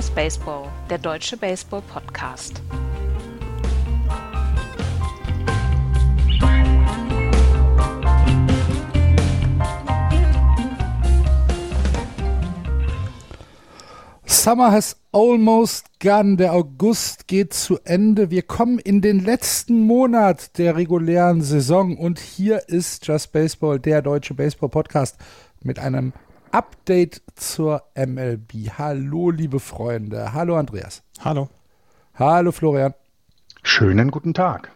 Just Baseball, der deutsche Baseball-Podcast. Summer has almost gone. Der August geht zu Ende. Wir kommen in den letzten Monat der regulären Saison und hier ist Just Baseball, der deutsche Baseball-Podcast mit einem Update zur MLB. Hallo, liebe Freunde. Hallo, Andreas. Hallo. Hallo, Florian. Schönen guten Tag.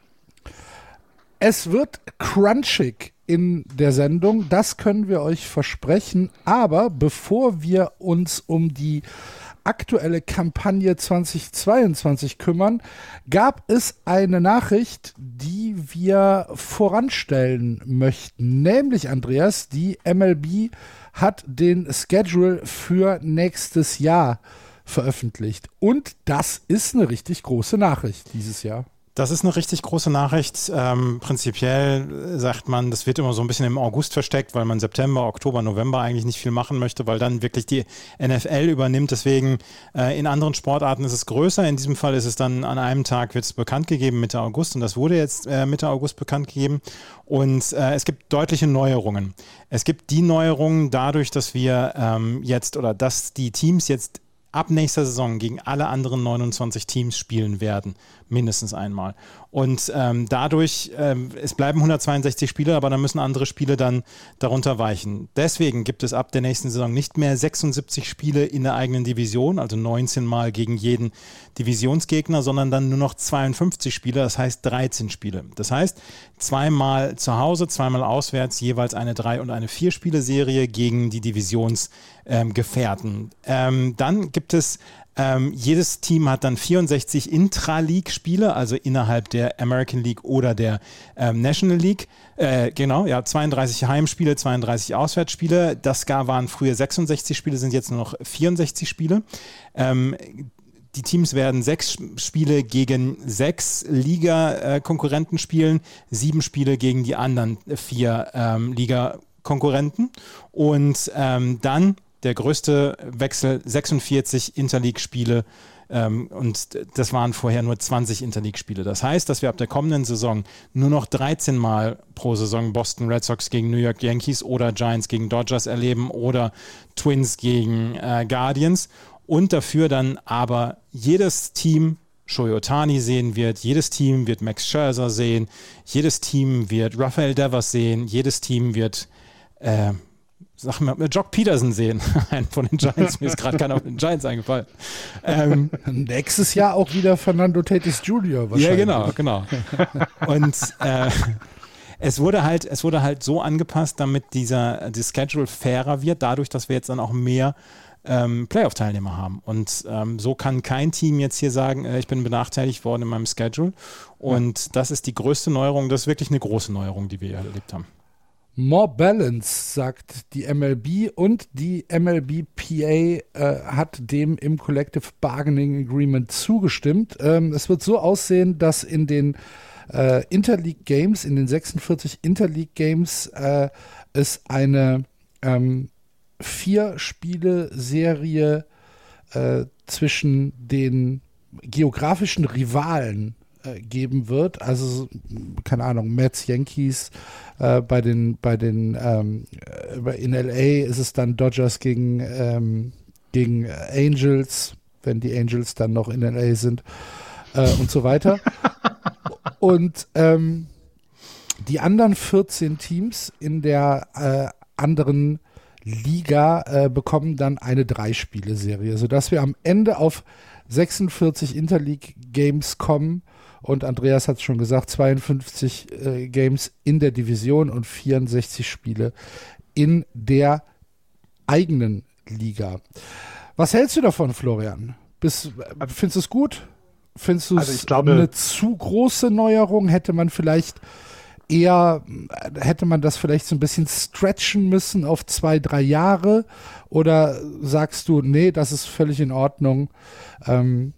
Es wird crunchig in der Sendung, das können wir euch versprechen. Aber bevor wir uns um die aktuelle Kampagne 2022 kümmern, gab es eine Nachricht, die wir voranstellen möchten. Nämlich, Andreas, die MLB hat den Schedule für nächstes Jahr veröffentlicht. Und das ist eine richtig große Nachricht dieses Jahr. Das ist eine richtig große Nachricht. Ähm, prinzipiell sagt man, das wird immer so ein bisschen im August versteckt, weil man September, Oktober, November eigentlich nicht viel machen möchte, weil dann wirklich die NFL übernimmt. Deswegen äh, in anderen Sportarten ist es größer. In diesem Fall ist es dann an einem Tag wird es bekannt gegeben, Mitte August. Und das wurde jetzt äh, Mitte August bekannt gegeben. Und äh, es gibt deutliche Neuerungen. Es gibt die Neuerungen dadurch, dass wir ähm, jetzt oder dass die Teams jetzt ab nächster Saison gegen alle anderen 29 Teams spielen werden mindestens einmal. Und ähm, dadurch, ähm, es bleiben 162 Spiele, aber dann müssen andere Spiele dann darunter weichen. Deswegen gibt es ab der nächsten Saison nicht mehr 76 Spiele in der eigenen Division, also 19 Mal gegen jeden Divisionsgegner, sondern dann nur noch 52 Spiele, das heißt 13 Spiele. Das heißt, zweimal zu Hause, zweimal auswärts, jeweils eine 3- und eine 4-Spiele-Serie gegen die Divisionsgefährten. Ähm, dann gibt es ähm, jedes Team hat dann 64 Intra-League-Spiele, also innerhalb der American League oder der ähm, National League. Äh, genau, ja, 32 Heimspiele, 32 Auswärtsspiele. Das gar waren früher 66 Spiele, sind jetzt nur noch 64 Spiele. Ähm, die Teams werden sechs Spiele gegen sechs Liga-Konkurrenten spielen, sieben Spiele gegen die anderen vier ähm, Liga-Konkurrenten. Und ähm, dann der größte Wechsel, 46 Interleague-Spiele ähm, und das waren vorher nur 20 Interleague-Spiele. Das heißt, dass wir ab der kommenden Saison nur noch 13 Mal pro Saison Boston Red Sox gegen New York Yankees oder Giants gegen Dodgers erleben oder Twins gegen äh, Guardians und dafür dann aber jedes Team Shohei Otani sehen wird, jedes Team wird Max Scherzer sehen, jedes Team wird Rafael Devers sehen, jedes Team wird äh, sag mal, Jock Peterson sehen. Einen von den Giants. Mir ist gerade keiner von den Giants eingefallen. Ähm, Nächstes Jahr auch wieder Fernando Tatis Jr. wahrscheinlich. Ja, genau, genau. Und äh, es wurde halt, es wurde halt so angepasst, damit dieser die Schedule fairer wird, dadurch, dass wir jetzt dann auch mehr ähm, Playoff-Teilnehmer haben. Und ähm, so kann kein Team jetzt hier sagen, äh, ich bin benachteiligt worden in meinem Schedule. Und ja. das ist die größte Neuerung, das ist wirklich eine große Neuerung, die wir hier erlebt haben. More Balance, sagt die MLB und die MLBPA äh, hat dem im Collective Bargaining Agreement zugestimmt. Ähm, es wird so aussehen, dass in den äh, Interleague Games, in den 46 Interleague Games, äh, es eine ähm, Vier-Spiele-Serie äh, zwischen den geografischen Rivalen äh, geben wird. Also, keine Ahnung, Mets, Yankees, äh, bei den, bei den, ähm, äh, in LA ist es dann Dodgers gegen, ähm, gegen Angels, wenn die Angels dann noch in LA sind äh, und so weiter. und ähm, die anderen 14 Teams in der äh, anderen Liga äh, bekommen dann eine Drei-Spiele-Serie, sodass wir am Ende auf 46 Interleague-Games kommen und Andreas hat es schon gesagt, 52 äh, Games in der Division und 64 Spiele in der eigenen Liga. Was hältst du davon, Florian? Bist, findest du es gut? Findest du es also eine zu große Neuerung? Hätte man vielleicht eher, hätte man das vielleicht so ein bisschen stretchen müssen auf zwei, drei Jahre? Oder sagst du, nee, das ist völlig in Ordnung? Ähm,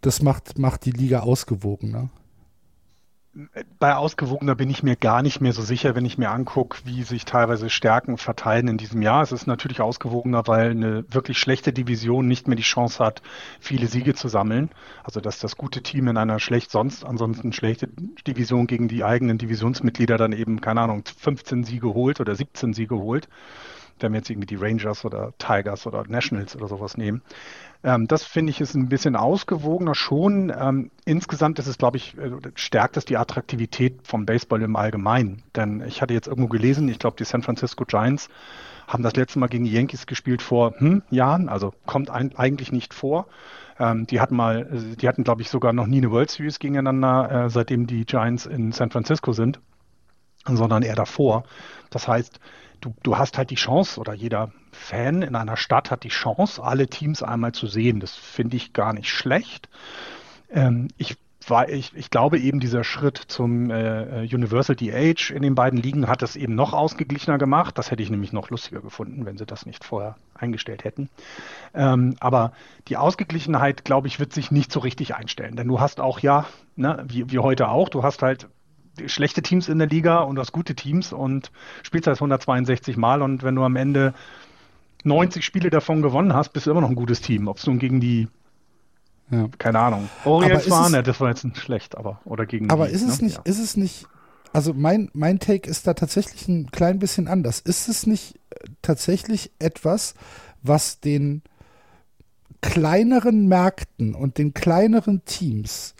das macht, macht die Liga ausgewogener. bei ausgewogener bin ich mir gar nicht mehr so sicher, wenn ich mir angucke, wie sich teilweise Stärken verteilen in diesem Jahr. Es ist natürlich ausgewogener, weil eine wirklich schlechte Division nicht mehr die Chance hat, viele Siege zu sammeln. Also dass das gute Team in einer schlecht sonst ansonsten schlechte Division gegen die eigenen Divisionsmitglieder dann eben, keine Ahnung, 15 Siege holt oder 17 Siege holt wenn wir jetzt irgendwie die Rangers oder Tigers oder Nationals oder sowas nehmen. Ähm, das finde ich ist ein bisschen ausgewogener schon. Ähm, insgesamt ist es, glaube ich, äh, stärkt es die Attraktivität vom Baseball im Allgemeinen. Denn ich hatte jetzt irgendwo gelesen, ich glaube, die San Francisco Giants haben das letzte Mal gegen die Yankees gespielt vor hm, Jahren, also kommt ein, eigentlich nicht vor. Ähm, die hatten mal, die hatten, glaube ich, sogar noch nie eine World Series gegeneinander, äh, seitdem die Giants in San Francisco sind, sondern eher davor. Das heißt, du, du hast halt die Chance oder jeder Fan in einer Stadt hat die Chance, alle Teams einmal zu sehen. Das finde ich gar nicht schlecht. Ähm, ich war, ich, ich glaube eben dieser Schritt zum äh, Universal DH in den beiden Ligen hat das eben noch ausgeglichener gemacht. Das hätte ich nämlich noch lustiger gefunden, wenn sie das nicht vorher eingestellt hätten. Ähm, aber die Ausgeglichenheit, glaube ich, wird sich nicht so richtig einstellen. Denn du hast auch, ja, ne, wie, wie heute auch, du hast halt schlechte Teams in der Liga und du hast gute Teams und spielst halt 162 Mal und wenn du am Ende 90 Spiele davon gewonnen hast, bist du immer noch ein gutes Team. Ob es nun gegen die, ja. keine Ahnung, Orioles waren, ja, das war jetzt schlecht, aber, oder gegen Aber die, ist es ne? nicht, ja. ist es nicht, also mein, mein Take ist da tatsächlich ein klein bisschen anders. Ist es nicht äh, tatsächlich etwas, was den kleineren Märkten und den kleineren Teams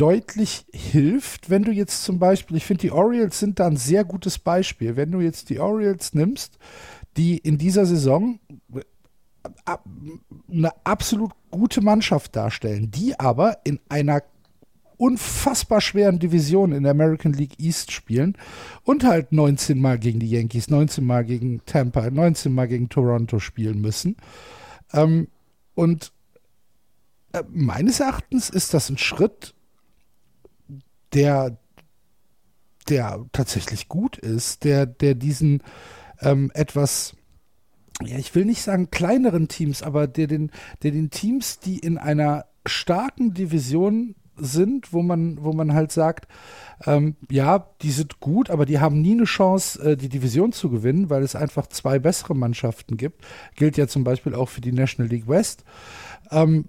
deutlich hilft, wenn du jetzt zum Beispiel, ich finde, die Orioles sind da ein sehr gutes Beispiel. Wenn du jetzt die Orioles nimmst, die in dieser Saison eine absolut gute Mannschaft darstellen, die aber in einer unfassbar schweren Division in der American League East spielen und halt 19 Mal gegen die Yankees, 19 Mal gegen Tampa, 19 Mal gegen Toronto spielen müssen. Ähm, und äh, meines Erachtens ist das ein Schritt der, der tatsächlich gut ist, der, der diesen ähm, etwas, ja, ich will nicht sagen kleineren Teams, aber der den, der den Teams, die in einer starken Division sind, wo man, wo man halt sagt, ähm, ja, die sind gut, aber die haben nie eine Chance, äh, die Division zu gewinnen, weil es einfach zwei bessere Mannschaften gibt. Gilt ja zum Beispiel auch für die National League West. Ähm,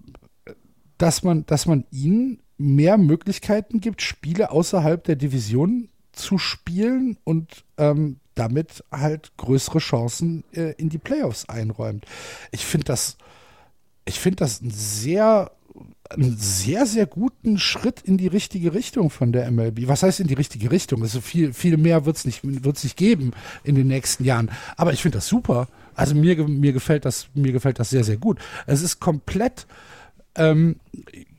dass man, dass man ihnen mehr Möglichkeiten gibt, Spiele außerhalb der Division zu spielen und ähm, damit halt größere Chancen äh, in die Playoffs einräumt. Ich finde das, ich finde das ein sehr, einen sehr, sehr guten Schritt in die richtige Richtung von der MLB. Was heißt in die richtige Richtung? Also viel, viel mehr wird es nicht, wird's nicht geben in den nächsten Jahren. Aber ich finde das super. Also mir, mir gefällt das, mir gefällt das sehr, sehr gut. Es ist komplett ähm,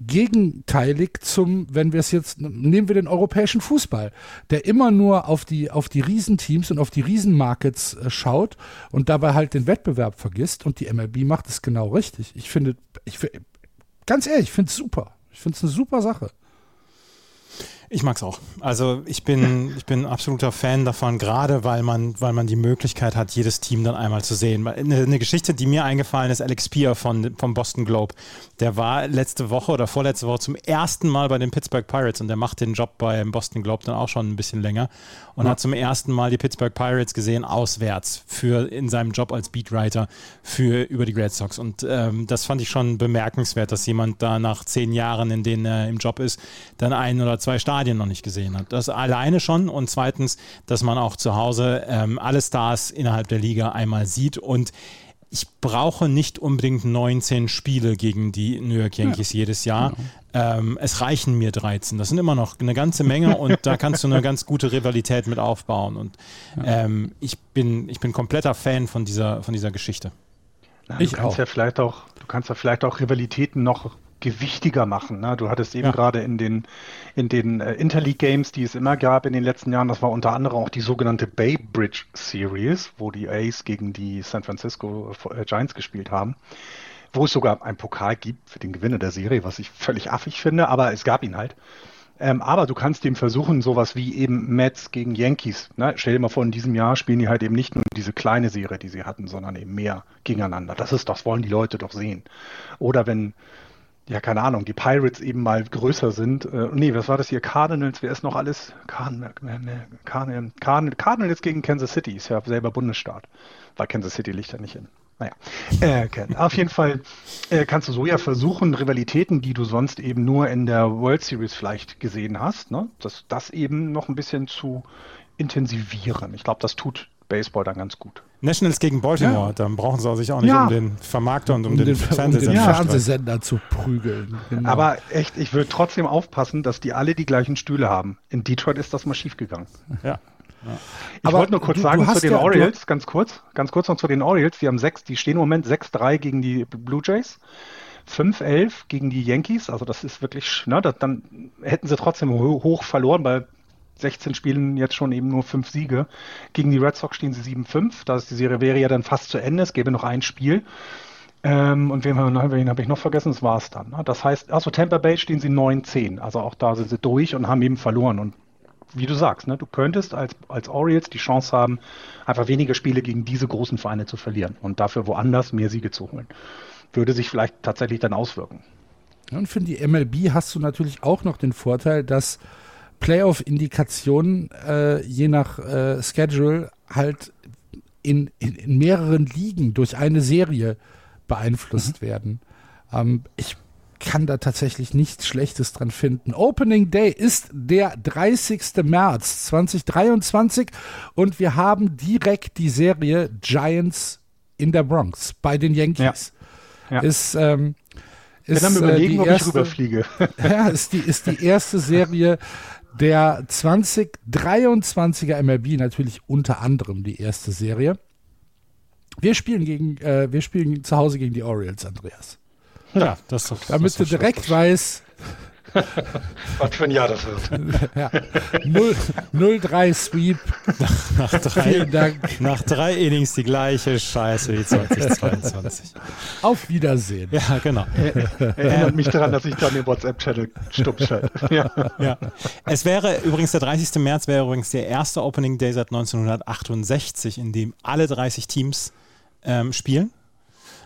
gegenteilig zum, wenn wir es jetzt, nehmen wir den europäischen Fußball, der immer nur auf die, auf die Riesenteams und auf die Riesenmarkets äh, schaut und dabei halt den Wettbewerb vergisst und die MLB macht es genau richtig. Ich finde, ich, ganz ehrlich, ich finde es super. Ich finde es eine super Sache. Ich mag es auch. Also ich bin, ich bin absoluter Fan davon, gerade weil man, weil man die Möglichkeit hat, jedes Team dann einmal zu sehen. Eine, eine Geschichte, die mir eingefallen ist, Alex Pierre von, vom Boston Globe. Der war letzte Woche oder vorletzte Woche zum ersten Mal bei den Pittsburgh Pirates und der macht den Job beim Boston Globe dann auch schon ein bisschen länger und ja. hat zum ersten Mal die Pittsburgh Pirates gesehen, auswärts, für in seinem Job als Beatwriter für über die Red Sox. Und ähm, das fand ich schon bemerkenswert, dass jemand da nach zehn Jahren, in denen er im Job ist, dann ein oder zwei Stadien Stadien noch nicht gesehen hat. Das alleine schon und zweitens, dass man auch zu Hause ähm, alle Stars innerhalb der Liga einmal sieht und ich brauche nicht unbedingt 19 Spiele gegen die New York Yankees ja, jedes Jahr. Genau. Ähm, es reichen mir 13. Das sind immer noch eine ganze Menge und da kannst du eine ganz gute Rivalität mit aufbauen. Und ähm, ich, bin, ich bin kompletter Fan von dieser, von dieser Geschichte. Na, du ich kannst auch. ja vielleicht auch, du kannst ja vielleicht auch Rivalitäten noch gewichtiger machen. Ne? Du hattest eben ja. gerade in den, in den äh, Interleague Games, die es immer gab in den letzten Jahren, das war unter anderem auch die sogenannte Bay Bridge Series, wo die A's gegen die San Francisco äh, Giants gespielt haben, wo es sogar einen Pokal gibt für den Gewinner der Serie, was ich völlig affig finde, aber es gab ihn halt. Ähm, aber du kannst dem versuchen, sowas wie eben Mets gegen Yankees. Ne? Stell dir mal vor, in diesem Jahr spielen die halt eben nicht nur diese kleine Serie, die sie hatten, sondern eben mehr gegeneinander. Das ist, das wollen die Leute doch sehen. Oder wenn ja, keine Ahnung, die Pirates eben mal größer sind. Äh, nee, was war das hier? Cardinals, wer ist noch alles? Cardinals, Cardinals, Cardinals gegen Kansas City, ist ja selber Bundesstaat. Weil Kansas City liegt da nicht in. Naja, äh, auf jeden Fall äh, kannst du so ja versuchen, Rivalitäten, die du sonst eben nur in der World Series vielleicht gesehen hast, ne, das, das eben noch ein bisschen zu intensivieren. Ich glaube, das tut Baseball dann ganz gut. Nationals gegen Baltimore, ja. dann brauchen sie sich auch nicht ja. um den Vermarkter und um, um den, den, Fernsehsender, um den Fernsehsender zu prügeln. Genau. Aber echt, ich würde trotzdem aufpassen, dass die alle die gleichen Stühle haben. In Detroit ist das mal schief gegangen. Ja. Ja. Ich wollte nur kurz du, sagen du zu den ja, Orioles, ganz kurz, ganz kurz noch zu den Orioles, die haben sechs, die stehen im Moment 6-3 gegen die Blue Jays. 5-11 gegen die Yankees, also das ist wirklich, ne, das, dann hätten sie trotzdem hoch verloren, weil 16 Spielen jetzt schon eben nur fünf Siege. Gegen die Red Sox stehen sie 7-5. Da ist die Serie wäre ja dann fast zu Ende. Es gäbe noch ein Spiel. Ähm, und wen, wen habe ich noch vergessen? Das war es dann. Ne? Das heißt, also Tampa Bay stehen sie 9-10. Also auch da sind sie durch und haben eben verloren. Und wie du sagst, ne, du könntest als, als Orioles die Chance haben, einfach weniger Spiele gegen diese großen Vereine zu verlieren und dafür woanders mehr Siege zu holen. Würde sich vielleicht tatsächlich dann auswirken. Und für die MLB hast du natürlich auch noch den Vorteil, dass Playoff-Indikationen äh, je nach äh, Schedule halt in, in, in, mehreren Ligen durch eine Serie beeinflusst mhm. werden. Ähm, ich kann da tatsächlich nichts Schlechtes dran finden. Opening Day ist der 30. März 2023 und wir haben direkt die Serie Giants in der Bronx bei den Yankees. Ja. Ja. Ist, ähm, ist, dann überlegen, äh, ob erste, ich rüberfliege. ja, ist die, ist die erste Serie der 2023er MLB natürlich unter anderem die erste Serie. Wir spielen gegen, äh, wir spielen zu Hause gegen die Orioles, Andreas. Ja, das ist doch, Damit du direkt weißt, Was für ein Jahr das wird. ja. 0-3 Sweep. Nach, nach, drei, Vielen Dank. Nach drei Innings die gleiche Scheiße wie 2022. Auf Wiedersehen. Ja, genau. Erinnert mich daran, dass ich dann den WhatsApp-Channel stumm ja. ja. Es wäre übrigens, der 30. März wäre übrigens der erste Opening Day seit 1968, in dem alle 30 Teams ähm, spielen.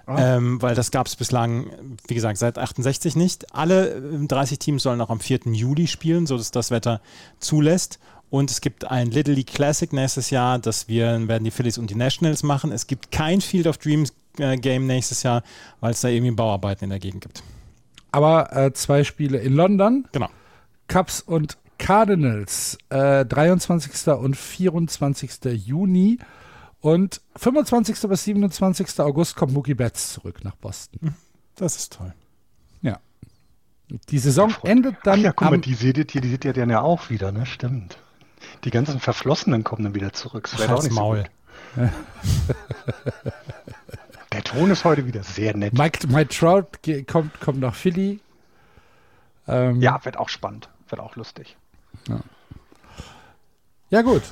Ah. Ähm, weil das gab es bislang, wie gesagt, seit 68 nicht. Alle 30 äh, Teams sollen auch am 4. Juli spielen, sodass das Wetter zulässt. Und es gibt ein Little League Classic nächstes Jahr, das wir werden die Phillies und die Nationals machen. Es gibt kein Field of Dreams äh, Game nächstes Jahr, weil es da irgendwie Bauarbeiten in der Gegend gibt. Aber äh, zwei Spiele in London. Genau. Cubs und Cardinals, äh, 23. und 24. Juni. Und 25. bis 27. August kommt Mookie Betts zurück nach Boston. Hm, das ist toll. Ja. Die Saison endet dann. Ach ja, guck mal, die seht ihr, die seht ihr dann ja auch wieder, ne? Stimmt. Die ganzen Verflossenen kommen dann wieder zurück. Das wäre auch nicht Maul. So gut. Der Ton ist heute wieder sehr nett. Mike, Mike Trout kommt, kommt nach Philly. Ähm, ja, wird auch spannend. Wird auch lustig. Ja, ja gut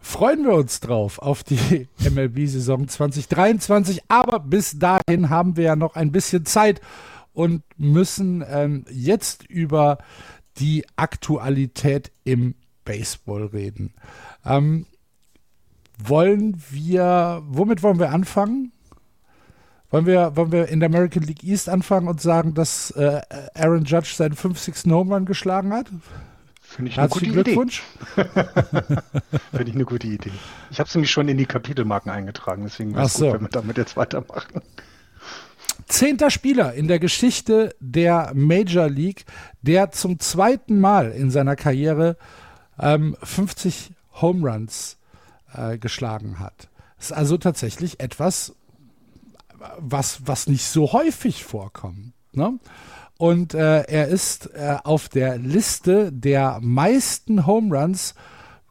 freuen wir uns drauf auf die MLB-Saison 2023. Aber bis dahin haben wir ja noch ein bisschen Zeit und müssen ähm, jetzt über die Aktualität im Baseball reden. Ähm, wollen wir, womit wollen wir anfangen? Wollen wir, wollen wir in der American League East anfangen und sagen, dass äh, Aaron Judge seinen 50. Home Run geschlagen hat? Finde ich eine gute Glückwunsch. Finde ich eine gute Idee. Ich habe es nämlich schon in die Kapitelmarken eingetragen, deswegen wäre es so. gut, wenn wir damit jetzt weitermachen. Zehnter Spieler in der Geschichte der Major League, der zum zweiten Mal in seiner Karriere ähm, 50 Home Runs äh, geschlagen hat. Das ist also tatsächlich etwas, was, was nicht so häufig vorkommt. Ne? Und äh, er ist äh, auf der Liste der meisten Home Runs,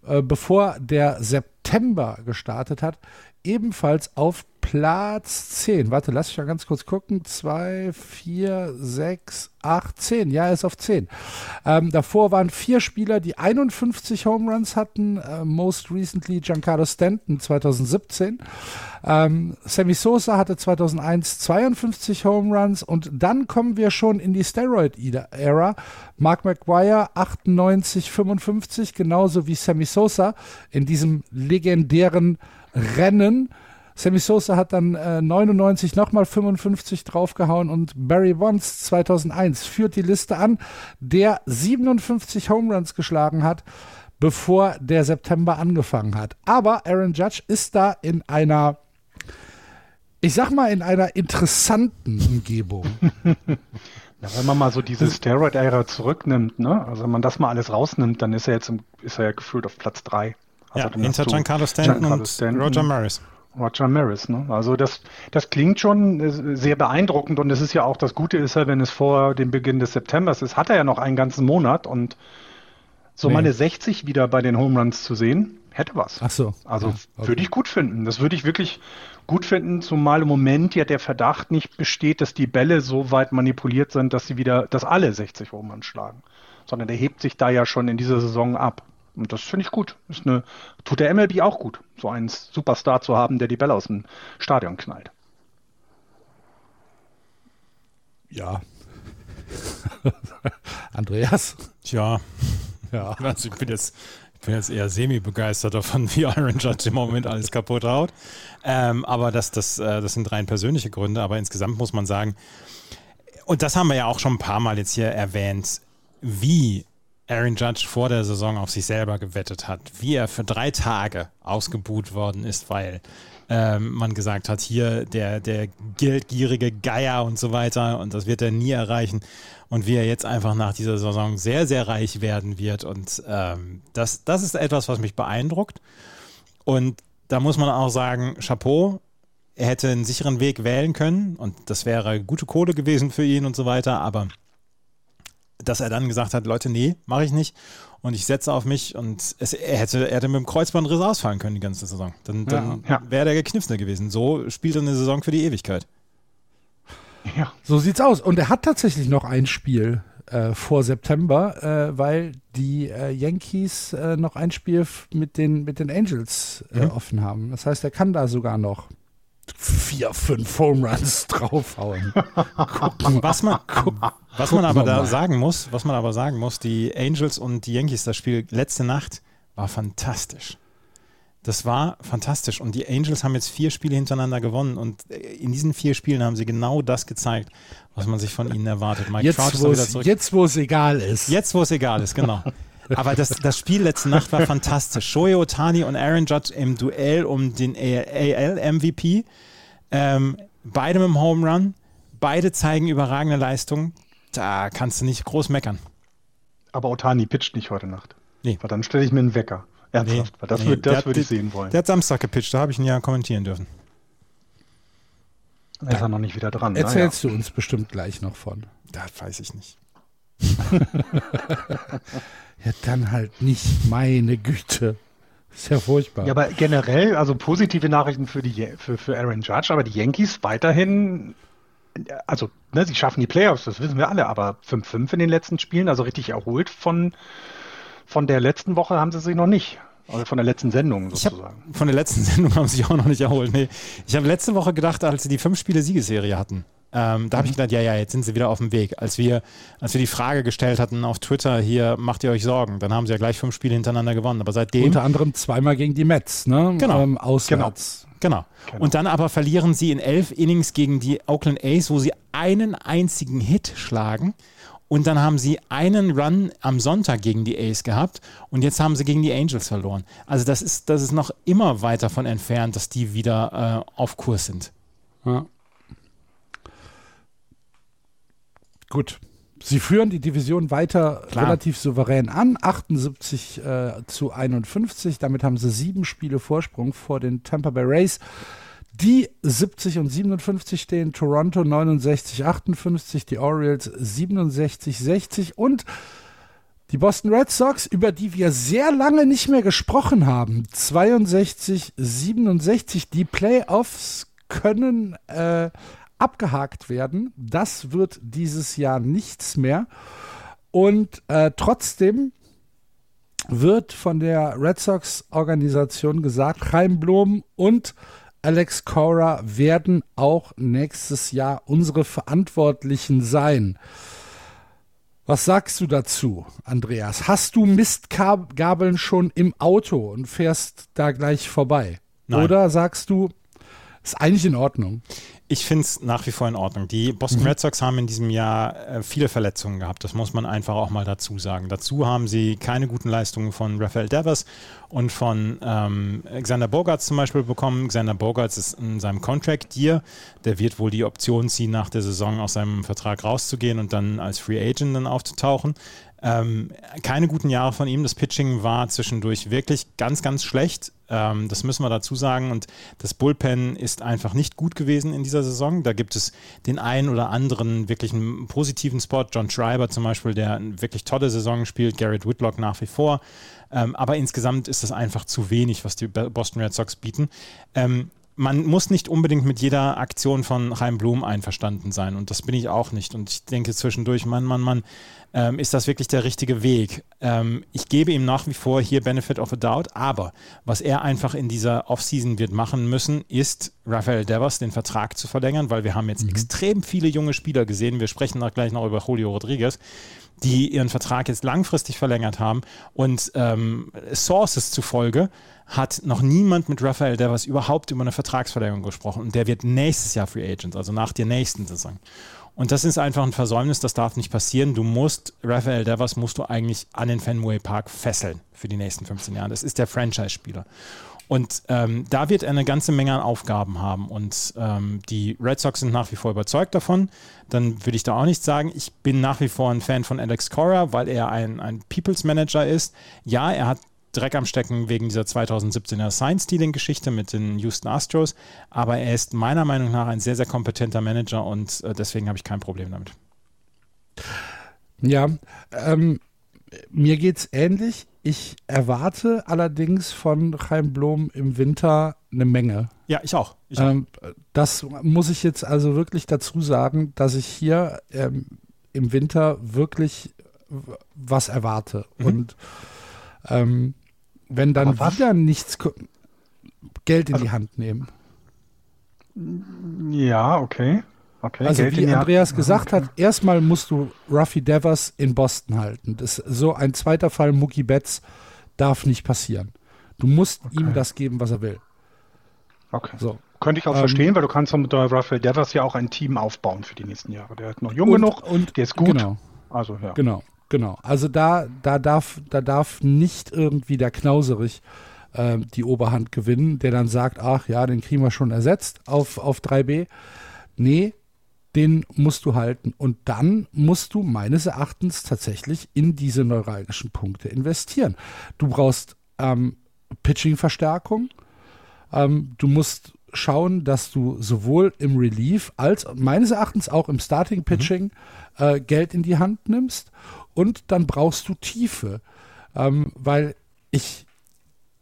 äh, bevor der September gestartet hat, ebenfalls auf Platz 10. Warte, lass ich mal ganz kurz gucken. 2, 4, 6, 8, 10. Ja, er ist auf 10. Ähm, davor waren vier Spieler, die 51 Home Runs hatten. Äh, most recently Giancarlo Stanton 2017. Ähm, Sammy Sosa hatte 2001 52 Home Runs. Und dann kommen wir schon in die Steroid-Ära. Mark McGuire 98, 55, genauso wie Sammy Sosa in diesem legendären Rennen Sammy Sosa hat dann äh, 99 nochmal 55 draufgehauen und Barry Bonds 2001 führt die Liste an, der 57 Home Runs geschlagen hat, bevor der September angefangen hat. Aber Aaron Judge ist da in einer, ich sag mal, in einer interessanten Umgebung. Ja, wenn man mal so diese Steroid-Ära zurücknimmt, ne? Also wenn man das mal alles rausnimmt, dann ist er jetzt im, ist er ja gefühlt auf Platz 3. Also ja, hinter Giancarlo Stanton Giancarlo und Stanton, Roger Maris. Roger Maris, ne? Also das, das klingt schon äh, sehr beeindruckend und es ist ja auch das Gute ist ja, wenn es vor dem Beginn des Septembers ist, hat er ja noch einen ganzen Monat und so nee. meine 60 wieder bei den Home Runs zu sehen, hätte was. Ach so. Also ja, okay. würde ich gut finden. Das würde ich wirklich gut finden, zumal im Moment ja der Verdacht nicht besteht, dass die Bälle so weit manipuliert sind, dass sie wieder, dass alle 60 Home Runs schlagen. Sondern der hebt sich da ja schon in dieser Saison ab. Und das finde ich gut. Ist eine, tut der MLB auch gut, so einen Superstar zu haben, der die Bälle aus dem Stadion knallt. Ja. Andreas? Tja. Ja. Also ich bin jetzt ich bin jetzt eher semi-begeistert davon, wie Iron Judge im Moment alles kaputt haut. Ähm, aber das, das, äh, das sind rein persönliche Gründe. Aber insgesamt muss man sagen, und das haben wir ja auch schon ein paar Mal jetzt hier erwähnt, wie Aaron Judge vor der Saison auf sich selber gewettet hat, wie er für drei Tage ausgebuht worden ist, weil ähm, man gesagt hat, hier der, der geldgierige Geier und so weiter und das wird er nie erreichen. Und wie er jetzt einfach nach dieser Saison sehr, sehr reich werden wird. Und ähm, das, das ist etwas, was mich beeindruckt. Und da muss man auch sagen, Chapeau, er hätte einen sicheren Weg wählen können. Und das wäre gute Kohle gewesen für ihn und so weiter, aber dass er dann gesagt hat, Leute, nee, mache ich nicht und ich setze auf mich und es, er, hätte, er hätte mit dem Kreuzbandriss ausfallen können die ganze Saison. Dann, dann ja, ja. wäre der gekniffener gewesen. So spielt er eine Saison für die Ewigkeit. Ja. So sieht's aus. Und er hat tatsächlich noch ein Spiel äh, vor September, äh, weil die äh, Yankees äh, noch ein Spiel mit den, mit den Angels äh, mhm. offen haben. Das heißt, er kann da sogar noch vier, fünf Home Runs draufhauen. was man, was man aber da sagen muss, was man aber sagen muss, die Angels und die Yankees, das Spiel letzte Nacht war fantastisch. Das war fantastisch. Und die Angels haben jetzt vier Spiele hintereinander gewonnen. Und in diesen vier Spielen haben sie genau das gezeigt, was man sich von ihnen erwartet. Mike jetzt, ist wieder Jetzt, wo es egal ist. Jetzt, wo es egal ist, genau. Aber das, das Spiel letzte Nacht war fantastisch. Shohei Otani und Aaron Judge im Duell um den AL-MVP. Ähm, beide mit dem Home Run. Beide zeigen überragende Leistung. Da kannst du nicht groß meckern. Aber Otani pitcht nicht heute Nacht. Nee. Weil dann stelle ich mir einen Wecker. Ernsthaft. Nee, das, nee, wird, das würde ich sehen wollen. Der hat Samstag gepitcht, da habe ich ihn ja kommentieren dürfen. Da ist er noch nicht wieder dran. Erzählst ja. du uns bestimmt gleich noch von. Das weiß ich nicht. Ja, dann halt nicht, meine Güte. Ist ja furchtbar. Ja, aber generell, also positive Nachrichten für, die, für, für Aaron Judge, aber die Yankees weiterhin, also ne, sie schaffen die Playoffs, das wissen wir alle, aber 5-5 in den letzten Spielen, also richtig erholt von, von der letzten Woche haben sie sich noch nicht. Also von der letzten Sendung sozusagen. Hab, von der letzten Sendung haben sie sich auch noch nicht erholt. Nee. Ich habe letzte Woche gedacht, als sie die fünf Spiele Siegesserie hatten, ähm, da habe ich mhm. gedacht, ja, ja, jetzt sind sie wieder auf dem Weg. Als wir, als wir die Frage gestellt hatten auf Twitter, hier macht ihr euch Sorgen, dann haben sie ja gleich fünf Spiele hintereinander gewonnen. Aber seitdem. Unter anderem zweimal gegen die Mets, ne? Genau. Ähm, auswärts. Genau. genau. Und dann aber verlieren sie in elf Innings gegen die Oakland A's, wo sie einen einzigen Hit schlagen. Und dann haben sie einen Run am Sonntag gegen die A's gehabt und jetzt haben sie gegen die Angels verloren. Also das ist, das ist noch immer weit davon entfernt, dass die wieder äh, auf Kurs sind. Ja. Gut. Sie führen die Division weiter Klar. relativ souverän an, 78 äh, zu 51. Damit haben sie sieben Spiele Vorsprung vor den Tampa Bay Rays. Die 70 und 57 stehen, Toronto 69, 58, die Orioles 67, 60 und die Boston Red Sox, über die wir sehr lange nicht mehr gesprochen haben, 62, 67. Die Playoffs können äh, abgehakt werden. Das wird dieses Jahr nichts mehr. Und äh, trotzdem wird von der Red Sox-Organisation gesagt, Chaim Blom und Alex Cora werden auch nächstes Jahr unsere Verantwortlichen sein. Was sagst du dazu, Andreas? Hast du Mistgabeln schon im Auto und fährst da gleich vorbei? Nein. Oder sagst du, ist eigentlich in Ordnung. Ich finde es nach wie vor in Ordnung. Die Boston mhm. Red Sox haben in diesem Jahr äh, viele Verletzungen gehabt. Das muss man einfach auch mal dazu sagen. Dazu haben sie keine guten Leistungen von Rafael Devers und von ähm, Xander Bogarts zum Beispiel bekommen. Xander Bogarts ist in seinem Contract Year. Der wird wohl die Option ziehen, nach der Saison aus seinem Vertrag rauszugehen und dann als Free Agent dann aufzutauchen. Ähm, keine guten Jahre von ihm. Das Pitching war zwischendurch wirklich ganz, ganz schlecht. Ähm, das müssen wir dazu sagen. Und das Bullpen ist einfach nicht gut gewesen in dieser Saison. Da gibt es den einen oder anderen wirklich einen positiven Spot. John Schreiber zum Beispiel, der eine wirklich tolle Saison spielt. Garrett Whitlock nach wie vor. Ähm, aber insgesamt ist das einfach zu wenig, was die Boston Red Sox bieten. Ähm, man muss nicht unbedingt mit jeder Aktion von Chaim Blum einverstanden sein. Und das bin ich auch nicht. Und ich denke zwischendurch, Mann, Mann, Mann, ähm, ist das wirklich der richtige Weg? Ähm, ich gebe ihm nach wie vor hier Benefit of a Doubt, aber was er einfach in dieser Offseason wird machen müssen, ist Rafael Devers den Vertrag zu verlängern, weil wir haben jetzt mhm. extrem viele junge Spieler gesehen. Wir sprechen gleich noch über Julio Rodriguez die ihren Vertrag jetzt langfristig verlängert haben und ähm, Sources zufolge hat noch niemand mit Rafael Devers überhaupt über eine Vertragsverlängerung gesprochen und der wird nächstes Jahr Free Agent, also nach der nächsten Saison. Und das ist einfach ein Versäumnis, das darf nicht passieren. Du musst, Rafael Devers musst du eigentlich an den Fenway Park fesseln für die nächsten 15 Jahre. Das ist der Franchise-Spieler. Und ähm, da wird er eine ganze Menge an Aufgaben haben. Und ähm, die Red Sox sind nach wie vor überzeugt davon. Dann würde ich da auch nichts sagen. Ich bin nach wie vor ein Fan von Alex Cora, weil er ein, ein People's Manager ist. Ja, er hat Dreck am Stecken wegen dieser 2017er Sign-Stealing-Geschichte mit den Houston Astros. Aber er ist meiner Meinung nach ein sehr, sehr kompetenter Manager und äh, deswegen habe ich kein Problem damit. Ja, ähm, mir geht es ähnlich. Ich erwarte allerdings von Chaim Blom im Winter eine Menge. Ja, ich auch. Ich auch. Ähm, das muss ich jetzt also wirklich dazu sagen, dass ich hier ähm, im Winter wirklich was erwarte. Mhm. Und ähm, wenn dann wieder nichts Geld in also, die Hand nehmen. Ja, okay. Okay also Geld wie Andreas gesagt okay. hat, erstmal musst du Ruffy Devers in Boston halten. Das, so ein zweiter Fall Mookie Betts darf nicht passieren. Du musst okay. ihm das geben, was er will. Okay. So. Könnte ich auch ähm, verstehen, weil du kannst mit Raphael Devers ja auch ein Team aufbauen für die nächsten Jahre. Der ist noch jung und, genug und der ist gut. Genau. Also, ja. Genau. Genau, also da, da, darf, da darf nicht irgendwie der Knauserich äh, die Oberhand gewinnen, der dann sagt, ach ja, den kriegen wir schon ersetzt auf, auf 3B. Nee, den musst du halten. Und dann musst du meines Erachtens tatsächlich in diese neuralgischen Punkte investieren. Du brauchst ähm, Pitching-Verstärkung. Ähm, du musst schauen, dass du sowohl im Relief als meines Erachtens auch im Starting-Pitching mhm. äh, Geld in die Hand nimmst und dann brauchst du Tiefe, ähm, weil ich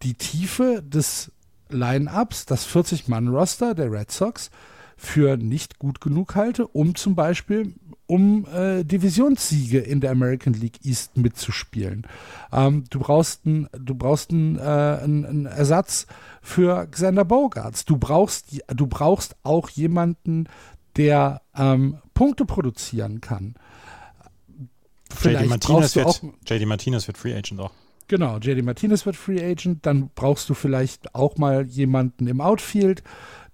die Tiefe des Line-Ups, das 40-Mann-Roster der Red Sox, für nicht gut genug halte, um zum Beispiel um äh, Divisionssiege in der American League East mitzuspielen. Ähm, du brauchst einen du brauchst einen, äh, einen, einen Ersatz für Xander Bogarts. Du brauchst du brauchst auch jemanden, der ähm, Punkte produzieren kann. JD Martinez, wird, JD Martinez wird Free Agent auch. Genau, JD Martinez wird Free Agent. Dann brauchst du vielleicht auch mal jemanden im Outfield,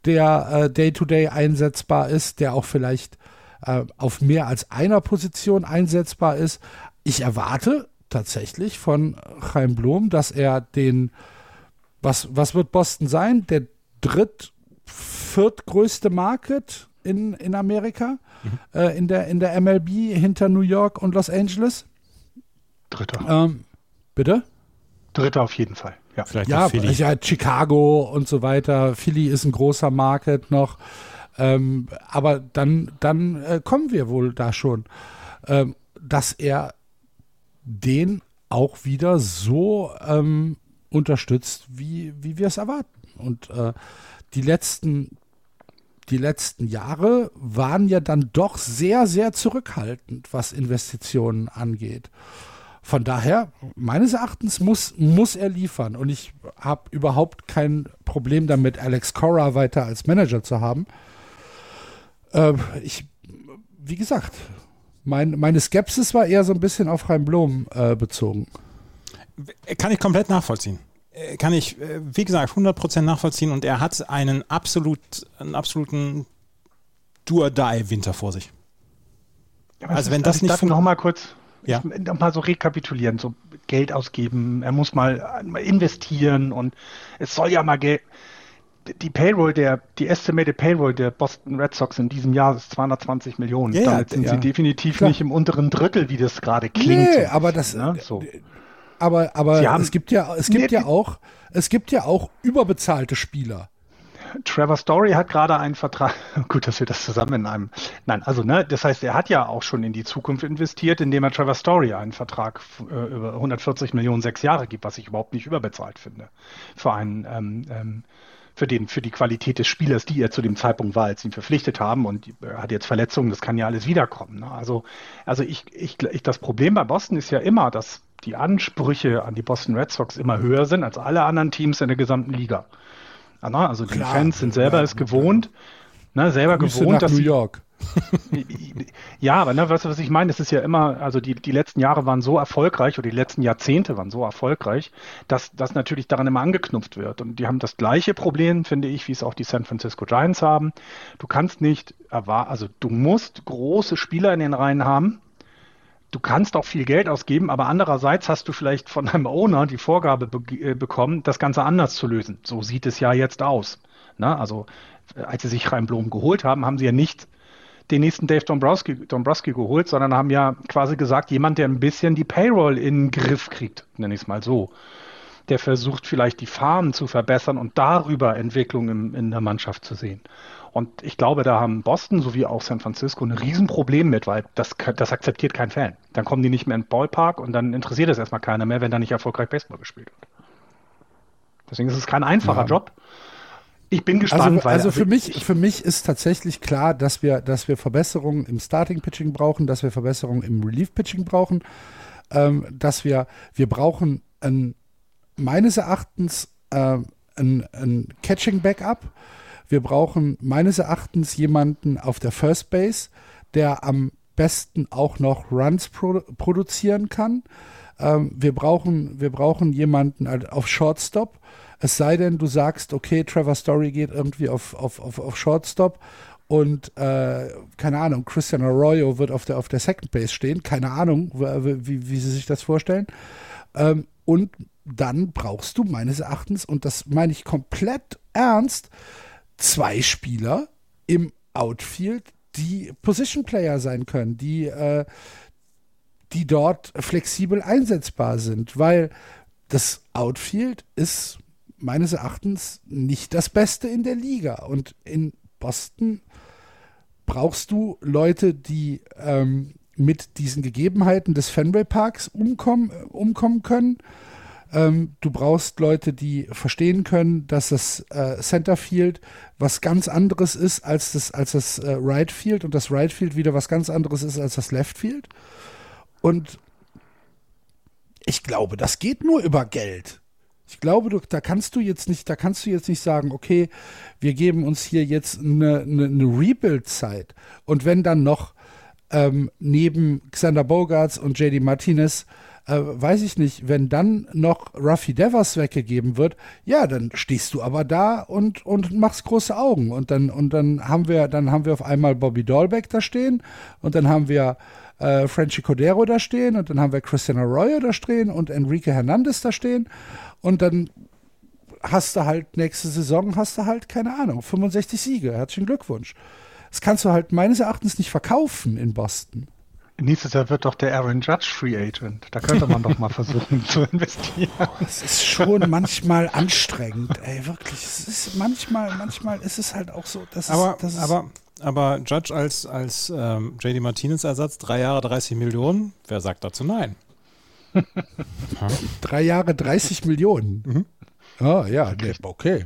der Day-to-Day äh, -Day einsetzbar ist, der auch vielleicht äh, auf mehr als einer Position einsetzbar ist. Ich erwarte tatsächlich von Chaim Blom, dass er den, was, was wird Boston sein? Der dritt, viertgrößte Market in, in Amerika, mhm. äh, in, der, in der MLB hinter New York und Los Angeles. Dritter. Ähm, bitte? Dritter auf jeden Fall. Ja, vielleicht ja, Philly. ja, Chicago und so weiter. Philly ist ein großer Market noch. Ähm, aber dann, dann äh, kommen wir wohl da schon, ähm, dass er den auch wieder so ähm, unterstützt, wie, wie wir es erwarten. Und äh, die letzten die letzten Jahre waren ja dann doch sehr, sehr zurückhaltend, was Investitionen angeht. Von daher, meines Erachtens muss, muss er liefern. Und ich habe überhaupt kein Problem damit, Alex Cora weiter als Manager zu haben. Äh, ich, wie gesagt, mein, meine Skepsis war eher so ein bisschen auf Reim Blom äh, bezogen. Kann ich komplett nachvollziehen. äh, kann ich, äh, wie gesagt, 100% nachvollziehen und er hat einen, absolut, einen absoluten Do-or-Die-Winter vor sich. Ja, also wenn das also nicht... Noch mal kurz ja. noch mal so rekapitulieren, so Geld ausgeben, er muss mal, investieren und es soll ja mal Geld die Payroll der, die estimated Payroll der Boston Red Sox in diesem Jahr ist 220 Millionen. Ja, Damit sind ja. sie definitiv Klar. nicht im unteren Drittel, wie das gerade klingt. Nee, aber das, ne? so aber, aber haben, es gibt ja, es gibt nee, ja auch, es gibt ja auch überbezahlte Spieler. Trevor Story hat gerade einen Vertrag. Gut, dass wir das zusammen in einem. Nein, also ne, das heißt, er hat ja auch schon in die Zukunft investiert, indem er Trevor Story einen Vertrag äh, über 140 Millionen sechs Jahre gibt, was ich überhaupt nicht überbezahlt finde für einen ähm, ähm, für den für die Qualität des Spielers, die er zu dem Zeitpunkt war, als ihn verpflichtet haben und er hat jetzt Verletzungen, das kann ja alles wiederkommen. Ne? Also also ich, ich, ich das Problem bei Boston ist ja immer, dass die Ansprüche an die Boston Red Sox immer höher sind als alle anderen Teams in der gesamten Liga. Also die Klar, Fans sind selber ja, es gewohnt, ne, selber Grüße gewohnt, dass New York. ja, aber ne, weißt du, was ich meine? Es ist ja immer, also die, die letzten Jahre waren so erfolgreich oder die letzten Jahrzehnte waren so erfolgreich, dass das natürlich daran immer angeknüpft wird. Und die haben das gleiche Problem, finde ich, wie es auch die San Francisco Giants haben. Du kannst nicht erwarten, also du musst große Spieler in den Reihen haben, du kannst auch viel Geld ausgeben, aber andererseits hast du vielleicht von einem Owner die Vorgabe be äh, bekommen, das Ganze anders zu lösen. So sieht es ja jetzt aus. Na, also äh, als sie sich Reim Blom geholt haben, haben sie ja nicht den nächsten Dave Dombrowski, Dombrowski geholt, sondern haben ja quasi gesagt, jemand, der ein bisschen die Payroll in den Griff kriegt, nenne ich es mal so. Der versucht vielleicht die Farmen zu verbessern und darüber Entwicklungen in der Mannschaft zu sehen. Und ich glaube, da haben Boston sowie auch San Francisco ein Riesenproblem mit, weil das, das akzeptiert kein Fan. Dann kommen die nicht mehr in den Ballpark und dann interessiert es erstmal keiner mehr, wenn da nicht erfolgreich Baseball gespielt wird. Deswegen ist es kein einfacher ja. Job. Ich bin gespannt. Also, weil, also für mich, für mich ist tatsächlich klar, dass wir, dass wir Verbesserungen im Starting Pitching brauchen, dass wir Verbesserungen im Relief Pitching brauchen, ähm, dass wir, wir brauchen ein, meines Erachtens äh, ein, ein Catching Backup wir brauchen meines Erachtens jemanden auf der First Base, der am besten auch noch Runs produ produzieren kann. Ähm, wir, brauchen, wir brauchen jemanden auf Shortstop. Es sei denn, du sagst, okay, Trevor Story geht irgendwie auf, auf, auf, auf Shortstop und äh, keine Ahnung, Christian Arroyo wird auf der, auf der Second Base stehen. Keine Ahnung, wie, wie sie sich das vorstellen. Ähm, und dann brauchst du meines Erachtens, und das meine ich komplett ernst, zwei Spieler im Outfield, die Position Player sein können, die, äh, die dort flexibel einsetzbar sind, weil das Outfield ist meines Erachtens nicht das Beste in der Liga. Und in Boston brauchst du Leute, die ähm, mit diesen Gegebenheiten des Fenway Parks umkommen, umkommen können ähm, du brauchst Leute, die verstehen können, dass das äh, Centerfield was ganz anderes ist als das, als das äh, Right Field und das Right Field wieder was ganz anderes ist als das Left Field. Und ich glaube, das geht nur über Geld. Ich glaube, du, da kannst du jetzt nicht, da kannst du jetzt nicht sagen, okay, wir geben uns hier jetzt eine, eine, eine Rebuild-Zeit. Und wenn dann noch ähm, neben Xander Bogarts und JD Martinez äh, weiß ich nicht, wenn dann noch Ruffy Devers weggegeben wird, ja, dann stehst du aber da und, und machst große Augen. Und dann, und dann haben wir, dann haben wir auf einmal Bobby Dahlbeck da stehen und dann haben wir äh, Frenchy Cordero da stehen und dann haben wir Christian Arroyo da stehen und Enrique Hernandez da stehen und dann hast du halt nächste Saison hast du halt keine Ahnung 65 Siege. Herzlichen Glückwunsch. Das kannst du halt meines Erachtens nicht verkaufen in Boston. Nächstes Jahr wird doch der Aaron Judge Free Agent. Da könnte man doch mal versuchen zu investieren. Es ist schon manchmal anstrengend, ey, wirklich. Es ist manchmal, manchmal ist es halt auch so, dass aber, es, dass aber, aber Judge als, als ähm, JD Martinez Ersatz, drei Jahre 30 Millionen, wer sagt dazu nein? drei Jahre 30 Millionen. Mhm. Ah, ja, nee, okay.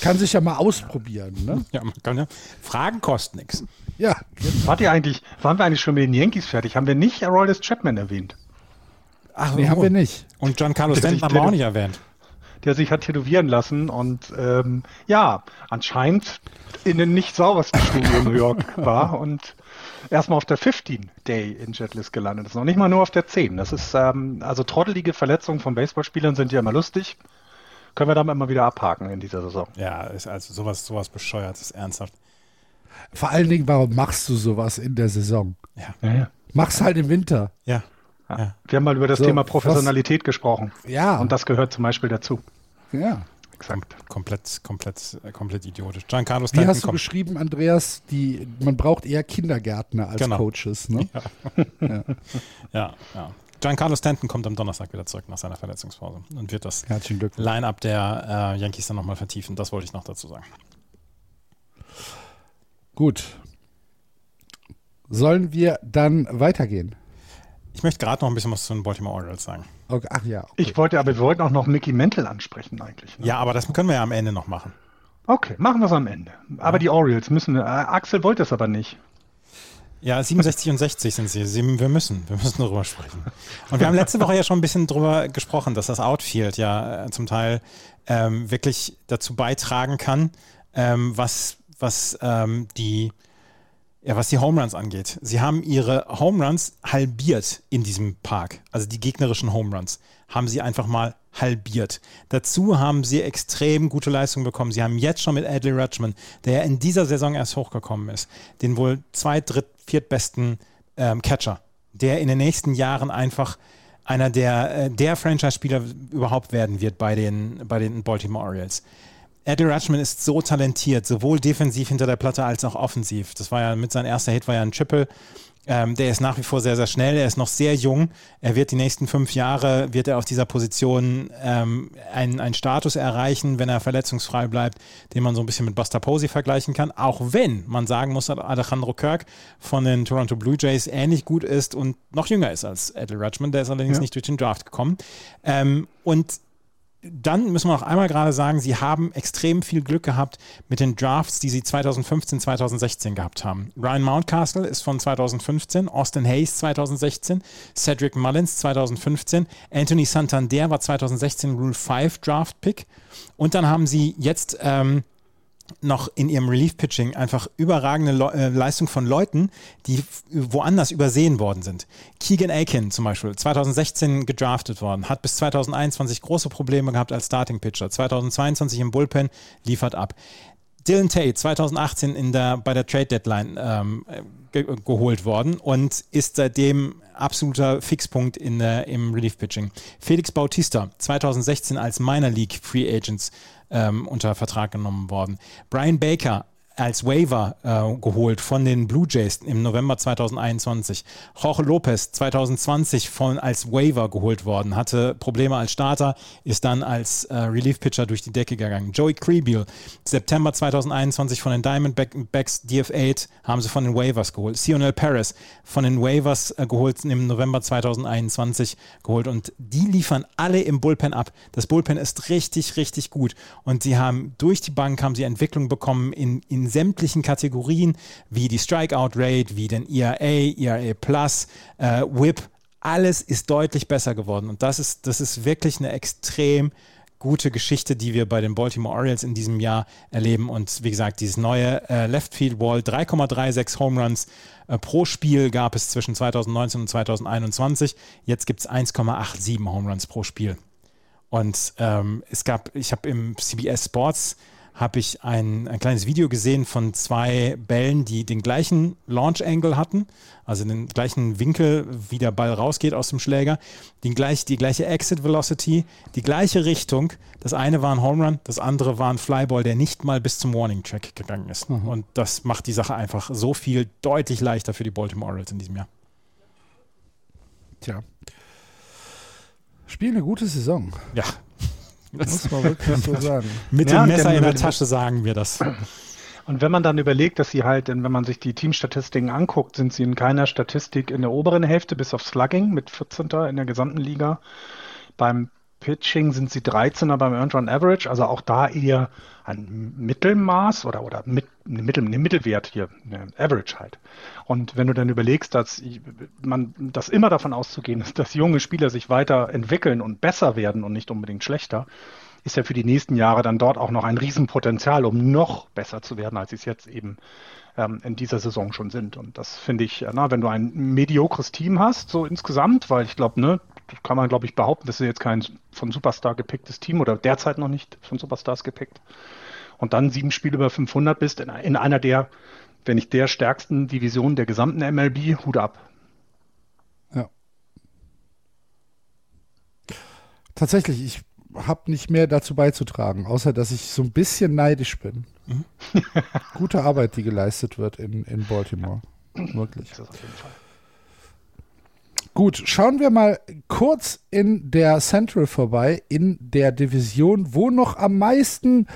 kann sich ja mal ausprobieren, ne? Ja, man kann ja. Fragen kosten nichts. Ja. Wart ihr eigentlich, waren wir eigentlich schon mit den Yankees fertig? Haben wir nicht Aroldis Chapman erwähnt? Ach, nee, haben wir nicht. Und Giancarlo Stanton haben wir auch nicht erwähnt. der sich hat tätowieren lassen und ähm, ja, anscheinend in den nicht saubersten Studio New York war und erstmal auf der 15 Day in Jetlist gelandet ist. Noch nicht mal nur auf der 10. Das ist, ähm, also trottelige Verletzungen von Baseballspielern sind ja immer lustig. Können wir damit immer wieder abhaken in dieser Saison. Ja, ist also sowas, sowas bescheuert, ist ernsthaft. Vor allen Dingen, warum machst du sowas in der Saison? Ja. Ja, ja. Mach's halt im Winter. Ja. Ja. Wir haben mal über das So, Thema Professionalität gesprochen. Ja. Und das gehört zum Beispiel dazu. Ja. Exakt. Komplett, komplett, äh, komplett idiotisch. Giancarlo Wie Stanton hast du kommt. geschrieben, Andreas? Die, man braucht eher Kindergärtner als Genau. Coaches. Ne? Ja, ja. Giancarlo Stanton kommt am Donnerstag wieder zurück nach seiner Verletzungspause und wird das. Line-Up der äh, Yankees dann nochmal vertiefen. Das wollte ich noch dazu sagen. Gut. Sollen wir dann weitergehen? Ich möchte gerade noch ein bisschen was zu den Baltimore Orioles sagen. Okay. Ach ja. Okay. Ich wollte, aber wir wollten auch noch Mickey Mantle ansprechen eigentlich. Ne? Ja, aber das können wir ja am Ende noch machen. Okay, machen wir es am Ende. Aber die Orioles müssen, äh, Axel wollte es aber nicht. Ja, 67 und 60 sind sie. sie. Wir müssen, wir müssen darüber sprechen. Und wir haben letzte Woche ja schon ein bisschen drüber gesprochen, dass das Outfield ja äh, zum Teil ähm, wirklich dazu beitragen kann, ähm, was, was ähm, die ja, was die Home Runs angeht. Sie haben ihre Home Runs halbiert in diesem Park. Also die gegnerischen Home Runs haben sie einfach mal halbiert. Dazu haben sie extrem gute Leistungen bekommen. Sie haben jetzt schon mit Adley Rutschman, der in dieser Saison erst hochgekommen ist, den wohl zweit-, dritt-, viertbesten ähm, Catcher, der in den nächsten Jahren einfach einer der, äh, der Franchise-Spieler überhaupt werden wird bei den, bei den Baltimore Orioles. Eddie Rutschman ist so talentiert, sowohl defensiv hinter der Platte als auch offensiv. Das war ja mit seinem erster Hit war ja ein Triple. Ähm, der ist nach wie vor sehr, sehr schnell. Er ist noch sehr jung. Er wird die nächsten fünf Jahre, wird er auf dieser Position ähm, einen, einen Status erreichen, wenn er verletzungsfrei bleibt, den man so ein bisschen mit Buster Posey vergleichen kann. Auch wenn man sagen muss, dass Alejandro Kirk von den Toronto Blue Jays ähnlich gut ist und noch jünger ist als Adley Rutschman. Der ist allerdings Ja. nicht durch den Draft gekommen. Ähm, und dann müssen wir noch einmal gerade sagen, sie haben extrem viel Glück gehabt mit den Drafts, die sie 2015, 2016 gehabt haben. Ryan Mountcastle ist von 2015, Austin Hayes 2016, Cedric Mullins 2015, Anthony Santander war 2016 Rule 5 Draft Pick und dann haben sie jetzt ähm, noch in ihrem Relief-Pitching einfach überragende Le äh, Leistung von Leuten, die woanders übersehen worden sind. Keegan Aiken zum Beispiel, 2016 gedraftet worden, hat bis 2021 große Probleme gehabt als Starting-Pitcher, 2022 im Bullpen, liefert ab. Dylan Tate, 2018 in der, bei der Trade Deadline ähm, ge geholt worden und ist seitdem absoluter Fixpunkt in der, im Relief Pitching. Felix Bautista, 2016 als Minor League Free Agents ähm, unter Vertrag genommen worden. Brian Baker als Waiver äh, geholt von den Blue Jays im November 2021. Jorge Lopez 2020 von, als Waiver geholt worden, hatte Probleme als Starter, ist dann als äh, Relief-Pitcher durch die Decke gegangen. Joey Creebiel, September 2021 von den Diamondbacks DF8, haben sie von den Waivers geholt. Sionel Perez von den Waivers äh, geholt, im November 2021 geholt und die liefern alle im Bullpen ab. Das Bullpen ist richtig, richtig gut und sie haben durch die Bank haben sie Entwicklung bekommen in, in sämtlichen Kategorien, wie die Strikeout Rate, wie den ERA, ERA Plus, äh, Whip, alles ist deutlich besser geworden und das ist, das ist wirklich eine extrem gute Geschichte, die wir bei den Baltimore Orioles in diesem Jahr erleben. Und wie gesagt, dieses neue äh, Left Field Wall, 3,36 Home Runs äh, pro Spiel gab es zwischen 2019 und 2021. Jetzt gibt es 1,87 Home Runs pro Spiel. Und ähm, es gab, ich habe im CBS Sports habe ich ein, ein kleines Video gesehen von zwei Bällen, die den gleichen Launch Angle hatten, also den gleichen Winkel, wie der Ball rausgeht aus dem Schläger, den gleich, die gleiche Exit Velocity, die gleiche Richtung. Das eine war ein Home Run, das andere war ein Flyball, der nicht mal bis zum Warning Track gegangen ist. Und das macht die Sache einfach so viel deutlich leichter für die Baltimore Orioles in diesem Jahr. Tja. Spiel eine gute Saison. Ja, Muss man wirklich so sagen. mit Ja, dem Messer in der Tasche sagen wir das. Und wenn man dann überlegt, dass sie halt, wenn man sich die Teamstatistiken anguckt, sind sie in keiner Statistik in der oberen Hälfte, bis auf Slugging mit 14. in der gesamten Liga. Beim Pitching sind sie 13er beim Earned Run Average, also auch da eher ein Mittelmaß oder, oder mit, ein Mittel, ein Mittelwert hier, eine Average halt. Und wenn du dann überlegst, dass man das immer davon auszugehen ist, dass junge Spieler sich weiterentwickeln und besser werden und nicht unbedingt schlechter, ist ja für die nächsten Jahre dann dort auch noch ein Riesenpotenzial, um noch besser zu werden, als sie es jetzt eben ähm, in dieser Saison schon sind. Und das finde ich, na, wenn du ein mediokres Team hast, so insgesamt, weil ich glaube, ne, kann man, glaube ich, behaupten, das ist jetzt kein von Superstar gepicktes Team oder derzeit noch nicht von Superstars gepickt. Und dann sieben Spiele über 500 bist in, in einer der, wenn nicht der stärksten Divisionen der gesamten MLB, Hut ab. Ja. Tatsächlich, ich habe nicht mehr dazu beizutragen, außer dass ich so ein bisschen neidisch bin. Mhm. Gute Arbeit, die geleistet wird in, in Baltimore. Wirklich. Das auf jeden Fall. Gut, schauen wir mal kurz in der Central vorbei, in der Division, wo noch am meisten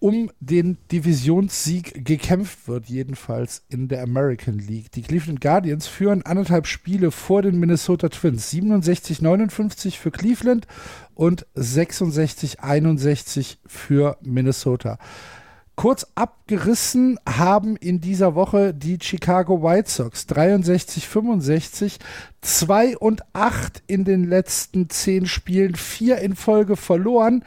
um den Divisionssieg gekämpft wird, jedenfalls in der American League. Die Cleveland Guardians führen anderthalb Spiele vor den Minnesota Twins. 67-59 für Cleveland und 66-61 für Minnesota. Kurz abgerissen haben in dieser Woche die Chicago White Sox 63-65, 2 und 8 in den letzten 10 Spielen, 4 in Folge verloren.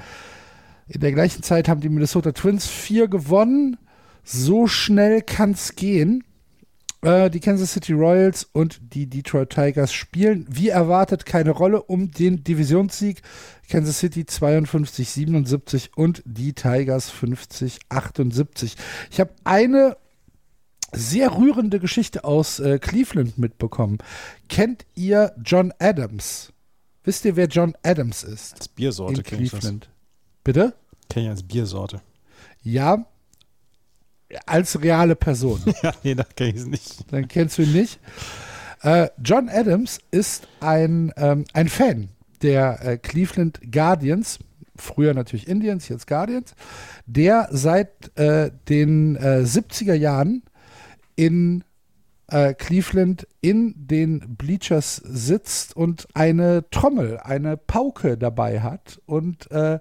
In der gleichen Zeit haben die Minnesota Twins 4 gewonnen. So schnell kann es gehen. Äh, die Kansas City Royals und die Detroit Tigers spielen wie erwartet keine Rolle um den Divisionssieg. Kansas City 52-77 und die Tigers 50-78. Ich habe eine sehr rührende Geschichte aus äh, Cleveland mitbekommen. Kennt ihr John Adams? Wisst ihr, wer John Adams ist? Als Biersorte in Cleveland. Bitte? Kenne ich als Biersorte. Ja, als reale Person. ja, nee, da kenne ich es nicht. Dann kennst du ihn nicht. Äh, John Adams ist ein, ähm, ein Fan der äh, Cleveland Guardians, früher natürlich Indians, jetzt Guardians, der seit äh, den 70er äh, Jahren in äh, Cleveland in den Bleachers sitzt und eine Trommel, eine Pauke dabei hat und äh,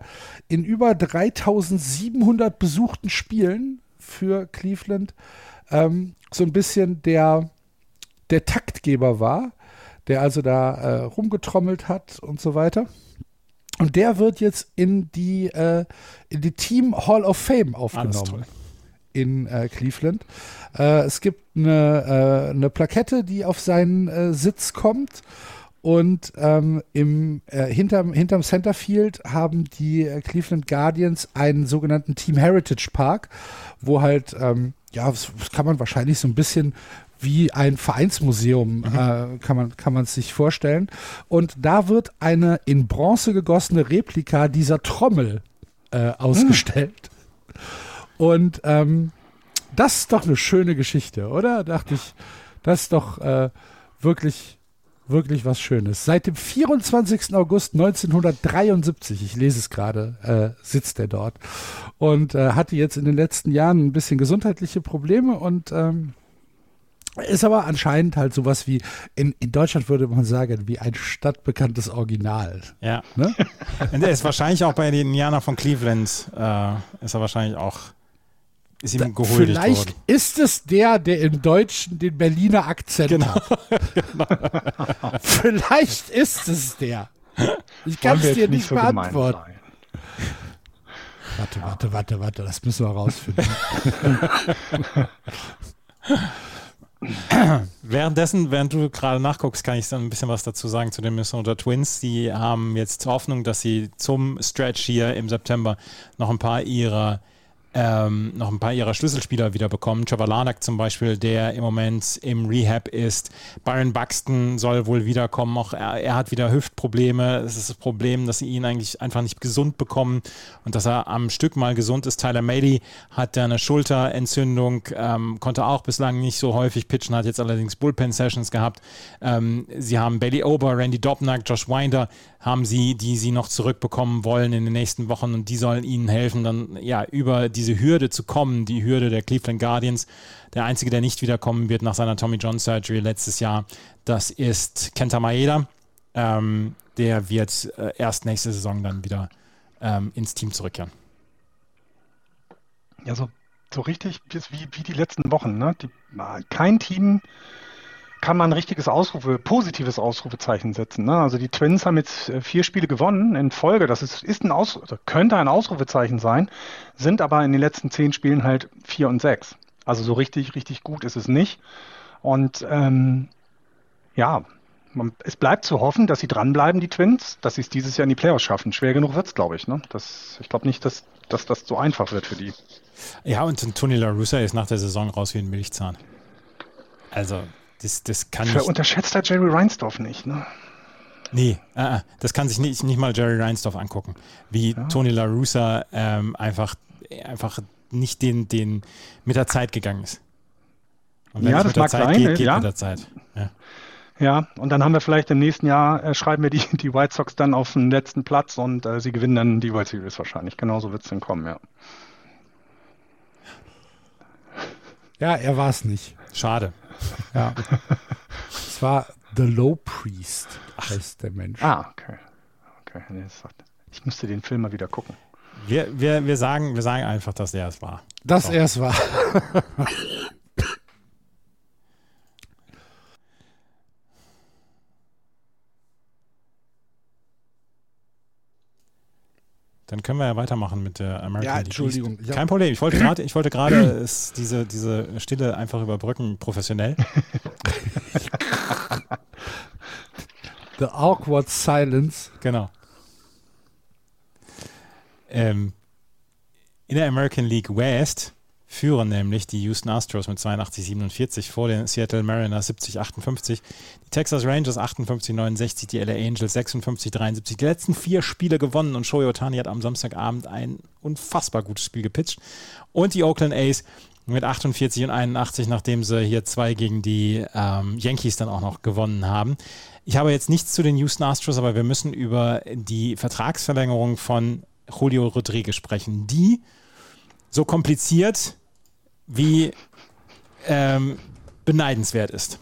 in über 3700 besuchten Spielen für Cleveland ähm, so ein bisschen der, der Taktgeber war, der also da äh, rumgetrommelt hat und so weiter. Und der wird jetzt in die, äh, in die Team Hall of Fame aufgenommen in äh, Cleveland. Äh, es gibt eine, äh, eine Plakette, die auf seinen äh, Sitz kommt. Und ähm, im, äh, hinterm, hinterm Centerfield haben die äh, Cleveland Guardians einen sogenannten Team Heritage Park, wo halt, ähm, ja, das, das kann man wahrscheinlich so ein bisschen wie ein Vereinsmuseum, mhm. äh, kann man kann man sich vorstellen. Und da wird eine in Bronze gegossene Replika dieser Trommel äh, ausgestellt. Mhm. Und ähm, das ist doch eine schöne Geschichte, oder? Dachte ich, das ist doch äh, wirklich wirklich was Schönes. Seit dem 24. August 1973, ich lese es gerade, äh, sitzt er dort und äh, hatte jetzt in den letzten Jahren ein bisschen gesundheitliche Probleme und ähm, ist aber anscheinend halt sowas wie, in, in Deutschland würde man sagen, wie ein stadtbekanntes Original. Ja. Ne? Und er ist wahrscheinlich auch bei den Indianer von Cleveland, äh, ist er wahrscheinlich auch ist ihm da, Vielleicht worden. ist es der, der im Deutschen den Berliner Akzent genau. hat. genau. Vielleicht ist es der. Ich kann es dir nicht so beantworten. Warte, warte, warte, warte, das müssen wir rausfinden. Währenddessen, während du gerade nachguckst, kann ich dann ein bisschen was dazu sagen zu den Minnesota Twins. Die haben jetzt Hoffnung, dass sie zum Stretch hier im September noch ein paar ihrer ähm, noch ein paar ihrer Schlüsselspieler wieder bekommen. Trevor Larnack zum Beispiel, der im Moment im Rehab ist. Byron Buxton soll wohl wiederkommen. Auch er, er hat wieder Hüftprobleme. Es ist das Problem, dass sie ihn eigentlich einfach nicht gesund bekommen und dass er am Stück mal gesund ist. Tyler Maley hat eine Schulterentzündung, ähm, konnte auch bislang nicht so häufig pitchen, hat jetzt allerdings Bullpen-Sessions gehabt. Ähm, sie haben Bailey Ober, Randy Dobnak, Josh Winder haben sie, die sie noch zurückbekommen wollen in den nächsten Wochen und die sollen ihnen helfen, dann ja über diese Hürde zu kommen, die Hürde der Cleveland Guardians. Der einzige, der nicht wiederkommen wird nach seiner Tommy John Surgery letztes Jahr, das ist Kenta Maeda. Ähm, der wird äh, erst nächste Saison dann wieder ähm, ins Team zurückkehren. Ja, so, so richtig wie, wie die letzten Wochen. Ne? Die, kein Team kann man ein richtiges Ausrufe, positives Ausrufezeichen setzen. Ne? Also die Twins haben jetzt äh, vier Spiele gewonnen in Folge. Das ist, ist ein Aus, könnte ein Ausrufezeichen sein, sind aber in den letzten zehn Spielen halt vier und sechs. Also so richtig, richtig gut ist es nicht. Und ähm, ja, man, es bleibt zu hoffen, dass sie dranbleiben, die Twins, dass sie es dieses Jahr in die Playoffs schaffen. Schwer genug wird es, glaube ich. Ne? Das, ich glaube nicht, dass, dass das so einfach wird für die. Ja, und Tony La Russa ist nach der Saison raus wie ein Milchzahn. Also, das, das kann nicht. Unterschätzt der Jerry Reinsdorf nicht, ne? Nee, äh, das kann sich nicht, nicht mal Jerry Reinsdorf angucken, wie ja. Tony La Russa ähm, einfach, einfach nicht den, den mit der Zeit gegangen ist. Und wenn ja, es mit der Zeit sein, geht, geht ja. mit der Zeit. Ja. Ja, und dann haben wir vielleicht im nächsten Jahr, äh, schreiben wir die, die White Sox dann auf den letzten Platz und äh, sie gewinnen dann die World Series wahrscheinlich. Genauso wird es dann kommen, ja. Ja, er war es nicht. Schade. Ja. es war The Low Priest, heißt der Mensch. Ah, okay. okay. Ich müsste den Film mal wieder gucken. Wir, wir, wir, sagen, wir sagen einfach, dass er es war. Dass so. er es war. Dann können wir ja weitermachen mit der American ja, Entschuldigung. League. Kein Problem. Ich wollte gerade, ich wollte gerade diese, diese Stille einfach überbrücken, professionell. The awkward silence. Genau. Ähm, in der American League West führen nämlich die Houston Astros mit 82-47 vor den Seattle Mariners 70-58, die Texas Rangers 58-69, die LA Angels 56-73. Die letzten vier Spiele gewonnen und Shohei Otani hat am Samstagabend ein unfassbar gutes Spiel gepitcht. Und die Oakland A's mit 48 und 81, nachdem sie hier zwei gegen die ähm, Yankees dann auch noch gewonnen haben. Ich habe jetzt nichts zu den Houston Astros, aber wir müssen über die Vertragsverlängerung von Julio Rodriguez sprechen, die so kompliziert wie ähm, beneidenswert ist.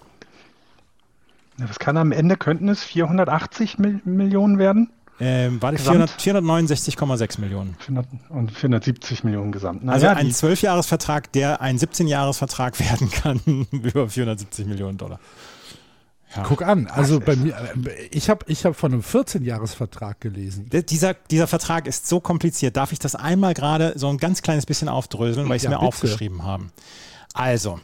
Was kann am Ende, könnten es 480 Mil Millionen werden? Ähm, war die 469,6 Millionen. 400 und 470 Millionen gesamt. Na also ja, ein Zwölfjahresvertrag, der ein 17-Jahresvertrag werden kann, über 470 Millionen Dollar. Ja. Guck an, also bei mir, äh, ich habe ich hab von einem 14-Jahres-Vertrag gelesen. Dieser, dieser Vertrag ist so kompliziert. Darf ich das einmal gerade so ein ganz kleines bisschen aufdröseln, weil ich es ja, mir bitte. aufgeschrieben habe? Also,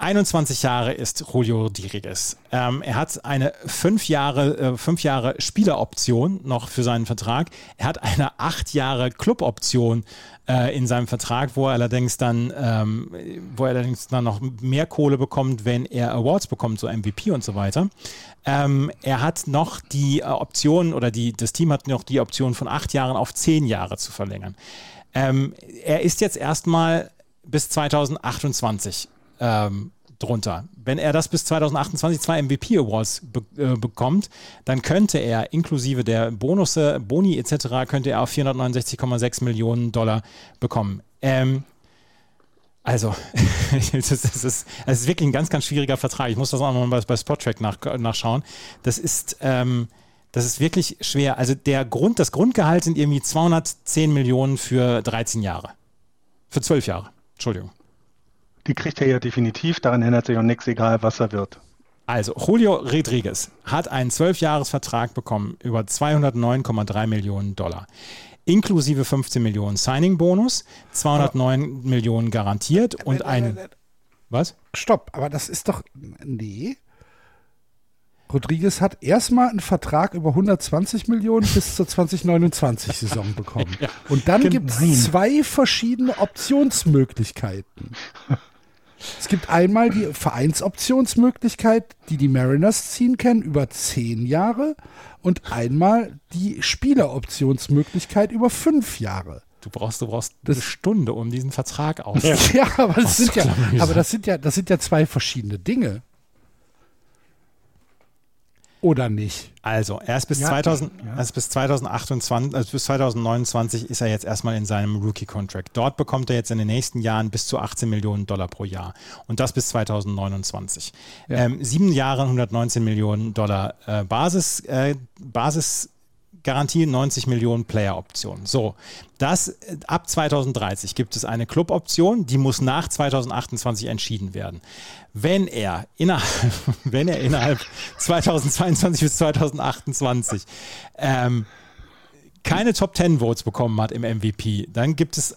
21 Jahre ist Julio Rodriguez. Ähm, er hat eine fünf Jahre, äh, Jahre Spieleroption noch für seinen Vertrag. Er hat eine acht Jahre Cluboption äh, in seinem Vertrag, wo er allerdings dann, ähm, wo er allerdings dann noch mehr Kohle bekommt, wenn er Awards bekommt, so MVP und so weiter. Ähm, er hat noch die äh, Option oder die, das Team hat noch die Option von acht Jahren auf zehn Jahre zu verlängern. Ähm, er ist jetzt erstmal bis 2028 ähm, drunter. Wenn er das bis 2028 zwei MVP Awards be äh, bekommt, dann könnte er inklusive der Bonusse, Boni etc., könnte er auf 469,6 Millionen Dollar bekommen. Ähm, also, das ist, das, ist, wirklich ein ganz, ganz schwieriger Vertrag. Ich muss das auch nochmal bei, bei Spottrack nach, nachschauen. Das ist, ähm, das ist wirklich schwer. Also der Grund, das Grundgehalt sind irgendwie 210 Millionen für 13 Jahre. Für 12 Jahre. Entschuldigung. Die kriegt er ja definitiv, daran ändert sich auch nichts, egal was er wird. Also, Julio Rodriguez hat einen Zwölfjahresvertrag bekommen über 209,3 Millionen Dollar. Inklusive 15 Millionen Signing-Bonus, 209 oh. Millionen garantiert und ein. Was? Stopp, aber das ist doch. Nee. Rodriguez hat erstmal einen Vertrag über 120 Millionen bis zur 2029-Saison bekommen. ja, und dann gibt es zwei verschiedene Optionsmöglichkeiten. Es gibt einmal die Vereinsoptionsmöglichkeit, die die Mariners ziehen können, über zehn Jahre und einmal die Spieleroptionsmöglichkeit über fünf Jahre. Du brauchst, du brauchst das, eine Stunde, um diesen Vertrag auszuführen. Ja, aber, das sind ja, aber das sind ja, das sind ja zwei verschiedene Dinge. Oder nicht? Also, erst bis, ja, 2000, ja. erst bis 2028, also bis 2029 ist er jetzt erstmal in seinem Rookie-Contract. Dort bekommt er jetzt in den nächsten Jahren bis zu 18 Millionen Dollar pro Jahr. Und das bis 2029. Ja. Ähm, sieben Jahre 119 Millionen Dollar äh, Basis, äh, Basis Garantie 90 Millionen Player-Option. So, das äh, ab 2030 gibt es eine Club-Option, die muss nach 2028 entschieden werden. Wenn er innerhalb, wenn er innerhalb 2022 bis 2028 ähm, keine Top 10 Votes bekommen hat im MVP, dann gibt es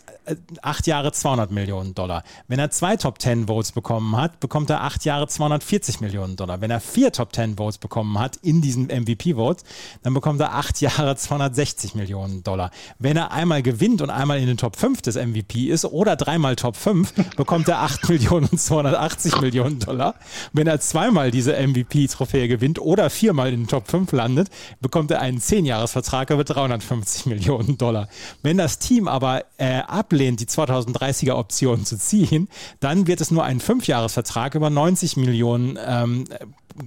acht Jahre 200 Millionen Dollar. Wenn er zwei Top 10 Votes bekommen hat, bekommt er acht Jahre 240 Millionen Dollar. Wenn er vier Top 10 Votes bekommen hat in diesen MVP-Votes, dann bekommt er acht Jahre 260 Millionen Dollar. Wenn er einmal gewinnt und einmal in den Top 5 des MVP ist oder dreimal Top 5, bekommt er 8 Millionen und 280 Millionen Dollar. Wenn er zweimal diese MVP-Trophäe gewinnt oder viermal in den Top 5 landet, bekommt er einen 10-Jahres-Vertrag über 350 Millionen Dollar. Wenn das Team aber äh, ab ablehnt, die 2030er Option zu ziehen, dann wird es nur einen Fünfjahresvertrag über 90 Millionen ähm,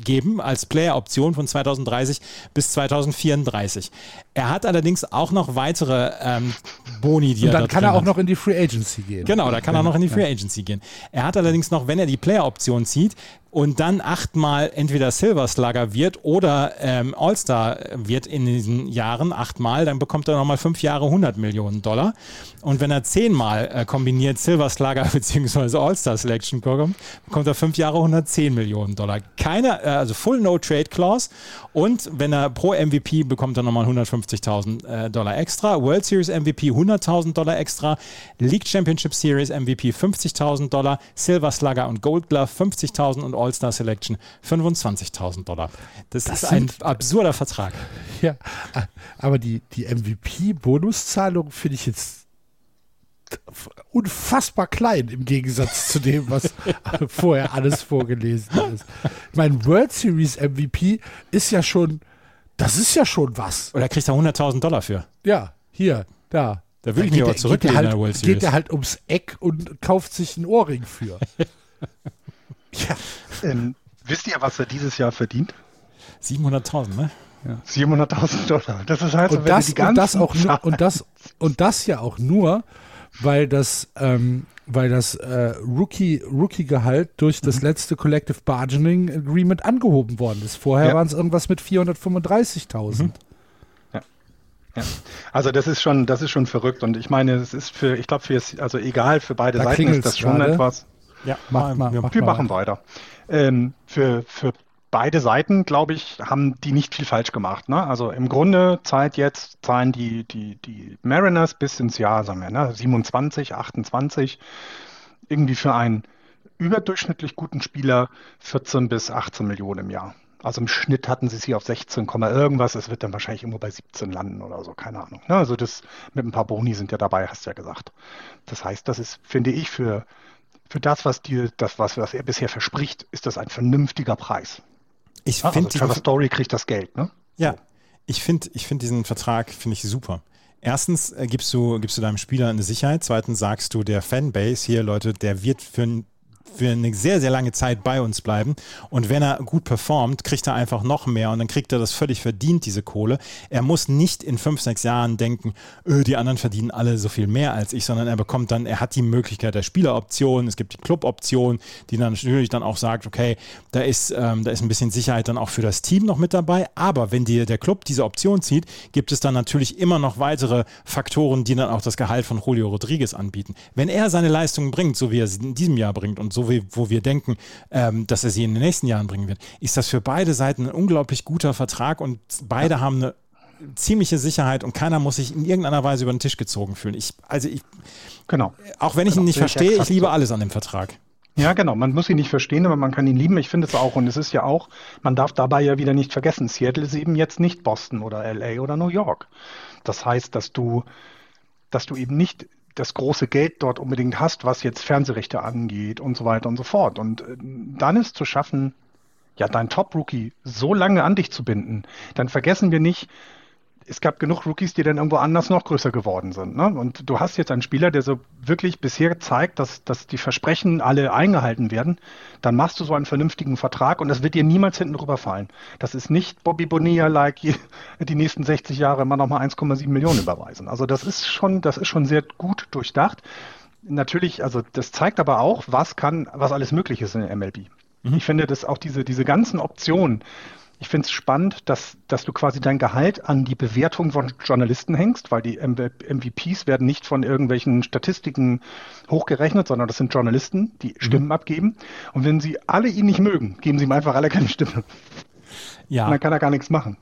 geben als Player-Option von 2030 bis 2034. Er hat allerdings auch noch weitere ähm, Boni, die Und dann er kann er auch hat. noch in die Free Agency gehen. Genau, da kann er noch in die Free Agency gehen. Er hat allerdings noch, wenn er die Player-Option zieht und dann achtmal entweder Silver Slugger wird oder ähm, All-Star wird in diesen Jahren achtmal, dann bekommt er nochmal fünf Jahre 100 Millionen Dollar. Und wenn er zehnmal äh, kombiniert Silver Slugger bzw. All-Star Selection bekommt, bekommt er fünf Jahre 110 Millionen Dollar. Keine, äh, also Full No Trade Clause. Und wenn er pro MVP bekommt er nochmal 150.000 äh, Dollar extra. World Series MVP 100.000 Dollar extra. League Championship Series MVP 50.000 Dollar. Silver Slugger und Gold Glove 50.000 und All-Star Selection 25.000 Dollar. Das, Das ist ein absurder Vertrag. Ja, aber die, die MVP-Bonuszahlung finde ich jetzt unfassbar klein im Gegensatz zu dem, was vorher alles vorgelesen ist. Ich meine, World Series MVP ist ja schon, das ist ja schon was. Oder kriegt er 100.000 Dollar für? Ja, hier, da. Da würde ich geht mich aber der- geht zurücklehnen der in halt, der World Series. Geht er halt ums Eck und kauft sich einen Ohrring für. ja, Ähm, wisst ihr, was er dieses Jahr verdient? 700.000, ne? 700.000 Dollar. Das ist halt so, und wenn das, du und das auch nur, und das und das ja auch nur, weil das ähm, weil das äh, Rookie Rookie Gehalt durch das letzte Collective Bargaining Agreement angehoben worden ist. Vorher Ja. waren es irgendwas mit 435.000. Ja. Also das ist schon, das ist schon verrückt. Und ich meine, es ist für, ich glaube, für also egal für beide Da Seiten ist das schon gerade. etwas. Ja, wir- Wir machen weiter. Ähm, für, für beide Seiten, glaube ich, haben die nicht viel falsch gemacht. Ne? Also im Grunde Zeit jetzt zahlen die, die, die Mariners bis ins Jahr, sagen wir, ne? 27, 28, irgendwie für einen überdurchschnittlich guten Spieler 14 bis 18 Millionen im Jahr. Also im Schnitt hatten sie sie auf 16, Komma irgendwas. Es wird dann wahrscheinlich irgendwo bei 17 landen oder so, keine Ahnung. Ne? Also das mit ein paar Boni sind ja dabei, hast du ja gesagt. Das heißt, das ist, finde ich, für, für das, was dir, das, was, was er bisher verspricht, ist das ein vernünftiger Preis. Ich Ja, finde also Trevor Story kriegt das Geld, ne? Ja, ich finde ich find diesen Vertrag finde ich super. Erstens äh, gibst, du, gibst du deinem Spieler eine Sicherheit. Zweitens sagst du der Fanbase hier, Leute, der wird für ein für eine sehr, sehr lange Zeit bei uns bleiben. Und wenn er gut performt, kriegt er einfach noch mehr und dann kriegt er das völlig verdient, diese Kohle. Er muss nicht in fünf, sechs Jahren denken, öh, die anderen verdienen alle so viel mehr als ich, sondern er bekommt dann, er hat die Möglichkeit der Spieleroption, es gibt die Cluboption, die dann natürlich dann auch sagt, okay, da ist, ähm, da ist ein bisschen Sicherheit dann auch für das Team noch mit dabei. Aber wenn dir der Club diese Option zieht, gibt es dann natürlich immer noch weitere Faktoren, die dann auch das Gehalt von Julio Rodriguez anbieten. Wenn er seine Leistungen bringt, so wie er sie in diesem Jahr bringt und so wie wo wir denken, ähm, dass er sie in den nächsten Jahren bringen wird, ist das für beide Seiten ein unglaublich guter Vertrag und beide haben eine ziemliche Sicherheit und keiner muss sich in irgendeiner Weise über den Tisch gezogen fühlen. Ich, also ich, Genau. auch wenn ich Genau, ihn nicht ich verstehe, ich liebe alles an dem Vertrag. Ja, genau. Man muss ihn nicht verstehen, aber man kann ihn lieben. Ich finde es auch. Und es ist ja auch, man darf dabei ja wieder nicht vergessen, Seattle ist eben jetzt nicht Boston oder LA oder New York. Das heißt, dass du, dass du eben nicht das große Geld dort unbedingt hast, was jetzt Fernsehrechte angeht und so weiter und so fort. Und äh, dann ist zu schaffen, ja, dein Top-Rookie so lange an dich zu binden, dann vergessen wir nicht, es gab genug Rookies, die dann irgendwo anders noch größer geworden sind. Ne? Und du hast jetzt einen Spieler, der so wirklich bisher zeigt, dass, dass die Versprechen alle eingehalten werden. Dann machst du so einen vernünftigen Vertrag und das wird dir niemals hinten rüberfallen. Das ist nicht Bobby Bonilla-like die nächsten 60 Jahre immer noch mal 1,7 Millionen überweisen. Also das ist schon, das ist schon sehr gut durchdacht. Natürlich, also das zeigt aber auch, was kann, was alles möglich ist in der MLB. Ich finde, dass auch diese, diese ganzen Optionen, Ich finde es spannend, dass, dass du quasi dein Gehalt an die Bewertung von Journalisten hängst, weil die MVPs werden nicht von irgendwelchen Statistiken hochgerechnet, sondern das sind Journalisten, die mhm. Stimmen abgeben. Und wenn sie alle ihn nicht mögen, geben sie ihm einfach alle keine Stimme. Ja. Und dann kann er gar nichts machen.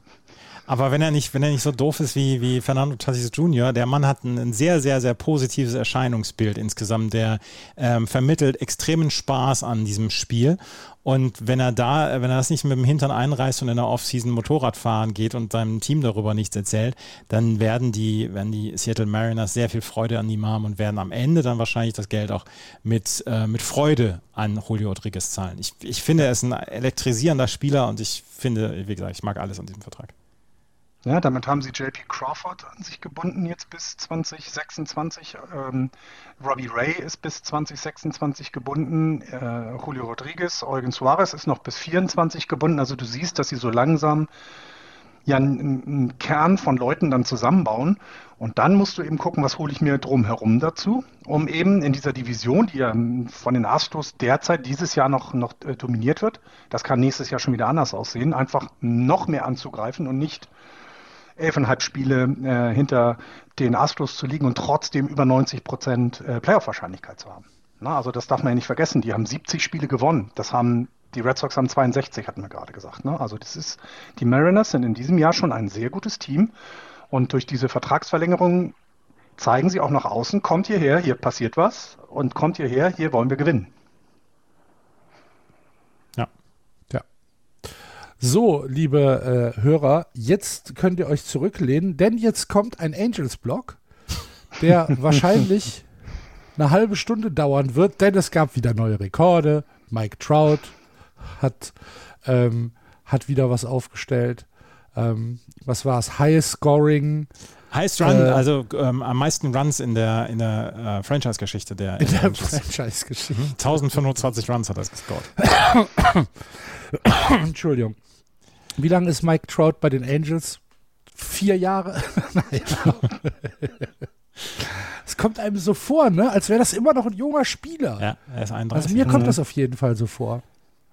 Aber wenn er nicht, wenn er nicht so doof ist wie, wie Fernando Tatis Jr., der Mann hat ein, ein sehr, sehr, sehr positives Erscheinungsbild insgesamt. Der ähm, vermittelt extremen Spaß an diesem Spiel. Und wenn er da, wenn er das nicht mit dem Hintern einreißt und in der Offseason Motorrad fahren geht und seinem Team darüber nichts erzählt, dann werden die, werden die Seattle Mariners sehr viel Freude an ihm haben und werden am Ende dann wahrscheinlich das Geld auch mit, äh, mit Freude an Julio Rodriguez zahlen. Ich, ich finde, er ist ein elektrisierender Spieler und ich finde, wie gesagt, ich mag alles an diesem Vertrag. Ja, damit haben sie JP Crawford an sich gebunden jetzt bis 2026. Ähm, Robbie Ray ist bis 2026 gebunden. Äh, Julio Rodriguez, Eugen Suarez ist noch bis 24 gebunden. Also du siehst, dass sie so langsam ja einen, Kern von Leuten dann zusammenbauen. Und dann musst du eben gucken, was hole ich mir drumherum dazu, um eben in dieser Division, die ja von den Astros derzeit dieses Jahr noch, noch äh, dominiert wird, das kann nächstes Jahr schon wieder anders aussehen, einfach noch mehr anzugreifen und nicht elfeinhalb Spiele äh, hinter den Astros zu liegen und trotzdem über 90 Prozent äh, Playoff-Wahrscheinlichkeit zu haben. Na, also das darf man ja nicht vergessen. Die haben 70 Spiele gewonnen. Das haben die Red Sox haben 62, hatten wir gerade gesagt. Ne? Also das ist die Mariners sind in diesem Jahr schon ein sehr gutes Team und durch diese Vertragsverlängerung zeigen sie auch nach außen, kommt hierher, hier passiert was und kommt hierher, hier wollen wir gewinnen. So, liebe äh, Hörer, jetzt könnt ihr euch zurücklehnen, denn jetzt kommt ein Angels-Block, der wahrscheinlich eine halbe Stunde dauern wird, denn es gab wieder neue Rekorde. Mike Trout hat, ähm, hat wieder was aufgestellt. Ähm, was war es? High Scoring. Highest Run, äh, also ähm, am meisten Runs in der, in der äh, Franchise-Geschichte der In der Franchise-Geschichte. 1025 Runs hat er gescored. Entschuldigung. Wie lange ist Mike Trout bei den Angels? Vier Jahre? Es kommt einem so vor, ne? als wäre das immer noch ein junger Spieler. Ja, er ist 31. Also mir kommt das auf jeden Fall so vor.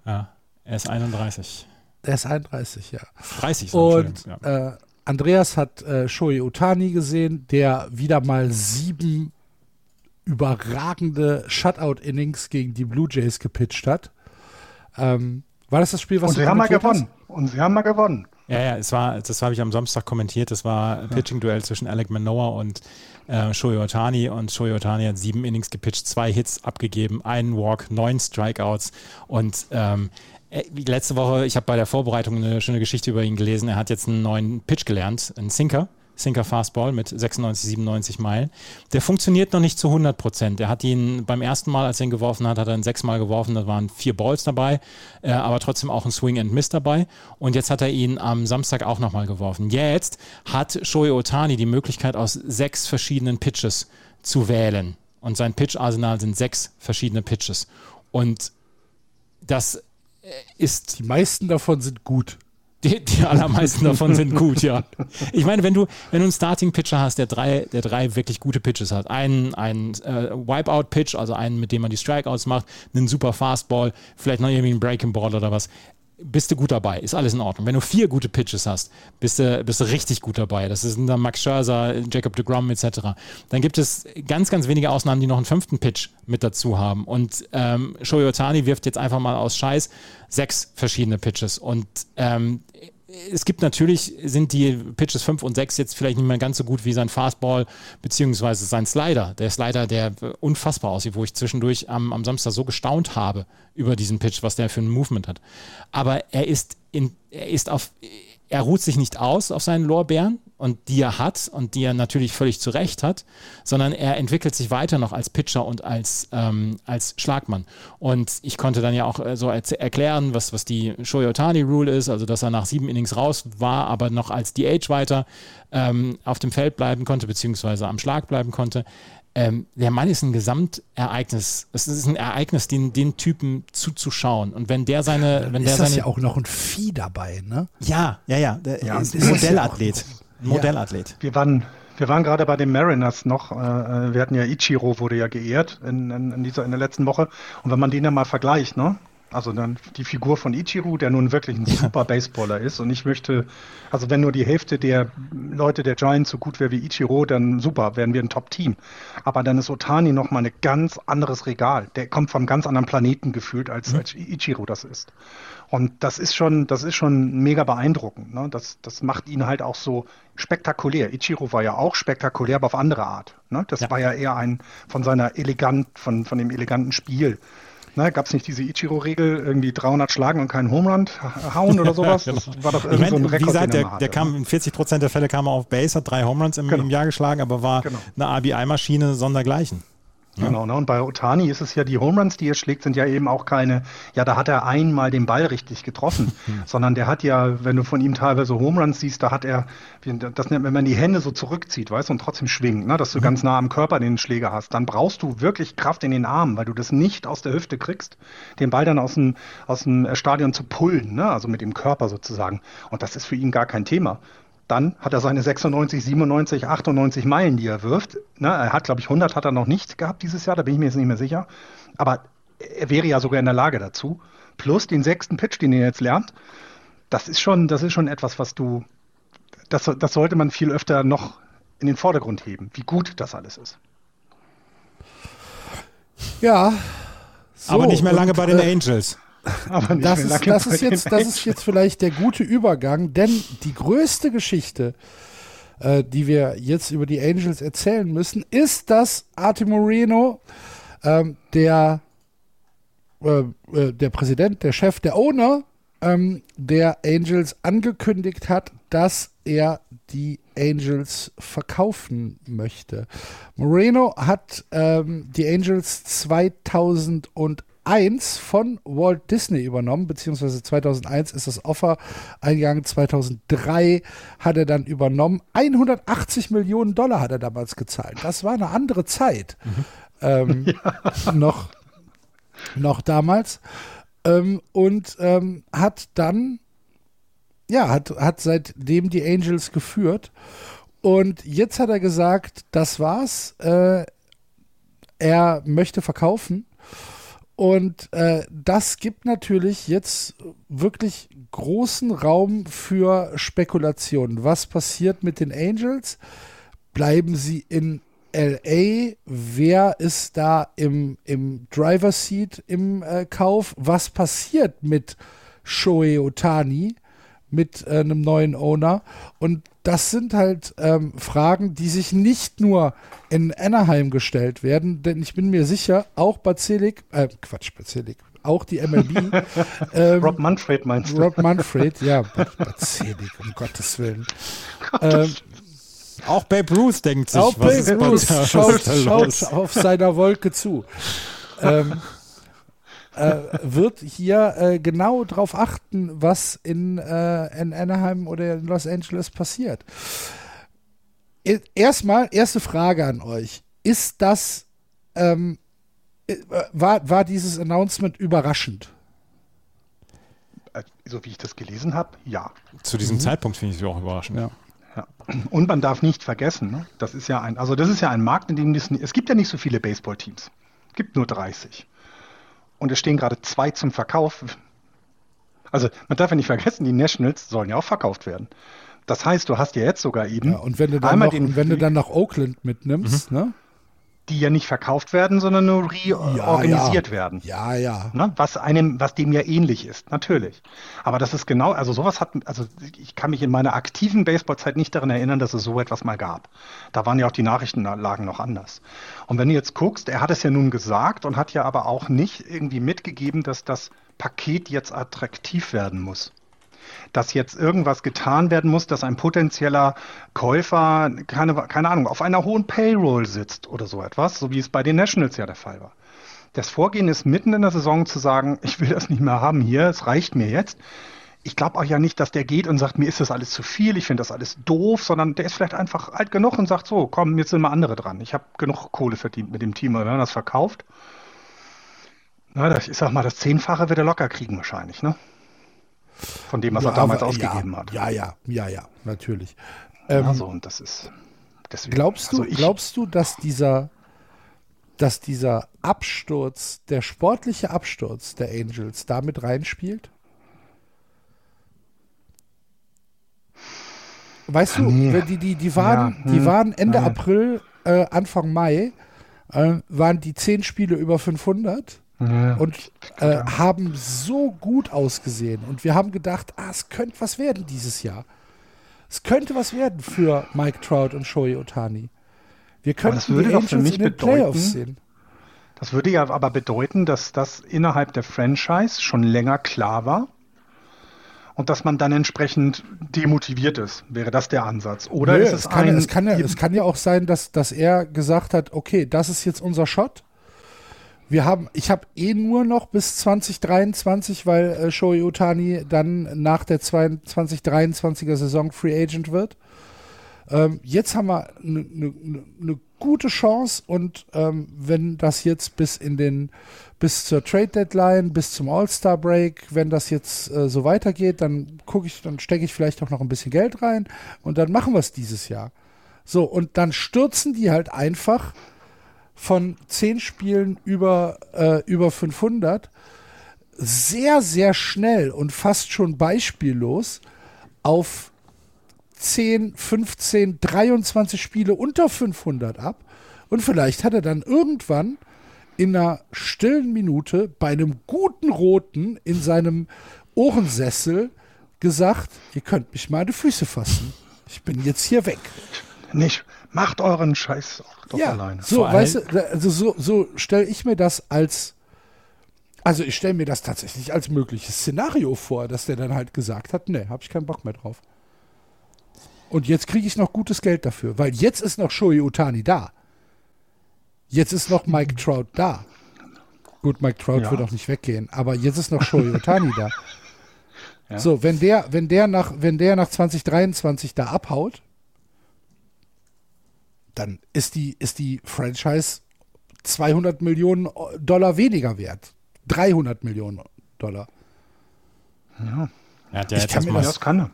Ja, er ist 31. Er ist 31, ja. 30. Und ja. äh, Andreas hat äh, Shohei Utani gesehen, der wieder mal sieben überragende Shutout-Innings gegen die Blue Jays gepitcht hat. Ähm, war das das Spiel, was Und sie haben mal gewonnen. Hast? Und sie haben mal gewonnen. Ja, ja, es war, das habe ich am Samstag kommentiert. Das war ein Pitching-Duell zwischen Alec Manoa und äh, Shohei Otani. Und Shohei Otani hat sieben Innings gepitcht, zwei Hits abgegeben, einen Walk, neun Strikeouts. Und ähm, äh, letzte Woche, ich habe bei der Vorbereitung eine schöne Geschichte über ihn gelesen. Er hat jetzt einen neuen Pitch gelernt, einen Sinker. Sinker Fastball mit 96, 97 Meilen. Der funktioniert noch nicht zu 100 Prozent. Er hat ihn beim ersten Mal, als er ihn geworfen hat, hat er ihn sechsmal geworfen. Da waren vier Balls dabei, äh, aber trotzdem auch ein Swing and Miss dabei. Und jetzt hat er ihn am Samstag auch nochmal geworfen. Jetzt hat Shohei Otani die Möglichkeit, aus sechs verschiedenen Pitches zu wählen. Und sein Pitch-Arsenal sind sechs verschiedene Pitches. Und das äh, ist. Die meisten davon sind gut. Die, die allermeisten davon sind gut, ja. Ich meine, wenn du, wenn du einen Starting-Pitcher hast, der drei, der drei wirklich gute Pitches hat, einen, einen äh, Wipeout-Pitch, also einen, mit dem man die Strikeouts macht, einen super Fastball, vielleicht noch irgendwie einen Breaking Ball oder was, bist du gut dabei, ist alles in Ordnung. Wenn du vier gute Pitches hast, bist du, bist du richtig gut dabei. Das sind dann Max Scherzer, Jacob de Grom etc. Dann gibt es ganz, ganz wenige Ausnahmen, die noch einen fünften Pitch mit dazu haben. Und ähm, Shohei Otani wirft jetzt einfach mal aus Scheiß sechs verschiedene Pitches. Und ähm, es gibt natürlich, sind die Pitches 5 und 6 jetzt vielleicht nicht mehr ganz so gut wie sein Fastball beziehungsweise sein Slider. Der Slider, der unfassbar aussieht, wo ich zwischendurch am, am Samstag so gestaunt habe über diesen Pitch, was der für ein Movement hat. Aber er ist, in, er ist auf, er ruht sich nicht aus auf seinen Lorbeeren und die er hat und die er natürlich völlig zu Recht hat, sondern er entwickelt sich weiter noch als Pitcher und als, ähm, als Schlagmann. Und ich konnte dann ja auch äh, so erklären, was, was die Shoyotani-Rule ist, also dass er nach sieben Innings raus war, aber noch als DH weiter ähm, auf dem Feld bleiben konnte, beziehungsweise am Schlag bleiben konnte. Ähm, der Mann ist ein Gesamtereignis. Es ist ein Ereignis, den, den Typen zuzuschauen. Und wenn der seine, wenn ist der seine, das ja auch noch ein Vieh dabei, ne? Ja, ja, ja. Der ja, ist Modellathlet. Modellathlet. Wir waren, wir waren gerade bei den Mariners noch. Äh, äh, wir hatten ja Ichiro wurde ja geehrt in, in, in, dieser, in der letzten Woche. Und wenn man den ja mal vergleicht, ne? Also dann die Figur von Ichiro, der nun wirklich ein super Baseballer ist. Und ich möchte, also wenn nur die Hälfte der Leute der Giants so gut wäre wie Ichiro, dann super, wären wir ein Top-Team. Aber dann ist Otani nochmal ein ganz anderes Regal. Der kommt vom ganz anderen Planeten gefühlt, als, mhm. als Ichiro das ist. Und das ist schon, das ist schon mega beeindruckend. Ne? Das, das macht ihn halt auch so spektakulär. Ichiro war ja auch spektakulär, aber auf andere Art. Ne? Das ja. war ja eher ein von seiner elegant, von, von dem eleganten Spiel. Ne, Gab es nicht diese Ichiro-Regel, irgendwie 300 schlagen und keinen Homerun hauen oder sowas? Das war doch irgendwie so ein Rekord. Wie gesagt, der, der kam in 40 Prozent der Fälle kam er auf Base, hat drei Homeruns im, genau. im Jahr geschlagen, aber war genau. eine RBI-Maschine sondergleichen. Genau, ne? und bei Otani ist es ja, die Home Runs, die er schlägt, sind ja eben auch keine, ja, da hat er einmal den Ball richtig getroffen, hm. sondern der hat ja, wenn du von ihm teilweise Home Runs siehst, da hat er, das nennt man, wenn man die Hände so zurückzieht, weißt du, und trotzdem schwingt, ne, dass du mhm. ganz nah am Körper den Schläger hast, dann brauchst du wirklich Kraft in den Armen, weil du das nicht aus der Hüfte kriegst, den Ball dann aus dem, aus dem Stadion zu pullen, ne, also mit dem Körper sozusagen. Und das ist für ihn gar kein Thema dann hat er seine 96, 97, 98 Meilen, die er wirft. Ne, er hat, glaube ich, 100 hat er noch nicht gehabt dieses Jahr, da bin ich mir jetzt nicht mehr sicher. Aber er wäre ja sogar in der Lage dazu. Plus den sechsten Pitch, den er jetzt lernt. Das ist schon, das ist schon etwas, was du, das, das sollte man viel öfter noch in den Vordergrund heben, wie gut das alles ist. Ja. So, aber nicht mehr lange und, bei den äh, Angels. Aber das, ist, das, ist jetzt, das ist jetzt vielleicht der gute Übergang, denn die größte Geschichte, äh, die wir jetzt über die Angels erzählen müssen, ist, dass Arte Moreno, ähm, der, äh, äh, der Präsident, der Chef, der Owner ähm, der Angels angekündigt hat, dass er die Angels verkaufen möchte. Moreno hat ähm, die Angels 2008 2001 von Walt Disney übernommen, beziehungsweise 2001 ist das Offer eingegangen, 2003 hat er dann übernommen. 180 Millionen Dollar hat er damals gezahlt. Das war eine andere Zeit. Mhm. Ähm, ja. noch, noch damals. Ähm, und ähm, hat dann, ja, hat, hat seitdem die Angels geführt. Und jetzt hat er gesagt, das war's. Äh, er möchte verkaufen und äh, das gibt natürlich jetzt wirklich großen Raum für Spekulationen. Was passiert mit den Angels? Bleiben sie in LA? Wer ist da im, im Driver Seat im äh, Kauf? Was passiert mit Shohei Otani? mit äh, einem neuen Owner. Und das sind halt ähm, Fragen, die sich nicht nur in Anaheim gestellt werden, denn ich bin mir sicher, auch Bazelik, äh, Quatsch, Bazelik, auch die MLB. ähm, Rob Manfred meinst du? Rob Manfred, ja, Bazelik, um Gottes Willen. Ähm, auch Babe Ruth denkt sich, auch was Babe Ruth schaut, schaut auf seiner Wolke zu. ähm, äh, wird hier äh, genau darauf achten, was in, äh, in Anaheim oder in Los Angeles passiert. Erstmal, erste Frage an euch. Ist das, ähm, äh, war, war dieses Announcement überraschend? So wie ich das gelesen habe, ja. Zu diesem mhm. Zeitpunkt finde ich es auch überraschend. Ja. Ja. Und man darf nicht vergessen, ne? das ist ja ein, also das ist ja ein Markt, in dem es, es gibt ja nicht so viele Baseballteams. Es gibt nur 30 und es stehen gerade zwei zum Verkauf. Also man darf ja nicht vergessen, die Nationals sollen ja auch verkauft werden. Das heißt, du hast ja jetzt sogar eben. Ja, und wenn du dann, noch, den, wenn du dann nach Oakland mitnimmst, mhm. ne? Die ja nicht verkauft werden, sondern nur reorganisiert ja, ja. werden. Ja, ja. Ne? Was einem, was dem ja ähnlich ist, natürlich. Aber das ist genau, also sowas hat, also ich kann mich in meiner aktiven Baseballzeit nicht daran erinnern, dass es so etwas mal gab. Da waren ja auch die Nachrichtenlagen noch anders. Und wenn du jetzt guckst, er hat es ja nun gesagt und hat ja aber auch nicht irgendwie mitgegeben, dass das Paket jetzt attraktiv werden muss dass jetzt irgendwas getan werden muss, dass ein potenzieller Käufer, keine, keine Ahnung, auf einer hohen Payroll sitzt oder so etwas, so wie es bei den Nationals ja der Fall war. Das Vorgehen ist mitten in der Saison zu sagen, ich will das nicht mehr haben hier, es reicht mir jetzt. Ich glaube auch ja nicht, dass der geht und sagt, mir ist das alles zu viel, ich finde das alles doof, sondern der ist vielleicht einfach alt genug und sagt so, komm, jetzt sind mal andere dran. Ich habe genug Kohle verdient mit dem Team, wenn er das verkauft. Na, das, ich sag mal, das Zehnfache wird er locker kriegen wahrscheinlich, ne? Von dem, was ja, er damals aber, ausgegeben ja, hat. Ja, ja, ja, ja, natürlich. Ähm, also, und das ist. Deswegen, glaubst du, also ich, glaubst du, dass dieser dass dieser Absturz, der sportliche Absturz der Angels damit reinspielt? Weißt du, Nee. die, die, die, waren, Ja, die hm, waren Ende nein. April, äh, Anfang Mai, äh, waren die zehn Spiele über 500 Ja. und äh, haben so gut ausgesehen. Und wir haben gedacht, ah, es könnte was werden dieses Jahr. Es könnte was werden für Mike Trout und Shohei Otani. Wir könnten das würde doch für mich bedeuten. Das würde ja aber bedeuten, dass das innerhalb der Franchise schon länger klar war und dass man dann entsprechend demotiviert ist. Wäre das der Ansatz? Oder Nö, ist es, es, kann, ein, es, kann ja, es kann ja auch sein, dass, dass er gesagt hat, okay, das ist jetzt unser Shot. Wir haben, ich habe eh nur noch bis 2023, weil äh, Shohei Otani dann nach der 2023er Saison Free Agent wird. Ähm, jetzt haben wir eine ne, ne, ne gute Chance und ähm, wenn das jetzt bis in den bis zur Trade Deadline, bis zum All-Star Break, wenn das jetzt äh, so weitergeht, dann gucke ich, dann stecke ich vielleicht auch noch ein bisschen Geld rein und dann machen wir es dieses Jahr. So, und dann stürzen die halt einfach von zehn Spielen über, äh, über 500 sehr, sehr schnell und fast schon beispiellos auf 10, 15, 23 Spiele unter 500 ab. Und vielleicht hat er dann irgendwann in einer stillen Minute bei einem guten Roten in seinem Ohrensessel gesagt, ihr könnt mich meine Füße fassen. Ich bin jetzt hier weg. nicht? Macht euren Scheiß doch ja, alleine. so, Vor weißt du, also so, so stelle ich mir das als, also ich stelle mir das tatsächlich als mögliches Szenario vor, dass der dann halt gesagt hat, nee, habe ich keinen Bock mehr drauf. Und jetzt kriege ich noch gutes Geld dafür, weil jetzt ist noch Shohei Utani da. Jetzt ist noch Mike Trout da. Gut, Mike Trout Ja. wird auch nicht weggehen, aber jetzt ist noch Shohei Utani da. Ja. So, wenn der, wenn der nach, wenn der nach 2023 da abhaut, dann ist die, ist die Franchise 200 Millionen Dollar weniger wert. 300 Millionen Dollar. Er hat ja Ich jetzt kann mir erstmal Das kann er.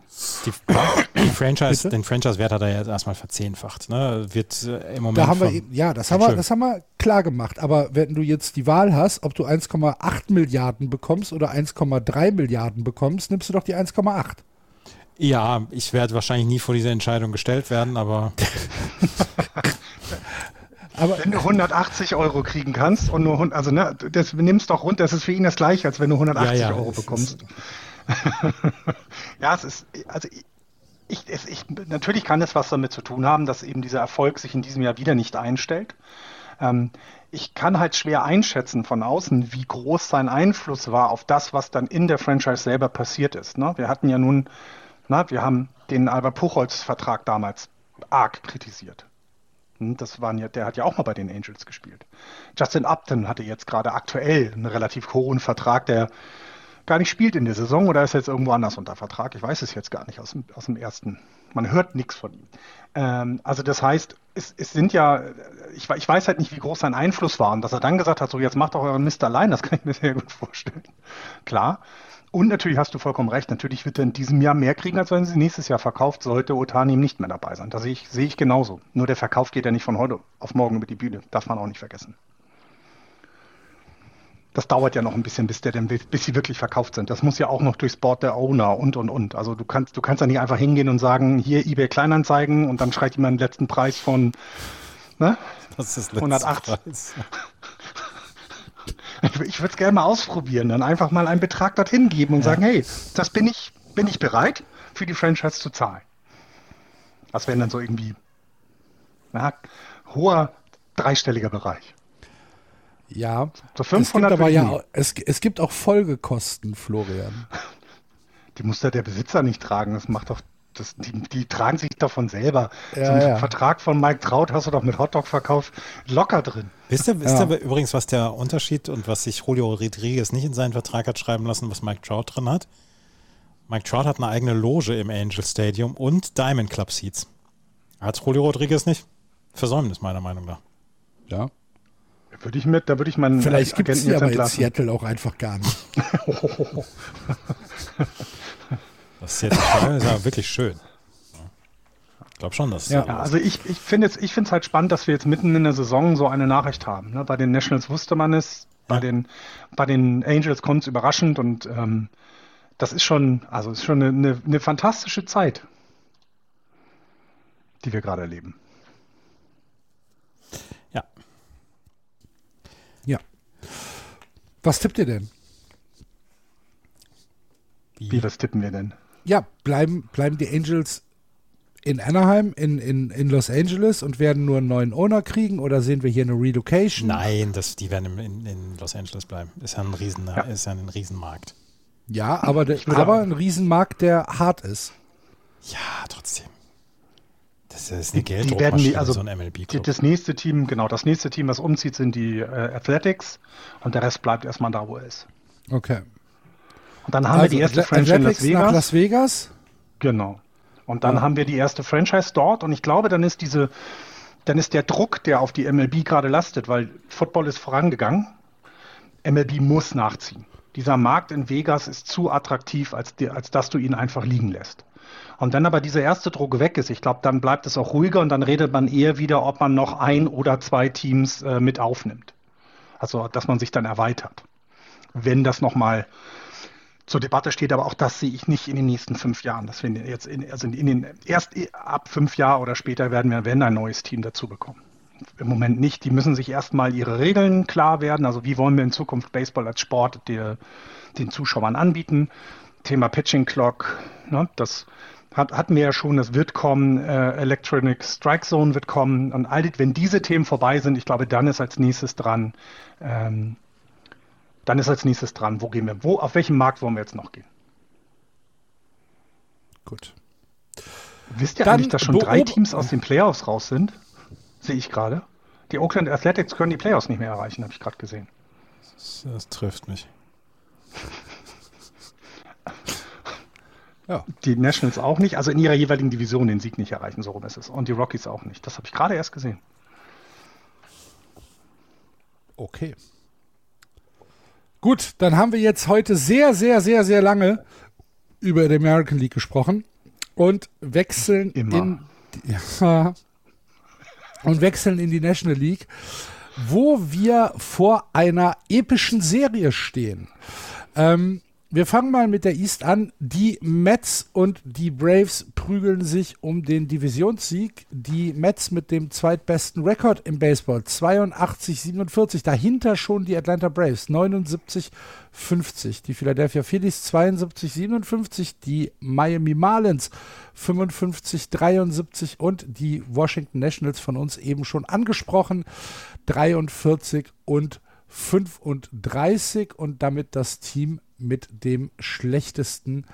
die, die Franchise, den Franchise-Wert hat er jetzt erstmal verzehnfacht. Ne? Wird äh, im Moment Da haben wir, ja, das haben, wir, das haben wir klar gemacht. Aber wenn du jetzt die Wahl hast, ob du 1,8 Milliarden bekommst oder 1,3 Milliarden bekommst, nimmst du doch die 1,8. Ja, ich werde wahrscheinlich nie vor diese Entscheidung gestellt werden, aber Aber Wenn du 180 Euro kriegen kannst und nur 100, also ne, das nimmst doch runter, das ist für ihn das gleiche, als wenn du 180 Ja, ja, Euro bekommst. ja, es ist, also ich, ich, es, ich, natürlich kann es was damit zu tun haben, dass eben dieser Erfolg sich in diesem Jahr wieder nicht einstellt. Ähm, ich kann halt schwer einschätzen von außen, wie groß sein Einfluss war auf das, was dann in der Franchise selber passiert ist. Ne? Wir hatten ja nun, na, wir haben den Albert Puchholz-Vertrag damals arg kritisiert. Hm, Das waren ja, der hat ja auch mal bei den Angels gespielt. Justin Upton hatte jetzt gerade aktuell einen relativ hohen Vertrag, der gar nicht spielt in der Saison oder ist jetzt irgendwo anders unter Vertrag. Ich weiß es jetzt gar nicht aus dem, aus dem ersten. Man hört nichts von ihm. Ähm, also das heißt, es, es sind ja, ich, ich weiß halt nicht, wie groß sein Einfluss war und dass er dann gesagt hat, so jetzt macht doch euren Mist allein, das kann ich mir sehr gut vorstellen. Klar. Und natürlich hast du vollkommen recht, natürlich wird er in diesem Jahr mehr kriegen, als wenn sie nächstes Jahr verkauft, sollte Otani ihm nicht mehr dabei sein. Das sehe ich, sehe ich genauso. Nur der Verkauf geht ja nicht von heute auf morgen über die Bühne. Darf man auch nicht vergessen. Das dauert ja noch ein bisschen, bis der denn, bis sie wirklich verkauft sind. Das muss ja auch noch durchs Board der Owner und und und. Also du kannst, du kannst ja nicht einfach hingehen und sagen, hier eBay Kleinanzeigen und dann schreit jemand den letzten Preis von, ne? das ist 180. Preis. Ich, ich würde es gerne mal ausprobieren, dann einfach mal einen Betrag dorthin geben und sagen, hey, das bin ich, bin ich bereit, für die Franchise zu zahlen. Das wäre dann so irgendwie na, hoher dreistelliger Bereich. ja, So es gibt 500 aber ja, es, es gibt auch Folgekosten, Florian. Die muss da der Besitzer nicht tragen. Das macht doch, das, die, die tragen sich davon selber. Ja, so ja. Vertrag von Mike Traut hast du doch mit Hotdog-Verkauf locker drin. Wisst ihr, wisst Ja. ihr übrigens, was der Unterschied und was sich Julio Rodriguez nicht in seinen Vertrag hat schreiben lassen, was Mike Trout drin hat? Mike Trout hat eine eigene Loge im Angel Stadium und Diamond Club Seats. Hat Julio Rodriguez nicht? Versäumnis meiner Meinung nach. Ja. Da würde ich mit, da würde ich meinen Vielleicht gibt es die aber in entlassen. Seattle auch einfach gar nicht. Das ist jetzt das ist ja wirklich schön. Ich glaube schon, dass es ja. ja also ich, ich finde es ich halt spannend, dass wir jetzt mitten in der Saison so eine Nachricht haben. Ne? Bei den Nationals wusste man es, bei, ja. den, bei den Angels kommt es überraschend und ähm, das ist schon, also ist schon eine, eine, eine fantastische Zeit, die wir gerade erleben. Ja. Ja. Was tippt ihr denn? Wie, Wie was tippen wir denn? Ja, bleiben, bleiben die Angels in Anaheim, in, in, in Los Angeles und werden nur einen neuen Owner kriegen oder sehen wir hier eine Relocation? Nein, das, die werden in, in Los Angeles bleiben. Ist ja ein, Riesen, ja. Ist ja ein Riesenmarkt. Ja, aber, der, aber ein Riesenmarkt, der hart ist. Ja, trotzdem. Das ist eine die, die werden die, also so ein MLB-Club. Das nächste Team, genau, das nächste Team, was umzieht, sind die äh, Athletics und der Rest bleibt erstmal da, wo er ist. Okay. Und dann haben also, wir die erste Franchise in Las Vegas. Nach Las Vegas. Genau. Und dann ja. haben wir die erste Franchise dort und ich glaube, dann ist diese, dann ist der Druck, der auf die MLB gerade lastet, weil Football ist vorangegangen. MLB muss nachziehen. Dieser Markt in Vegas ist zu attraktiv, als, als dass du ihn einfach liegen lässt. Und wenn aber dieser erste Druck weg ist, ich glaube, dann bleibt es auch ruhiger und dann redet man eher wieder, ob man noch ein oder zwei Teams äh, mit aufnimmt. Also, dass man sich dann erweitert. Wenn das nochmal zur Debatte steht, aber auch das sehe ich nicht in den nächsten fünf Jahren. Dass wir jetzt in, also in den erst ab fünf Jahren oder später werden wir, wenn ein neues Team dazu bekommen. Im Moment nicht. Die müssen sich erstmal ihre Regeln klar werden. Also wie wollen wir in Zukunft Baseball als Sport der, den Zuschauern anbieten? Thema Pitching Clock, ne, das hat, hatten wir ja schon, das wird kommen, äh, Electronic Strike Zone wird kommen und all wenn diese Themen vorbei sind, ich glaube, dann ist als nächstes dran, ähm, dann ist als nächstes dran, wo gehen wir, wo, auf welchem Markt wollen wir jetzt noch gehen? Gut. Wisst ihr dann eigentlich, dass schon drei Teams aus den Playoffs raus sind? Sehe ich gerade. Die Oakland Athletics können die Playoffs nicht mehr erreichen, habe ich gerade gesehen. Das, das, trifft mich. ja. Die Nationals auch nicht, also in ihrer jeweiligen Division den Sieg nicht erreichen, so rum ist es. Und die Rockies auch nicht. Das habe ich gerade erst gesehen. Okay. Gut, dann haben wir jetzt heute sehr, sehr, sehr, sehr lange über die American League gesprochen und wechseln Immer. in ja, und wechseln in die National League, wo wir vor einer epischen Serie stehen. Ähm, wir fangen mal mit der East an. Die Mets und die Braves prügeln sich um den Divisionssieg. Die Mets mit dem zweitbesten Rekord im Baseball, 82-47. Dahinter schon die Atlanta Braves, 79-50. Die Philadelphia Phillies 72-57. Die Miami Marlins 55-73. Und die Washington Nationals von uns eben schon angesprochen, 43 und 35 und damit das Team mit dem schlechtesten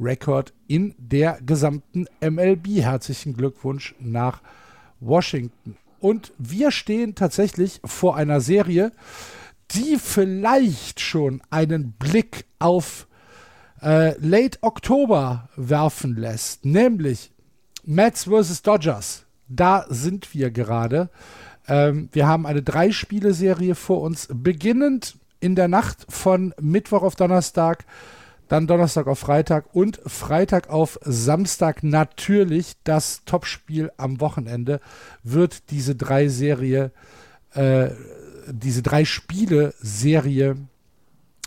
Rekord in der gesamten MLB. Herzlichen Glückwunsch nach Washington. Und wir stehen tatsächlich vor einer Serie, die vielleicht schon einen Blick auf äh, Late Oktober werfen lässt, nämlich Mets vs. Dodgers. Da sind wir gerade. Ähm, wir haben eine Drei-Spiele-Serie vor uns, beginnend in der Nacht von Mittwoch auf Donnerstag, dann Donnerstag auf Freitag und Freitag auf Samstag natürlich das Topspiel am Wochenende wird diese drei Serie, äh, diese drei Spiele Serie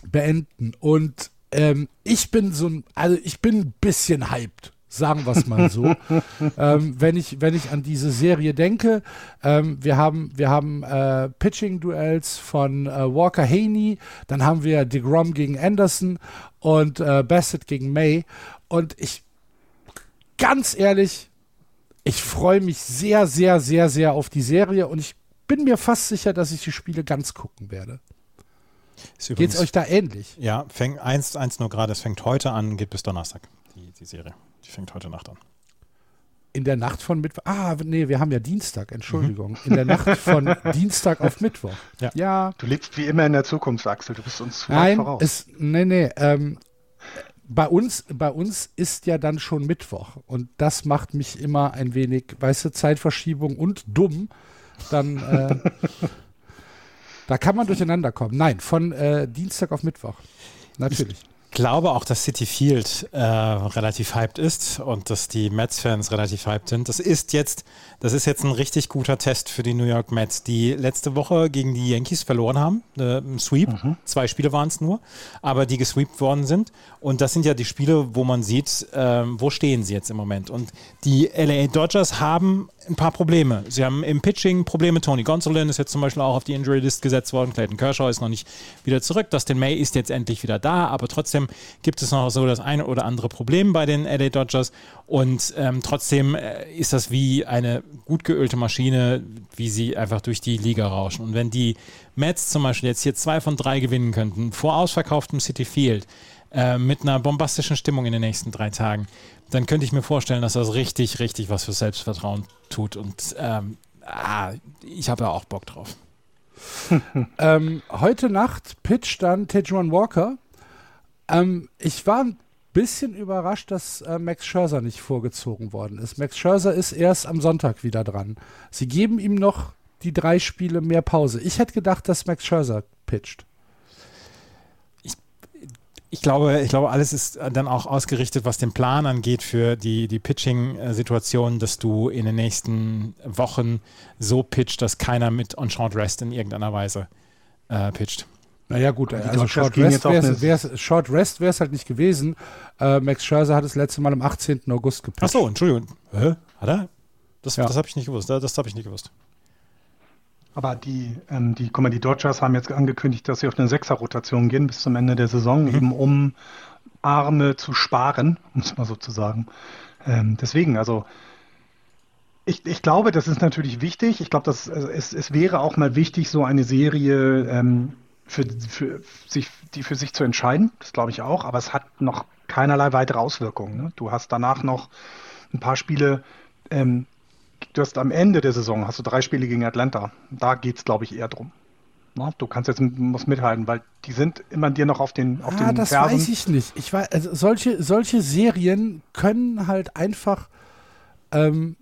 beenden. Und ähm, ich bin so ein, also ich bin ein bisschen hyped sagen wir es mal so. ähm, wenn, ich, wenn ich an diese Serie denke, ähm, wir haben, wir haben äh, Pitching-Duells von äh, Walker Haney, dann haben wir DeGrom gegen Anderson und äh, Bassett gegen May. Und ich, ganz ehrlich, ich freue mich sehr, sehr, sehr, sehr auf die Serie und ich bin mir fast sicher, dass ich die Spiele ganz gucken werde. Geht es euch da ähnlich? Ja, fängt 1-1 nur gerade, es fängt heute an, geht bis Donnerstag, die, die Serie. Die fängt heute Nacht an. In der Nacht von Mittwoch. Ah, nee, wir haben ja Dienstag, Entschuldigung. Mhm. In der Nacht von Dienstag auf Mittwoch. Ja. ja. Du lebst wie immer in der Zukunft, Axel. Du bist uns Nein, voraus. Es, nee, nee. Ähm, bei uns, bei uns ist ja dann schon Mittwoch und das macht mich immer ein wenig, weißt du, Zeitverschiebung und dumm. Dann, äh, da kann man durcheinander kommen. Nein, von äh, Dienstag auf Mittwoch. Natürlich. Glaube auch, dass City Field äh, relativ hyped ist und dass die Mets-Fans relativ hyped sind. Das ist jetzt, das ist jetzt ein richtig guter Test für die New York Mets, die letzte Woche gegen die Yankees verloren haben. Äh, Im Sweep. Mhm. Zwei Spiele waren es nur, aber die gesweept worden sind. Und das sind ja die Spiele, wo man sieht, äh, wo stehen sie jetzt im Moment. Und die LA Dodgers haben ein paar Probleme. Sie haben im Pitching Probleme. Tony Gonsolin ist jetzt zum Beispiel auch auf die Injury List gesetzt worden. Clayton Kershaw ist noch nicht wieder zurück. Dustin May ist jetzt endlich wieder da, aber trotzdem gibt es noch so das eine oder andere Problem bei den LA Dodgers. Und ähm, trotzdem äh, ist das wie eine gut geölte Maschine, wie sie einfach durch die Liga rauschen. Und wenn die Mets zum Beispiel jetzt hier zwei von drei gewinnen könnten, vor ausverkauftem City Field, äh, mit einer bombastischen Stimmung in den nächsten drei Tagen, dann könnte ich mir vorstellen, dass das richtig, richtig was für Selbstvertrauen tut. Und ähm, ah, ich habe ja auch Bock drauf. ähm, heute Nacht pitcht dann Tejuan Walker. Ähm, ich war ein bisschen überrascht, dass äh, Max Scherzer nicht vorgezogen worden ist. Max Scherzer ist erst am Sonntag wieder dran. Sie geben ihm noch die drei Spiele mehr Pause. Ich hätte gedacht, dass Max Scherzer pitcht ich glaube, ich glaube, alles ist dann auch ausgerichtet, was den Plan angeht für die, die Pitching-Situation, dass du in den nächsten Wochen so pitcht, dass keiner mit On-Short Rest in irgendeiner Weise äh, pitcht. Naja, gut, also Short Rest wäre es halt nicht gewesen. Äh, Max Scherzer hat das letzte Mal am 18. August gepitcht. Ach so, Entschuldigung. Hä? Hat er? Das, ja. das habe ich nicht gewusst. Das habe ich nicht gewusst. Aber die, ähm, die, guck mal, die Dodgers haben jetzt angekündigt, dass sie auf eine Sechser-Rotation gehen bis zum Ende der Saison, mhm. eben um Arme zu sparen, um es mal so zu sagen. Ähm, deswegen, also ich, ich glaube, das ist natürlich wichtig. Ich glaube, dass also es, es wäre auch mal wichtig, so eine Serie ähm, für, für sich, die für sich zu entscheiden. Das glaube ich auch. Aber es hat noch keinerlei weitere Auswirkungen. Ne? Du hast danach noch ein paar Spiele, ähm, du hast am Ende der Saison hast du drei Spiele gegen Atlanta. Da geht es, glaube ich, eher drum. Na, du kannst jetzt musst mithalten, weil die sind immer dir noch auf den auf ah, den das Fersen. weiß ich nicht. Ich weiß, also solche solche Serien können halt einfach ähm,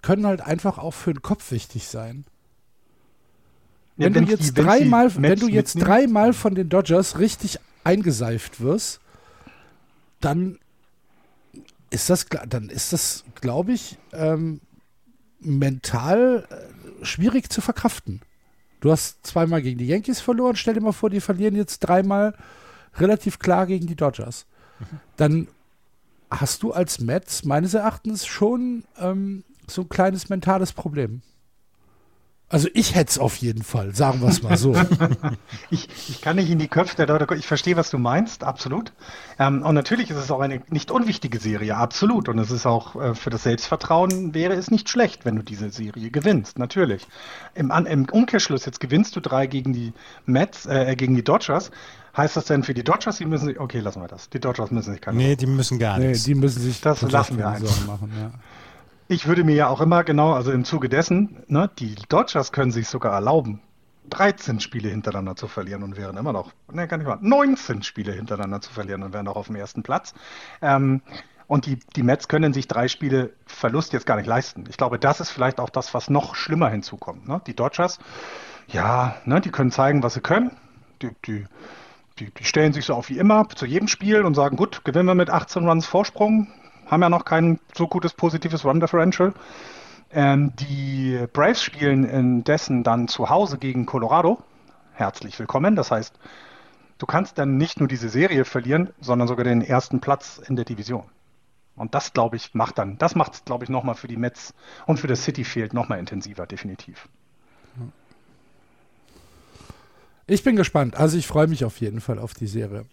können halt einfach auch für den Kopf wichtig sein. Ja, wenn, du jetzt dreimal, wenn du jetzt dreimal von den Dodgers richtig eingeseift wirst, dann ist das, dann ist das, glaube ich, ähm, mental äh, schwierig zu verkraften. Du hast zweimal gegen die Yankees verloren. Stell dir mal vor, die verlieren jetzt dreimal relativ klar gegen die Dodgers. Mhm. Dann hast du als Mets meines Erachtens schon ähm, so ein kleines mentales Problem. Also ich hätte es auf jeden Fall, sagen wir es mal so. ich, ich kann nicht in die Köpfe der Leute, ich verstehe, was du meinst, absolut. Ähm, und natürlich ist es auch eine nicht unwichtige Serie, absolut. Und es ist auch äh, für das Selbstvertrauen wäre es nicht schlecht, wenn du diese Serie gewinnst, natürlich. Im, an, im Umkehrschluss, jetzt gewinnst du drei gegen die Mets, äh, gegen die Dodgers. Heißt das denn für die Dodgers, die müssen sich, okay, lassen wir das. Die Dodgers müssen sich keine Nee, die müssen gar nichts. Nee, die müssen sich das lassen wir einfach machen, ja. Ich würde mir ja auch immer genau, also im Zuge dessen, ne, die Dodgers können sich sogar erlauben, 13 Spiele hintereinander zu verlieren und wären immer noch, ne, kann ich mal, 19 Spiele hintereinander zu verlieren und wären auch auf dem ersten Platz. Ähm, und die, die Mets können sich drei Spiele Verlust jetzt gar nicht leisten. Ich glaube, das ist vielleicht auch das, was noch schlimmer hinzukommt. Ne? Die Dodgers, ja, ne, die können zeigen, was sie können. Die, die, die, die stellen sich so auf wie immer zu jedem Spiel und sagen, gut, gewinnen wir mit 18 Runs Vorsprung, haben ja noch kein so gutes positives Run Differential. Ähm, die Braves spielen indessen dann zu Hause gegen Colorado. Herzlich willkommen. Das heißt, du kannst dann nicht nur diese Serie verlieren, sondern sogar den ersten Platz in der Division. Und das, glaube ich, macht dann, das macht es, glaube ich, nochmal für die Mets und für das City Field nochmal intensiver, definitiv. Ich bin gespannt. Also ich freue mich auf jeden Fall auf die Serie.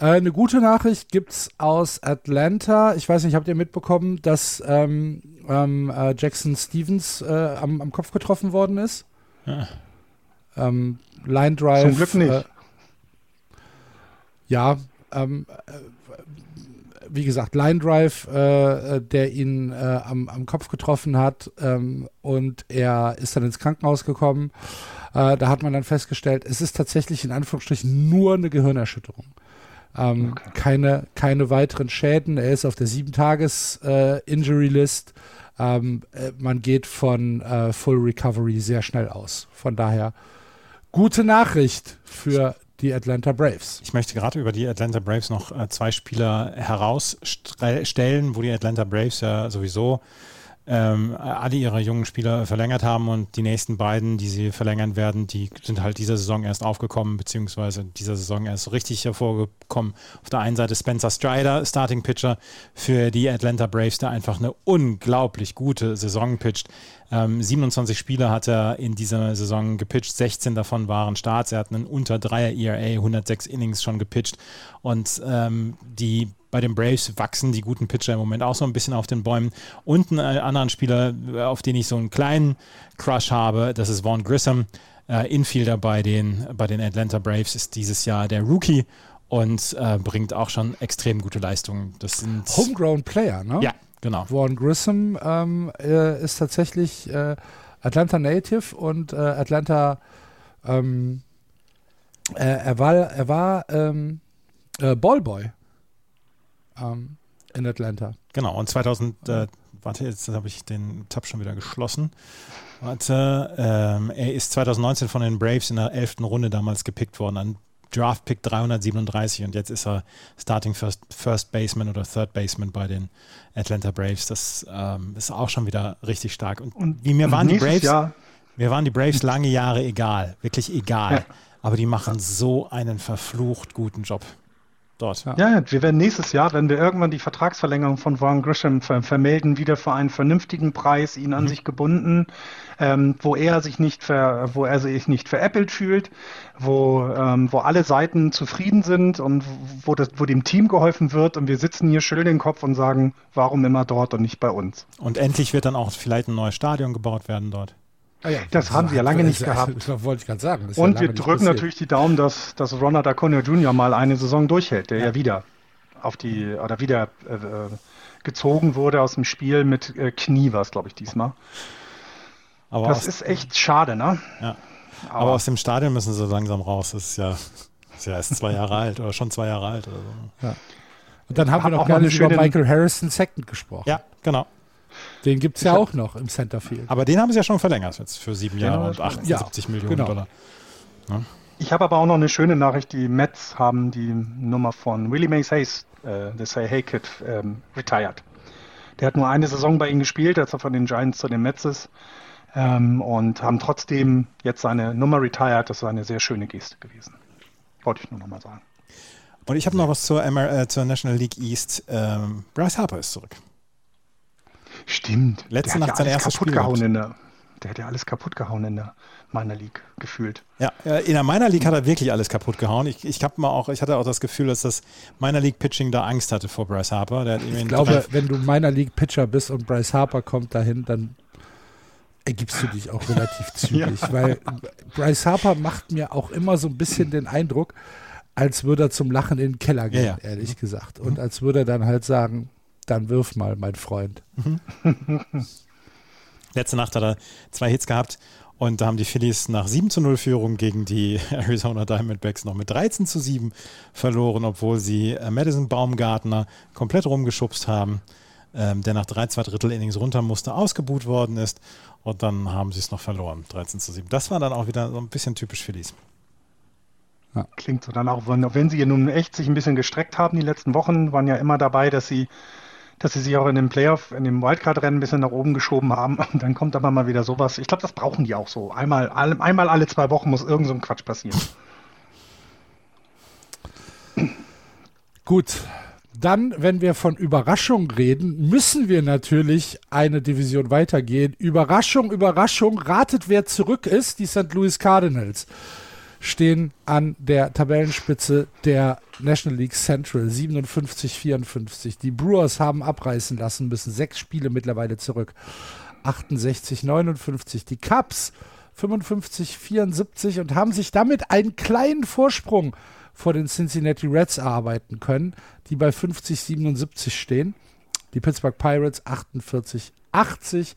Äh, eine gute Nachricht gibt es aus Atlanta. Ich weiß nicht, habt ihr mitbekommen, dass ähm, ähm, äh, Jackson Stevens äh, am, am, Kopf getroffen worden ist? Ja. Ähm, Line Drive. Zum Glück nicht. Äh, ja, ähm, äh, wie gesagt, Line Drive, äh, der ihn am, am, Kopf getroffen hat ähm, und er ist dann ins Krankenhaus gekommen. da hat man dann festgestellt, es ist tatsächlich in Anführungsstrichen nur eine Gehirnerschütterung. Ähm, okay. keine, keine weiteren Schäden. Er ist auf der 7-Tages-Injury-List. Äh, ähm, äh, man geht von äh, Full Recovery sehr schnell aus. Von daher gute Nachricht für die Atlanta Braves. Ich möchte gerade über die Atlanta Braves noch äh, zwei Spieler herausstellen, wo die Atlanta Braves ja sowieso ähm, alle ihre jungen Spieler verlängert haben und die nächsten beiden, die sie verlängern werden, die sind halt dieser Saison erst aufgekommen, beziehungsweise dieser Saison erst richtig hervorgekommen. Auf der einen Seite Spencer Strider, Starting Pitcher für die Atlanta Braves, der einfach eine unglaublich gute Saison pitcht. Ähm, 27 Spiele hat er in dieser Saison gepitcht, 16 davon waren Starts. Er hat einen unter 3er ERA, 106 Innings schon gepitcht und ähm, die bei den Braves wachsen die guten Pitcher im Moment auch so ein bisschen auf den Bäumen. Und einen anderen Spieler, auf den ich so einen kleinen Crush habe, das ist Vaughn Grissom. Äh, Infielder bei den, bei den Atlanta Braves ist dieses Jahr der Rookie und äh, bringt auch schon extrem gute Leistungen. Das sind Homegrown Player, ne? Ja, genau. Vaughn Grissom ähm, äh, ist tatsächlich äh, Atlanta Native und äh, Atlanta ähm, äh, er war, er war ähm, Ballboy ähm, in Atlanta. Genau, und 2000, äh, warte, jetzt habe ich den Tab schon wieder geschlossen. Warte, ähm, er ist 2019 von den Braves in der 11. Runde damals gepickt worden, an Draft Pick 337 und jetzt ist er Starting First, First Baseman oder Third Baseman bei den Atlanta Braves. Das ähm, ist auch schon wieder richtig stark. Und, und wie mir waren die Braves, Jahr. mir waren die Braves lange Jahre egal, wirklich egal. Ja. Aber die machen so einen verflucht guten Job dort. Ja. ja, wir werden nächstes Jahr, wenn wir irgendwann die Vertragsverlängerung von Vaughn Grisham ver vermelden, wieder für einen vernünftigen Preis, ihn an mhm. sich gebunden, ähm, wo er sich nicht ver, wo er sich nicht veräppelt fühlt, wo, ähm, wo alle Seiten zufrieden sind und wo, das, wo dem Team geholfen wird und wir sitzen hier schön den Kopf und sagen, warum immer dort und nicht bei uns. Und endlich wird dann auch vielleicht ein neues Stadion gebaut werden dort. Ah ja, das, das haben sie ja lange nicht gehabt. Das wollte ich gerade sagen. Und ja wir drücken natürlich die Daumen, dass, dass Ronald Acuna Jr. mal eine Saison durchhält, der ja, ja wieder auf die oder wieder äh, gezogen wurde aus dem Spiel mit äh, Knie, war es, glaube ich, diesmal. Aber das ist echt schade, ne? Ja. Aber, Aber, aus dem Stadion müssen sie langsam raus. Das ist ja, das ist ja erst zwei Jahre alt oder schon zwei Jahre alt oder so. Ja. Und dann haben wir noch gar nicht über Michael Harrison Second gesprochen. Ja, genau. Den gibt es ja auch noch im Centerfield. Aber den haben sie ja schon verlängert jetzt für sieben Jahre ja, und 78 ja, Millionen genau. Dollar. Ja. Ich habe aber auch noch eine schöne Nachricht. Die Mets haben die Nummer von Willie Mays Hayes, äh, der Say Hey Kid, ähm, retired. Der hat nur eine Saison bei ihnen gespielt, als er von den Giants zu den Mets ist. Ähm, und haben trotzdem jetzt seine Nummer retired. Das ist eine sehr schöne Geste gewesen. Wollte ich nur noch mal sagen. Und ich habe noch was zur, MR, äh, zur National League East. Ähm, Bryce Harper ist zurück. Stimmt. Letzte Nacht sein erstes Spiel. Gehauen in der, der hat ja alles kaputt gehauen in der Minor League gefühlt. Ja, in der Minor League hat er wirklich alles kaputt gehauen. Ich, ich, mal auch, ich hatte auch das Gefühl, dass das Minor League Pitching da Angst hatte vor Bryce Harper. ich glaube, wenn du Minor League Pitcher bist und Bryce Harper kommt dahin, dann ergibst du dich auch relativ zügig, ja. weil Bryce Harper macht mir auch immer so ein bisschen den Eindruck, als würde er zum Lachen in den Keller gehen, ja, ja. ehrlich gesagt. Und als würde er dann halt sagen, dann wirf mal, mein Freund. Letzte Nacht hat er zwei Hits gehabt und da haben die Phillies nach 7 zu 0 Führung gegen die Arizona Diamondbacks noch mit 13 zu 7 verloren, obwohl sie äh, Madison Baumgartner komplett rumgeschubst haben, ähm, der nach drei, zwei Drittel Innings runter musste, ausgebuht worden ist und dann haben sie es noch verloren, 13 zu 7. Das war dann auch wieder so ein bisschen typisch Phillies. Ja. Klingt so dann auch, wenn sie nun echt sich ein bisschen gestreckt haben, die letzten Wochen waren ja immer dabei, dass sie dass sie sich auch in dem Playoff, in dem Wildcard-Rennen ein bisschen nach oben geschoben haben. Und dann kommt aber mal wieder sowas. Ich glaube, das brauchen die auch so. Einmal, einmal alle zwei Wochen muss irgend so ein Quatsch passieren. Gut. Dann, wenn wir von Überraschung reden, müssen wir natürlich eine Division weitergehen. Überraschung, Überraschung, ratet, wer zurück ist, die St. Louis Cardinals stehen an der Tabellenspitze der National League Central 57-54. Die Brewers haben abreißen lassen, müssen sechs Spiele mittlerweile zurück. 68-59. Die Cubs 55-74 und haben sich damit einen kleinen Vorsprung vor den Cincinnati Reds erarbeiten können, die bei 50-77 stehen. Die Pittsburgh Pirates 48-80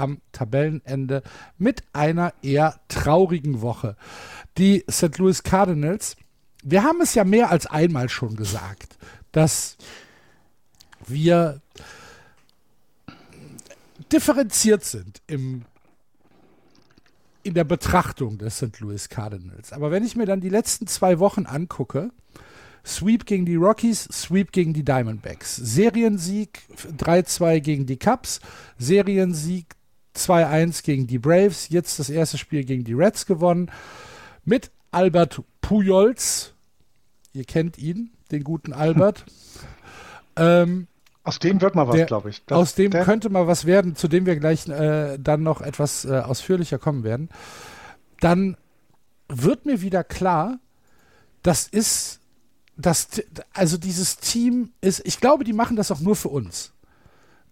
am Tabellenende mit einer eher traurigen Woche die St. Louis Cardinals, wir haben es ja mehr als einmal schon gesagt, dass wir differenziert sind im in der Betrachtung des St. Louis Cardinals. Aber wenn ich mir dann die letzten zwei Wochen angucke, Sweep gegen die Rockies, Sweep gegen die Diamondbacks, Seriensieg 3-2 gegen die Cubs, Seriensieg 2-1 gegen die Braves, jetzt das erste Spiel gegen die Reds gewonnen, mit Albert Pujols, ihr kennt ihn, den guten Albert. ähm, aus dem wird mal was, glaube ich. Das, aus dem könnte mal was werden, zu dem wir gleich äh, dann noch etwas äh, ausführlicher kommen werden. Dann wird mir wieder klar, das ist, das, also dieses Team ist, ich glaube, die machen das auch nur für uns.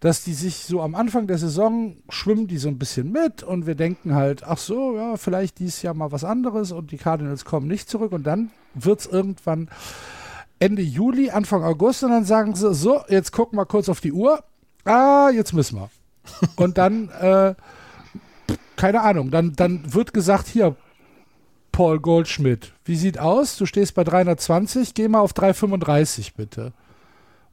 Dass die sich so am Anfang der Saison schwimmen die so ein bisschen mit und wir denken halt, ach so, ja, vielleicht dieses Jahr mal was anderes und die Cardinals kommen nicht zurück und dann wird es irgendwann Ende Juli, Anfang August und dann sagen sie, so, jetzt gucken wir kurz auf die Uhr. Ah, jetzt müssen wir. Und dann, äh, keine Ahnung, dann, dann wird gesagt, hier, Paul Goldschmidt, wie sieht aus? Du stehst bei 320, geh mal auf 335 bitte.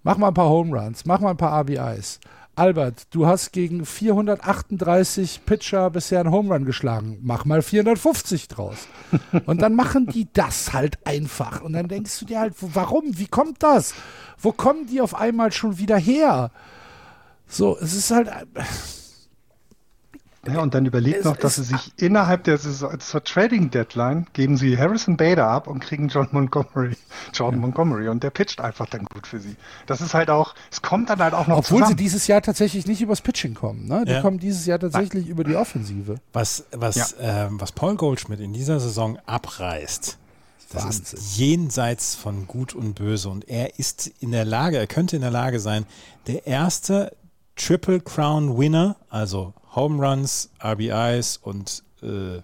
Mach mal ein paar Home Runs, mach mal ein paar RBIs. Albert, du hast gegen 438 Pitcher bisher einen Home Run geschlagen. Mach mal 450 draus. Und dann machen die das halt einfach. Und dann denkst du dir halt, warum? Wie kommt das? Wo kommen die auf einmal schon wieder her? So, es ist halt. Ja, und dann überlegt es, noch, dass sie sich innerhalb der Saison, zur Trading Deadline, geben sie Harrison Bader ab und kriegen John Montgomery, Jordan ja. Montgomery und der pitcht einfach dann gut für sie. Das ist halt auch, es kommt dann halt auch noch Obwohl zusammen. sie dieses Jahr tatsächlich nicht übers Pitching kommen, ne? Die ja. kommen dieses Jahr tatsächlich Nein. über die Offensive. Was, was, ja. äh, was Paul Goldschmidt in dieser Saison abreißt, das Wahnsinn. ist jenseits von Gut und Böse und er ist in der Lage, er könnte in der Lage sein, der erste Triple Crown Winner, also Home Runs, RBIs und äh,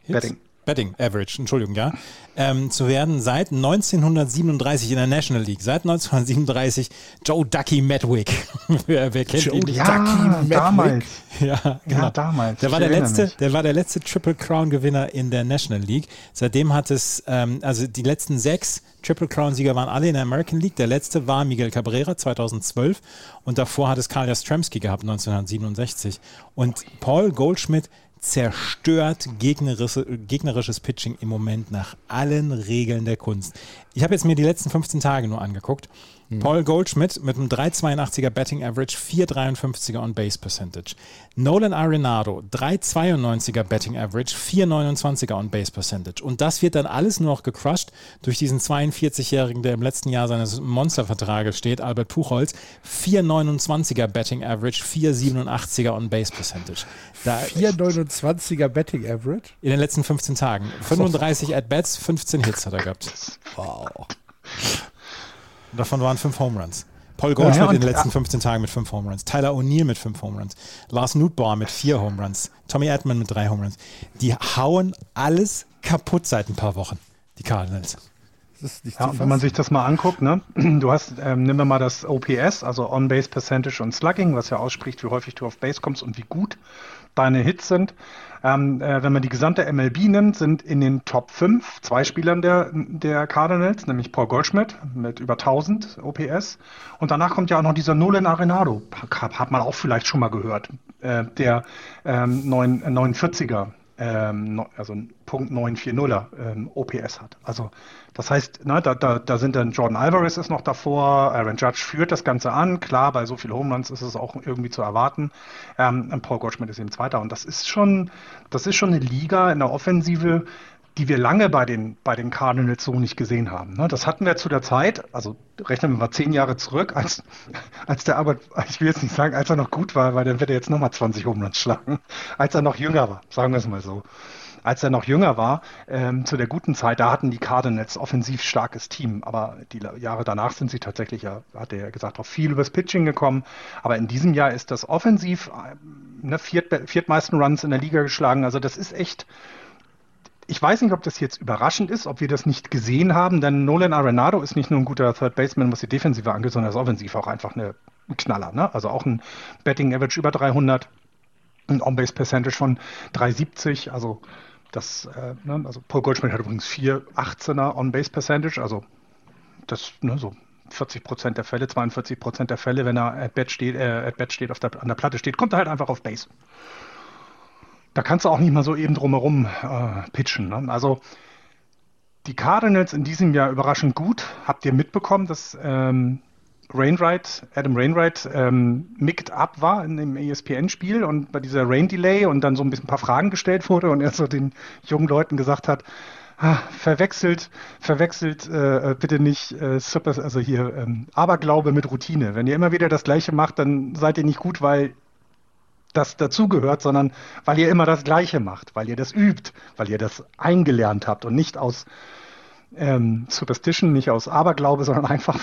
Hits? Betting. Betting Average, Entschuldigung, ja, ähm, zu werden seit 1937 in der National League. Seit 1937 Joe Ducky Medwick. wer, wer, kennt Joe ihn? Ja, Ducky Medwick. damals. Ja, genau. ja, damals. Der war der letzte, der war der letzte Triple Crown Gewinner in der National League. Seitdem hat es, ähm, also die letzten sechs Triple Crown Sieger waren alle in der American League. Der letzte war Miguel Cabrera 2012 und davor hat es Karl Jastrzemski gehabt 1967. Und Paul Goldschmidt zerstört gegnerische, gegnerisches Pitching im Moment nach allen Regeln der Kunst. Ich habe jetzt mir die letzten 15 Tage nur angeguckt. Mhm. Paul Goldschmidt mit einem 3,82er Betting Average, 4,53er On-Base Percentage. Nolan Arenado, 3,92er Betting Average, 4,29er On-Base Percentage. Und das wird dann alles nur noch gecrushed durch diesen 42-Jährigen, der im letzten Jahr seines Monstervertrages steht, Albert Puchholz, 4,29er Betting Average, 4,87er On-Base Percentage. 4,29er Betting Average? In den letzten 15 Tagen. 35 At-Bats, 15 Hits hat er gehabt. Wow. Davon waren fünf Home Runs. Paul Goldschmidt ja, in den letzten 15 Tagen mit fünf Home Runs. Tyler O'Neill mit fünf Home Runs. Lars Nutbauer mit vier Home Runs. Tommy Edman mit drei Home Runs. Die hauen alles kaputt seit ein paar Wochen, die Cardinals. Ja, wenn man sich das mal anguckt, ne? du hast, ähm, nimm mal das OPS, also On-Base Percentage und Slugging, was ja ausspricht, wie häufig du auf Base kommst und wie gut deine Hits sind. Ähm, äh, wenn man die gesamte MLB nimmt, sind in den Top 5 zwei Spielern der, der Cardinals, nämlich Paul Goldschmidt mit über 1000 OPS. Und danach kommt ja auch noch dieser Nolan Arenado, hat, man auch vielleicht schon mal gehört, äh, der ähm, 9, 49er ähm, also Punkt 940er ähm, OPS hat. Also das heißt, ne, da, da, da sind dann Jordan Alvarez ist noch davor, Aaron Judge führt das Ganze an. Klar, bei so viel Home Runs ist es auch irgendwie zu erwarten. Ähm, Paul Goldschmidt ist eben Zweiter und das ist schon, das ist schon eine Liga in der Offensive, die wir lange bei den, bei den Cardinals so nicht gesehen haben. Ne? Das hatten wir zu der Zeit, also rechnen wir mal zehn Jahre zurück, als, als der Arbeit, ich will jetzt nicht sagen, als er noch gut war, weil dann wird er jetzt nochmal 20 Homeruns schlagen, als er noch jünger war, sagen wir es mal so. Als er noch jünger war, ähm, zu der guten Zeit, da hatten die Cardinals offensiv starkes Team, aber die Jahre danach sind sie tatsächlich, ja, hat er ja gesagt, auch viel übers Pitching gekommen. Aber in diesem Jahr ist das offensiv äh, ne, viert, viertmeisten Runs in der Liga geschlagen. Also das ist echt, ich weiß nicht, ob das jetzt überraschend ist, ob wir das nicht gesehen haben, denn Nolan Arenado ist nicht nur ein guter Third Baseman, was die Defensive angeht, sondern ist offensiv auch einfach eine, ein Knaller. Ne? Also auch ein Betting Average über 300, ein On-Base Percentage von 370, also das, äh, ne? also Paul Goldschmidt hat übrigens 418er On-Base Percentage, also das, ne, so 40 Prozent der Fälle, 42 Prozent der Fälle, wenn er at bat steht, äh, at bat steht der, an der Platte steht, kommt er halt einfach auf Base da kannst du auch nicht mal so eben drumherum äh, pitchen. Ne? Also die Cardinals in diesem Jahr überraschend gut. Habt ihr mitbekommen, dass ähm, Rainwright, Adam Rainwright, ähm, micked up war in dem ESPN-Spiel und bei dieser Rain Delay und dann so ein bisschen ein paar Fragen gestellt wurde und er so den jungen Leuten gesagt hat, ah, verwechselt, verwechselt äh, bitte nicht äh, also hier ähm, Aberglaube mit Routine. Wenn ihr immer wieder das Gleiche macht, dann seid ihr nicht gut, weil das dazugehört, sondern weil ihr immer das Gleiche macht, weil ihr das übt, weil ihr das eingelernt habt und nicht aus ähm, Superstition, nicht aus Aberglaube, sondern einfach,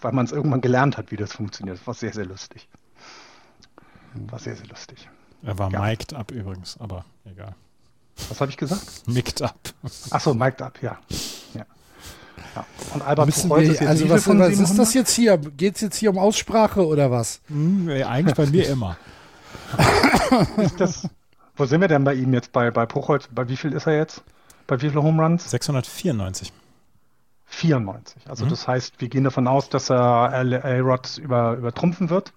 weil man es irgendwann gelernt hat, wie das funktioniert. Das war sehr, sehr lustig. War sehr, sehr lustig. Er war ja. mic'd up übrigens, aber egal. Was habe ich gesagt? Mic'd up. Achso, mic'd up, ja. ja. ja. Und Albert Wissen wir, jetzt also was, was ist das jetzt hier? Geht es jetzt hier um Aussprache oder was? Hm, eigentlich bei mir immer. Ist das, wo sind wir denn bei ihm jetzt? Bei, bei Puchholz? Bei wie viel ist er jetzt? Bei wie vielen Home Runs? 694. 94. Also mhm. das heißt, wir gehen davon aus, dass er A-Rod über, übertrumpfen wird.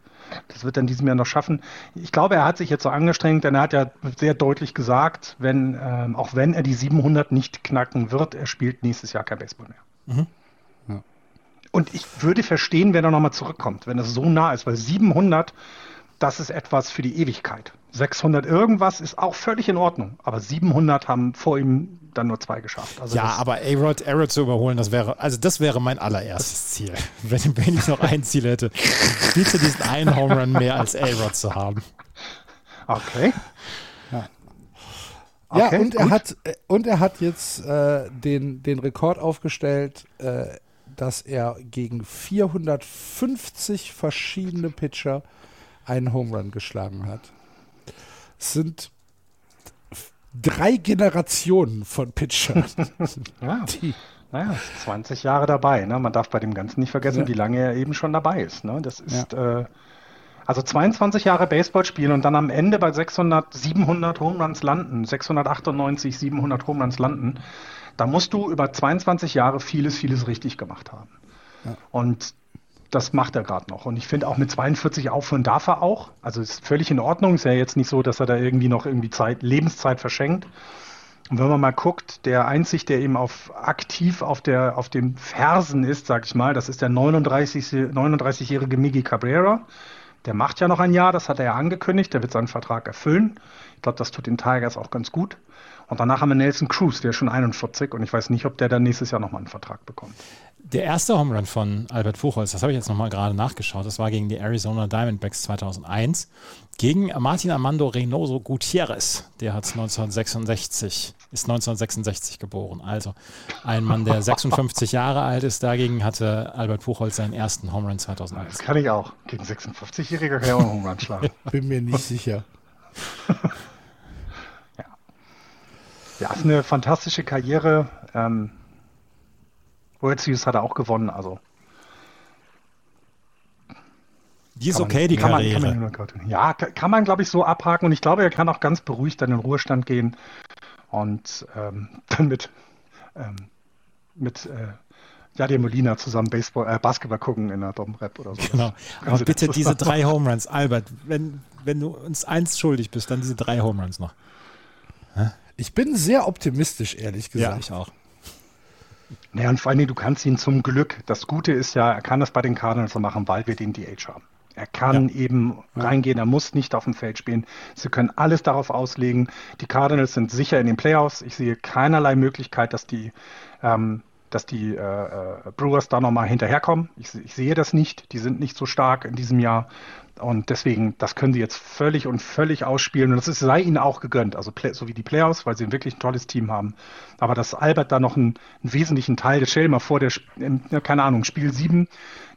Das wird er in diesem Jahr noch schaffen. Ich glaube, er hat sich jetzt so angestrengt, denn er hat ja sehr deutlich gesagt, wenn, ähm, auch wenn er die 700 nicht knacken wird, er spielt nächstes Jahr kein Baseball mehr. Mhm. Ja. Und ich würde verstehen, wenn er nochmal zurückkommt, wenn es so nah ist, weil 700 das ist etwas für die Ewigkeit. 600 irgendwas ist auch völlig in Ordnung, aber 700 haben vor ihm dann nur zwei geschafft. Also ja, aber A-Rod, A-Rod zu überholen, das wäre, also das wäre mein allererstes Ziel. Wenn, wenn ich noch ein Ziel hätte, bitte diesen einen Home Run mehr als A-Rod zu haben. Okay. Ja. Okay, ja, und er hat und er hat jetzt äh, den, den Rekord aufgestellt, äh, dass er gegen 450 verschiedene Pitcher einen Home Run geschlagen hat. Es sind drei Generationen von Pitchern. ja. Die naja, 20 Jahre dabei. Ne? Man darf bei dem Ganzen nicht vergessen, ja. wie lange er eben schon dabei ist. Ne? Das ist ja. äh, also 22 Jahre Baseball spielen und dann am Ende bei 600, 700 Home Runs landen, 698, 700 Home Runs landen. Da musst du über 22 Jahre vieles, vieles richtig gemacht haben. Ja. Und das macht er gerade noch. Und ich finde auch mit 42 aufhören darf er auch. Also ist völlig in Ordnung. Ist ja jetzt nicht so, dass er da irgendwie noch irgendwie Zeit, Lebenszeit verschenkt. Und wenn man mal guckt, der einzig, der eben auf aktiv auf der auf den Fersen ist, sag ich mal, das ist der 39, 39-jährige Miggy Cabrera. Der macht ja noch ein Jahr, das hat er ja angekündigt, der wird seinen Vertrag erfüllen. Ich glaube, das tut den Tigers auch ganz gut. Und danach haben wir Nelson Cruz, der ist schon 41 und ich weiß nicht, ob der dann nächstes Jahr nochmal einen Vertrag bekommt. Der erste Home Run von Albert Fuchholz, das habe ich jetzt nochmal gerade nachgeschaut, das war gegen die Arizona Diamondbacks 2001 gegen Martin Armando Reynoso Gutierrez. Der hat 1966, ist 1966 geboren. Also ein Mann, der 56 Jahre alt ist. Dagegen hatte Albert Fuchholz seinen ersten Home Run 2001. Das kann ich auch. Gegen 56-Jähriger kann ich auch einen Home Run schlagen. Bin mir nicht sicher. ja. Ist eine fantastische Karriere. Ähm, World Series hat er auch gewonnen, also. Die ist okay, die kann. Man, kann man, ja, kann man, glaube ich, so abhaken und ich glaube, er kann auch ganz beruhigt dann in den Ruhestand gehen und ähm, dann mit, ähm, mit äh, Jadir Molina zusammen Baseball, äh, Basketball gucken in der Dom-Rap oder so. Genau. Aber bitte diese drei Home Runs, Albert, wenn, wenn du uns eins schuldig bist, dann diese drei Home Runs noch. Hä? Ich bin sehr optimistisch, ehrlich gesagt. Ja, ich auch. Naja, und vor allen Dingen, du kannst ihn zum Glück, das Gute ist ja, er kann das bei den Cardinals so machen, weil wir den DH haben. Er kann ja. eben reingehen, er muss nicht auf dem Feld spielen. Sie können alles darauf auslegen. Die Cardinals sind sicher in den Playoffs. Ich sehe keinerlei Möglichkeit, dass die, ähm, dass die äh, äh Brewers da nochmal hinterherkommen. Ich, ich, sehe das nicht. Die sind nicht so stark in diesem Jahr. Und deswegen, das können sie jetzt völlig und völlig ausspielen. Und das ist, sei ihnen auch gegönnt. Also so wie die Playoffs, weil sie wirklich ein tolles Team haben. Aber dass Albert da noch einen, einen wesentlichen Teil, stell dir mal vor, der, keine Ahnung, Spiel 7,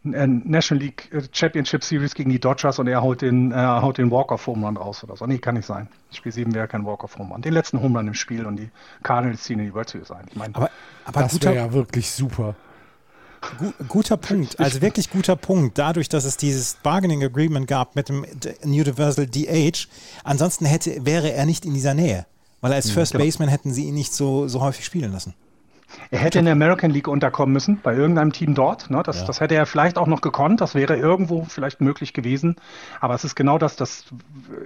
äh, National League äh, Championship Series gegen die Dodgers und er haut den, äh, haut den Walk-off-Home Run raus oder so. Nee, kann nicht sein. Spiel 7 wäre kein Walk-off-Home Run. Den letzten Home Run im Spiel und die Cardinals ziehen in die World Series ein. Ich meine, aber, aber das wäre ja wirklich super. Guter Punkt, also wirklich guter Punkt. Dadurch, dass es dieses Bargaining Agreement gab mit dem Universal DH, ansonsten hätte, wäre er nicht in dieser Nähe. Weil als First genau. Baseman hätten sie ihn nicht so, so häufig spielen lassen. Er hätte in der American League unterkommen müssen, bei irgendeinem Team dort. Ne? Das, ja. das hätte er vielleicht auch noch gekonnt. Das wäre irgendwo vielleicht möglich gewesen. Aber es ist genau das, das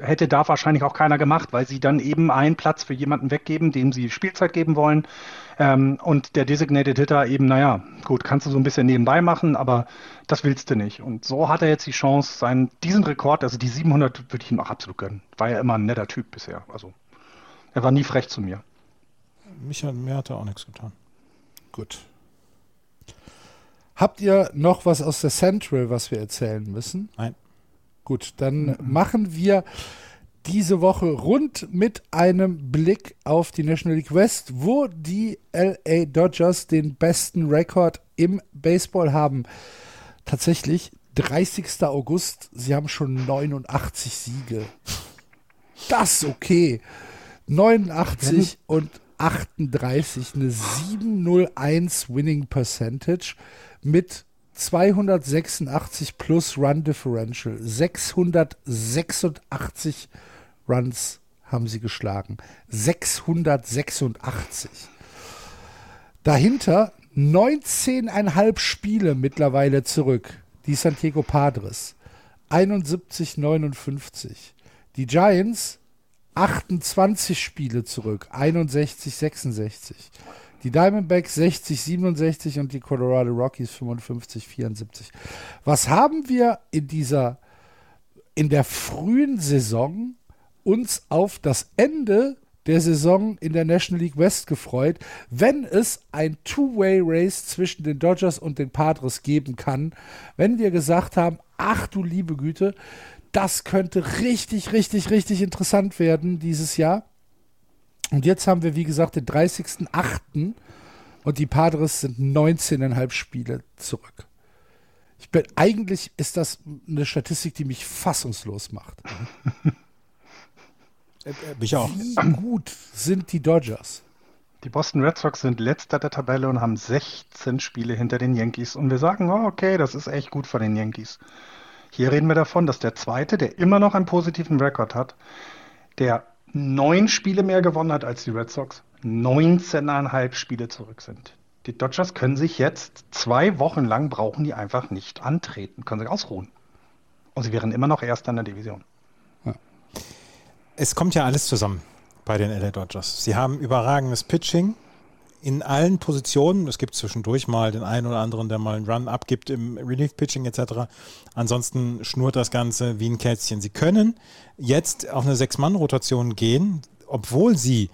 hätte da wahrscheinlich auch keiner gemacht, weil sie dann eben einen Platz für jemanden weggeben, dem sie Spielzeit geben wollen. Ähm, und der Designated Hitter eben, naja, gut, kannst du so ein bisschen nebenbei machen, aber das willst du nicht. Und so hat er jetzt die Chance, seinen, diesen Rekord, also die 700, würde ich ihm auch absolut gönnen. War ja immer ein netter Typ bisher. Also, er war nie frech zu mir. Mich hat, mir hat er auch nichts getan. Gut. Habt ihr noch was aus der Central, was wir erzählen müssen? Nein. Gut, dann mhm. machen wir diese Woche rund mit einem Blick auf die National League West, wo die LA Dodgers den besten Rekord im Baseball haben. Tatsächlich 30. August, sie haben schon 89 Siege. Das ist okay. 89 und 38, eine 701 Winning Percentage mit 286 plus Run Differential. 686 Runs haben sie geschlagen. 686. Dahinter 19,5 Spiele mittlerweile zurück. Die Santiago Padres 71,59. Die Giants 28 Spiele zurück, 61, 66. Die Diamondbacks 60, 67 und die Colorado Rockies 55, 74. Was haben wir in dieser, in der frühen Saison uns auf das Ende der Saison in der National League West gefreut, wenn es ein Two-Way-Race zwischen den Dodgers und den Padres geben kann, wenn wir gesagt haben, ach du liebe Güte, das könnte richtig, richtig, richtig interessant werden dieses Jahr. Und jetzt haben wir, wie gesagt, den 30.08. und die Padres sind 19,5 Spiele zurück. Ich bin, eigentlich ist das eine Statistik, die mich fassungslos macht. Äh, äh, mich auch. Wie gut sind die Dodgers? Die Boston Red Sox sind letzter der Tabelle und haben 16 Spiele hinter den Yankees. Und wir sagen, oh, okay, das ist echt gut von den Yankees. Hier reden wir davon, dass der zweite, der immer noch einen positiven Rekord hat, der neun Spiele mehr gewonnen hat als die Red Sox, 19,5 Spiele zurück sind. Die Dodgers können sich jetzt zwei Wochen lang brauchen die einfach nicht antreten, können sich ausruhen. Und sie wären immer noch Erster in der Division. Ja. Es kommt ja alles zusammen bei den LA Dodgers. Sie haben überragendes Pitching, in allen Positionen. Es gibt zwischendurch mal den einen oder anderen, der mal einen Run abgibt im Relief-Pitching etc. Ansonsten schnurrt das Ganze wie ein Kätzchen. Sie können jetzt auf eine Sechs-Mann-Rotation gehen, obwohl sie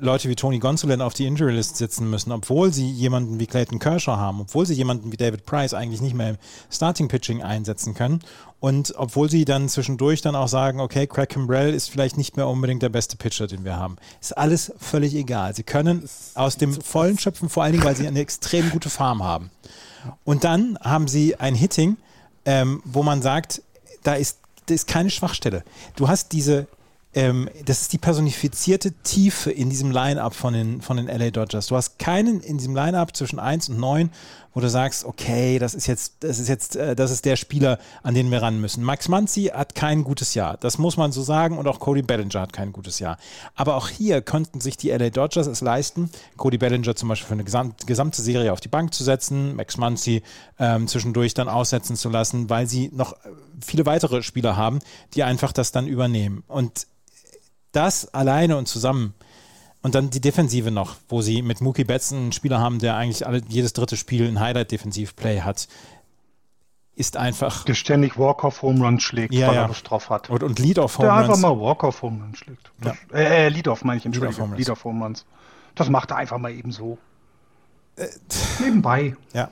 Leute wie Tony Gonsolin auf die Injury List sitzen müssen, obwohl sie jemanden wie Clayton Kershaw haben, obwohl sie jemanden wie David Price eigentlich nicht mehr im Starting Pitching einsetzen können und obwohl sie dann zwischendurch dann auch sagen, okay, Craig Kimbrell ist vielleicht nicht mehr unbedingt der beste Pitcher, den wir haben. Ist alles völlig egal. Sie können aus dem Vollen schöpfen, vor allen Dingen, weil sie eine extrem gute Farm haben. Und dann haben sie ein Hitting, ähm, wo man sagt, da ist, da ist keine Schwachstelle. Du hast diese ähm, das ist die personifizierte Tiefe in diesem Line-Up von den, von den LA Dodgers. Du hast keinen in diesem Line-Up zwischen 1 und 9, wo du sagst, okay, das ist jetzt, das ist jetzt, äh, das ist der Spieler, an den wir ran müssen. Max Manzi hat kein gutes Jahr. Das muss man so sagen. Und auch Cody Bellinger hat kein gutes Jahr. Aber auch hier könnten sich die LA Dodgers es leisten, Cody Bellinger zum Beispiel für eine gesamt, gesamte Serie auf die Bank zu setzen, Max Manzi ähm, zwischendurch dann aussetzen zu lassen, weil sie noch viele weitere Spieler haben, die einfach das dann übernehmen. Und das alleine und zusammen. Und dann die Defensive noch, wo sie mit Mookie Betts einen Spieler haben, der eigentlich alle, jedes dritte Spiel ein Highlight-Defensiv-Play hat, ist einfach. Der ständig Walk-off-Home Run schlägt, ja, weil ja. er was drauf hat. Und, und Lead-off-Home Runs. Der einfach mal Walk-off-Home Run schlägt. Ja. Äh, äh, Lead-off meine ich, Entschuldigung. Lead-off-Home Runs. Das macht er einfach mal eben so. Äh, Nebenbei. Ja.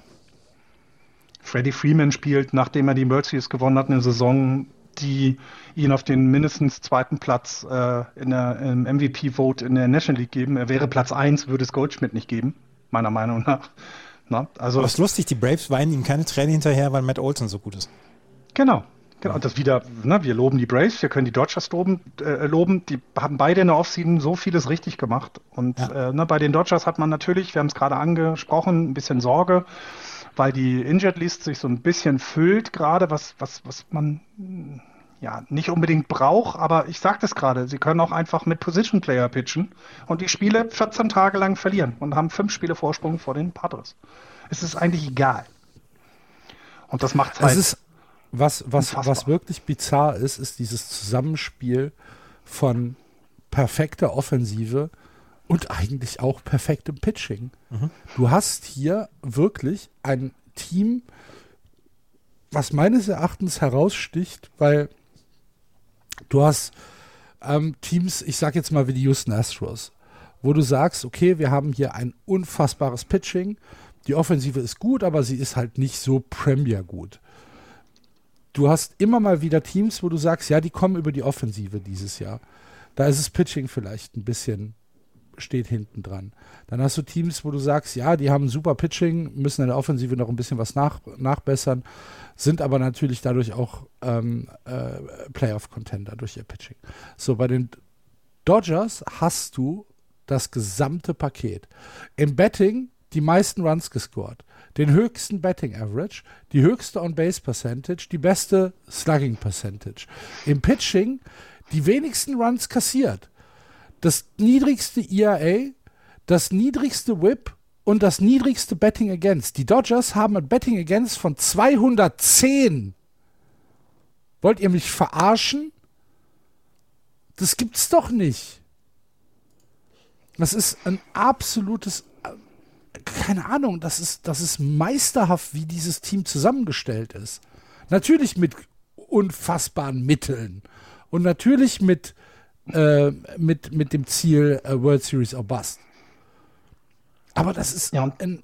Freddie Freeman spielt, nachdem er die Series gewonnen hat, eine Saison die ihn auf den mindestens zweiten Platz äh, in der, im MVP-Vote in der National League geben. Er wäre Platz 1, würde es Goldschmidt nicht geben, meiner Meinung nach. Na, also, Aber es ist lustig, die Braves weinen ihm keine Tränen hinterher, weil Matt Olson so gut ist. Genau. Genau, das wieder, ne, wir loben die Braves, wir können die Dodgers loben, äh, loben. Die haben beide in der Offseason so vieles richtig gemacht. Und ja. äh, ne, bei den Dodgers hat man natürlich, wir haben es gerade angesprochen, ein bisschen Sorge, weil die Injured List sich so ein bisschen füllt gerade, was, was, was man ja, nicht unbedingt braucht, aber ich sagte es gerade, sie können auch einfach mit Position Player pitchen und die Spiele 14 Tage lang verlieren und haben fünf Spiele Vorsprung vor den Padres. Es ist eigentlich egal. Und das macht halt. Ist, was, was, was wirklich bizarr ist, ist dieses Zusammenspiel von perfekter Offensive und eigentlich auch perfektem Pitching. Mhm. Du hast hier wirklich ein Team, was meines Erachtens heraussticht, weil du hast ähm, Teams, ich sag jetzt mal wie die Houston Astros, wo du sagst, okay, wir haben hier ein unfassbares Pitching, die Offensive ist gut, aber sie ist halt nicht so Premier gut. Du hast immer mal wieder Teams, wo du sagst, ja, die kommen über die Offensive dieses Jahr. Da ist das Pitching vielleicht ein bisschen steht hinten dran. Dann hast du Teams, wo du sagst, ja, die haben super Pitching, müssen in der Offensive noch ein bisschen was nach, nachbessern, sind aber natürlich dadurch auch ähm, äh, Playoff-Contender durch ihr Pitching. So, bei den Dodgers hast du das gesamte Paket. Im Betting die meisten Runs gescored, den höchsten Betting Average, die höchste On-Base Percentage, die beste Slugging Percentage. Im Pitching die wenigsten Runs kassiert, das niedrigste ERA, das niedrigste Whip und das niedrigste Betting Against. Die Dodgers haben ein Betting Against von 210. Wollt ihr mich verarschen? Das gibt's doch nicht. Das ist ein absolutes keine Ahnung, das ist, das ist meisterhaft, wie dieses Team zusammengestellt ist. Natürlich mit unfassbaren Mitteln und natürlich mit, äh, mit, mit dem Ziel äh, World Series or Bust. Aber das ist ja. ein,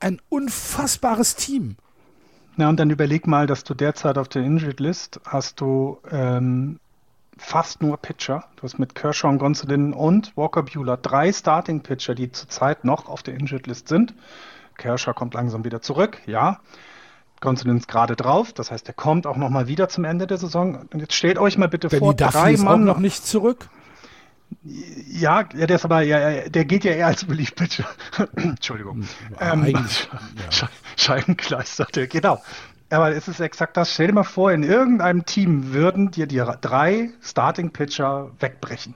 ein unfassbares Team. Ja, und dann überleg mal, dass du derzeit auf der Injured List hast du ähm, fast nur Pitcher. Du hast mit Kershaw und Gonsolin und Walker Bueller drei Starting Pitcher, die zurzeit noch auf der Injured List sind. Kershaw kommt langsam wieder zurück, ja. Gonsolin ist gerade drauf, das heißt, er kommt auch noch mal wieder zum Ende der Saison. Und jetzt stellt euch mal bitte Benny vor, Duffy drei ist Mann noch nicht zurück. Ja, der ist aber, ja, der geht ja eher als Relief Pitcher. Entschuldigung. Ja, ähm, ja. Scheibenkleister, genau. Aber es ist exakt das. Stell dir mal vor, in irgendeinem Team würden dir die drei Starting Pitcher wegbrechen.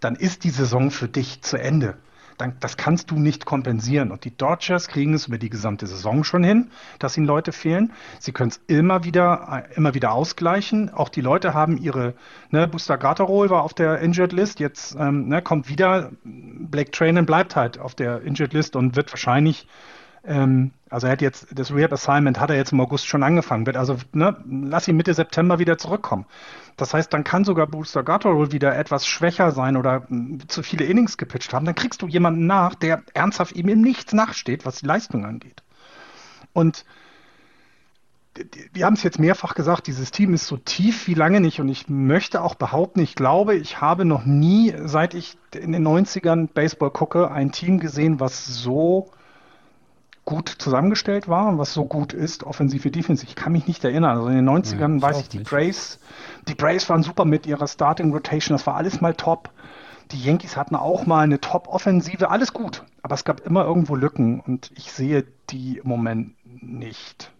Dann ist die Saison für dich zu Ende. Dann, das kannst du nicht kompensieren. Und die Dodgers kriegen es über die gesamte Saison schon hin, dass ihnen Leute fehlen. Sie können es immer wieder, immer wieder ausgleichen. Auch die Leute haben ihre, ne, Booster Gatterol war auf der Injured List. Jetzt ähm, ne, kommt wieder, Blake Trainen bleibt halt auf der Injured List und wird wahrscheinlich ähm, also er hat jetzt, das Rehab Assignment hat er jetzt im August schon angefangen. Wird also, ne, lass ihn Mitte September wieder zurückkommen. Das heißt, dann kann sogar Booster Gutterall wieder etwas schwächer sein oder mh, zu viele Innings gepitcht haben. Dann kriegst du jemanden nach, der ernsthaft ihm im Nichts nachsteht, was die Leistung angeht. Und wir haben es jetzt mehrfach gesagt, dieses Team ist so tief wie lange nicht und ich möchte auch behaupten, ich glaube, ich habe noch nie, seit ich in den 90ern Baseball gucke, ein Team gesehen, was so gut zusammengestellt war und was so gut ist, offensiv wie defensiv. Ich kann mich nicht erinnern. Also in den 90ern ja, weiß ich, die nicht. Braves, die Braves waren super mit ihrer Starting Rotation, das war alles mal top. Die Yankees hatten auch mal eine Top-Offensive, alles gut. Aber es gab immer irgendwo Lücken und ich sehe die im Moment nicht.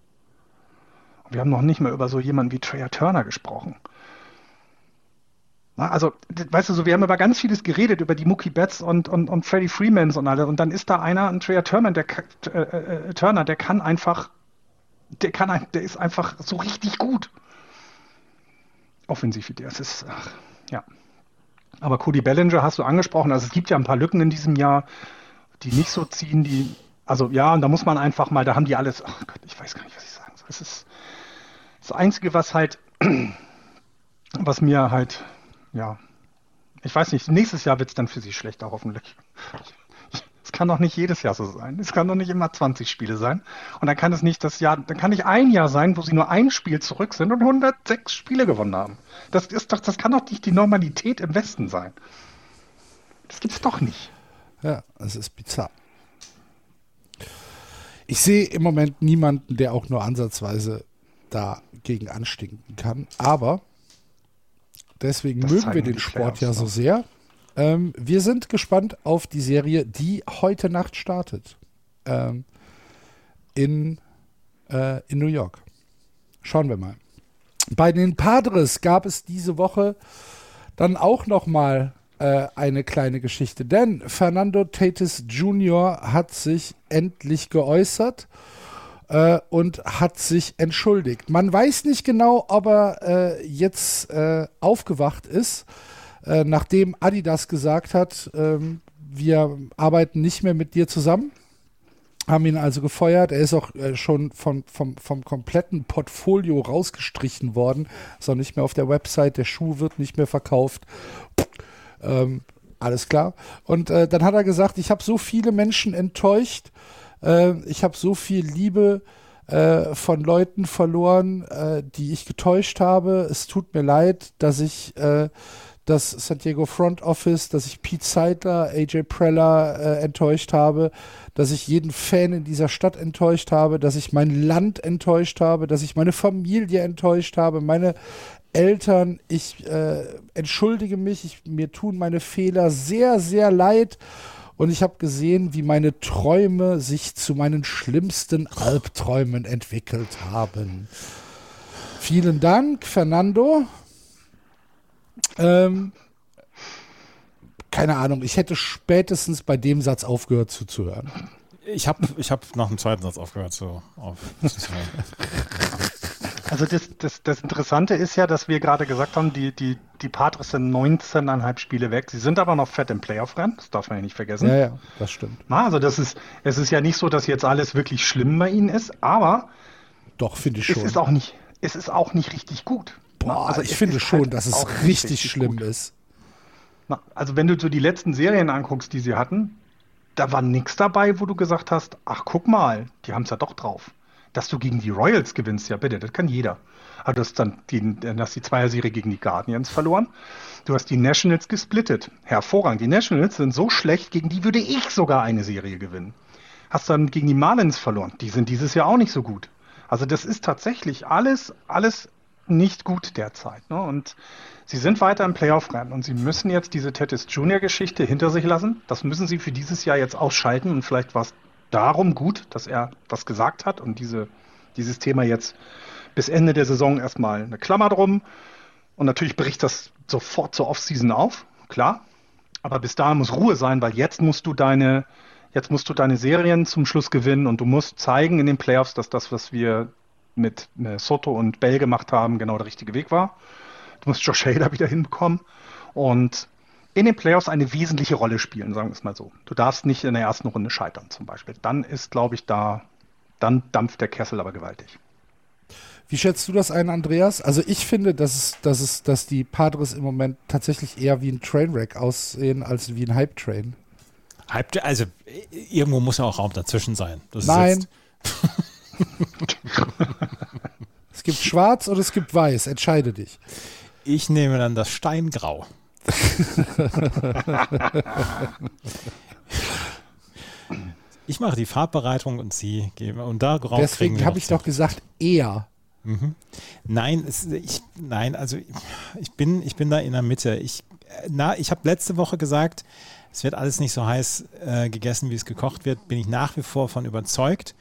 wir haben noch nicht mal über so jemanden wie Trey Turner gesprochen. Also, weißt du, so, wir haben über ganz vieles geredet, über die Mookie Betts und, und, und Freddie Freemans und alle. Und dann ist da einer, ein Trey Turner, der, äh, äh, Turner, der kann einfach, der kann, der ist einfach so richtig gut. Offensiv, das ist, ach, ja. Aber Cody Bellinger hast du angesprochen. Also es gibt ja ein paar Lücken in diesem Jahr, die nicht so ziehen, die, also ja, und da muss man einfach mal, da haben die alles, ach Gott, ich weiß gar nicht, was ich sagen soll. Es ist das Einzige, was halt, was mir halt ja, ich weiß nicht, nächstes Jahr wird es dann für sie schlechter, hoffentlich. Es kann doch nicht jedes Jahr so sein. Es kann doch nicht immer 20 Spiele sein. Und dann kann es nicht das Jahr, dann kann nicht ein Jahr sein, wo sie nur ein Spiel zurück sind und 106 Spiele gewonnen haben. Das ist doch, das kann doch nicht die Normalität im Westen sein. Das gibt's doch nicht. Ja, es ist bizarr. Ich sehe im Moment niemanden, der auch nur ansatzweise dagegen anstinken kann. Aber Deswegen das mögen wir den Sport ja so sehr. Ähm, wir sind gespannt auf die Serie, die heute Nacht startet. Ähm, in, äh, in New York. Schauen wir mal. Bei den Padres gab es diese Woche dann auch noch mal äh, eine kleine Geschichte, denn Fernando Tatis Jr. hat sich endlich geäußert äh, und hat sich entschuldigt. Man weiß nicht genau, ob er äh, jetzt äh, aufgewacht ist, äh, nachdem Adidas gesagt hat, ähm, wir arbeiten nicht mehr mit dir zusammen haben ihn also gefeuert. Er ist auch äh, schon vom, vom, vom kompletten Portfolio rausgestrichen worden. Ist auch nicht mehr auf der Website. Der Schuh wird nicht mehr verkauft. Ähm, alles klar. Und äh, dann hat er gesagt, ich habe so viele Menschen enttäuscht. Äh, ich habe so viel Liebe äh, von Leuten verloren, äh, die ich getäuscht habe. Es tut mir leid, dass ich äh, das San Diego Front Office, dass ich Pete Seidler, AJ Preller äh, enttäuscht habe, dass ich jeden Fan in dieser Stadt enttäuscht habe, dass ich mein Land enttäuscht habe, dass ich meine Familie enttäuscht habe, meine Eltern. Ich äh, entschuldige mich, ich, mir tun meine Fehler sehr, sehr leid. Und ich habe gesehen, wie meine Träume sich zu meinen schlimmsten Albträumen entwickelt haben. Vielen Dank, Fernando. Ähm, keine Ahnung, ich hätte spätestens bei dem Satz aufgehört zuzuhören. Ich habe ich hab nach dem zweiten Satz aufgehört zu, auf, zuzuhören. Also das, das, das Interessante ist ja, dass wir gerade gesagt haben, die, die, die Padres sind 19,5 Spiele weg. Sie sind aber noch fett im Playoff-Rennen, das darf man ja nicht vergessen. Ja, ja, das stimmt. Na, also das ist, es ist ja nicht so, dass jetzt alles wirklich schlimm bei ihnen ist, aber doch, finde ich schon. Es ist auch nicht, es ist auch nicht richtig gut. Boah, also ich finde schon, halt dass es richtig, richtig schlimm gut. ist. Na, also wenn du so die letzten Serien anguckst, die sie hatten, da war nichts dabei, wo du gesagt hast, ach guck mal, die haben es ja doch drauf. Dass du gegen die Royals gewinnst, ja bitte, das kann jeder. Aber du hast dann die, hast die Zweierserie gegen die Guardians verloren. Du hast die Nationals gesplittet. Hervorragend. Die Nationals sind so schlecht, gegen die würde ich sogar eine Serie gewinnen. Hast dann gegen die Marlins verloren. Die sind dieses Jahr auch nicht so gut. Also das ist tatsächlich alles, alles nicht gut derzeit. Ne? Und sie sind weiter im Playoff-Rennen und sie müssen jetzt diese Tettis Junior-Geschichte hinter sich lassen. Das müssen sie für dieses Jahr jetzt ausschalten und vielleicht war es darum gut, dass er was gesagt hat und diese, dieses Thema jetzt bis Ende der Saison erstmal eine Klammer drum. Und natürlich bricht das sofort zur Offseason auf, klar. Aber bis dahin muss Ruhe sein, weil jetzt musst du deine, jetzt musst du deine Serien zum Schluss gewinnen und du musst zeigen in den Playoffs, dass das, was wir mit äh, Soto und Bell gemacht haben, genau der richtige Weg war. Du musst Josh Hader wieder hinbekommen und in den Playoffs eine wesentliche Rolle spielen, sagen wir es mal so. Du darfst nicht in der ersten Runde scheitern zum Beispiel. Dann ist, glaube ich, da, dann dampft der Kessel aber gewaltig. Wie schätzt du das ein, Andreas? Also ich finde, dass, es, dass, es, dass die Padres im Moment tatsächlich eher wie ein Trainwreck aussehen als wie ein Hype-Train. Hype, also irgendwo muss ja auch Raum dazwischen sein. Das Nein. es gibt schwarz und es gibt weiß. Entscheide dich. Ich nehme dann das Steingrau. ich mache die Farbbereitung und sie geben und da Deswegen habe ich doch gesagt eher. Mhm. Nein, es, ich, nein, also ich bin, ich bin da in der Mitte. Ich, na, ich habe letzte Woche gesagt, es wird alles nicht so heiß äh, gegessen, wie es gekocht wird. Bin ich nach wie vor von überzeugt.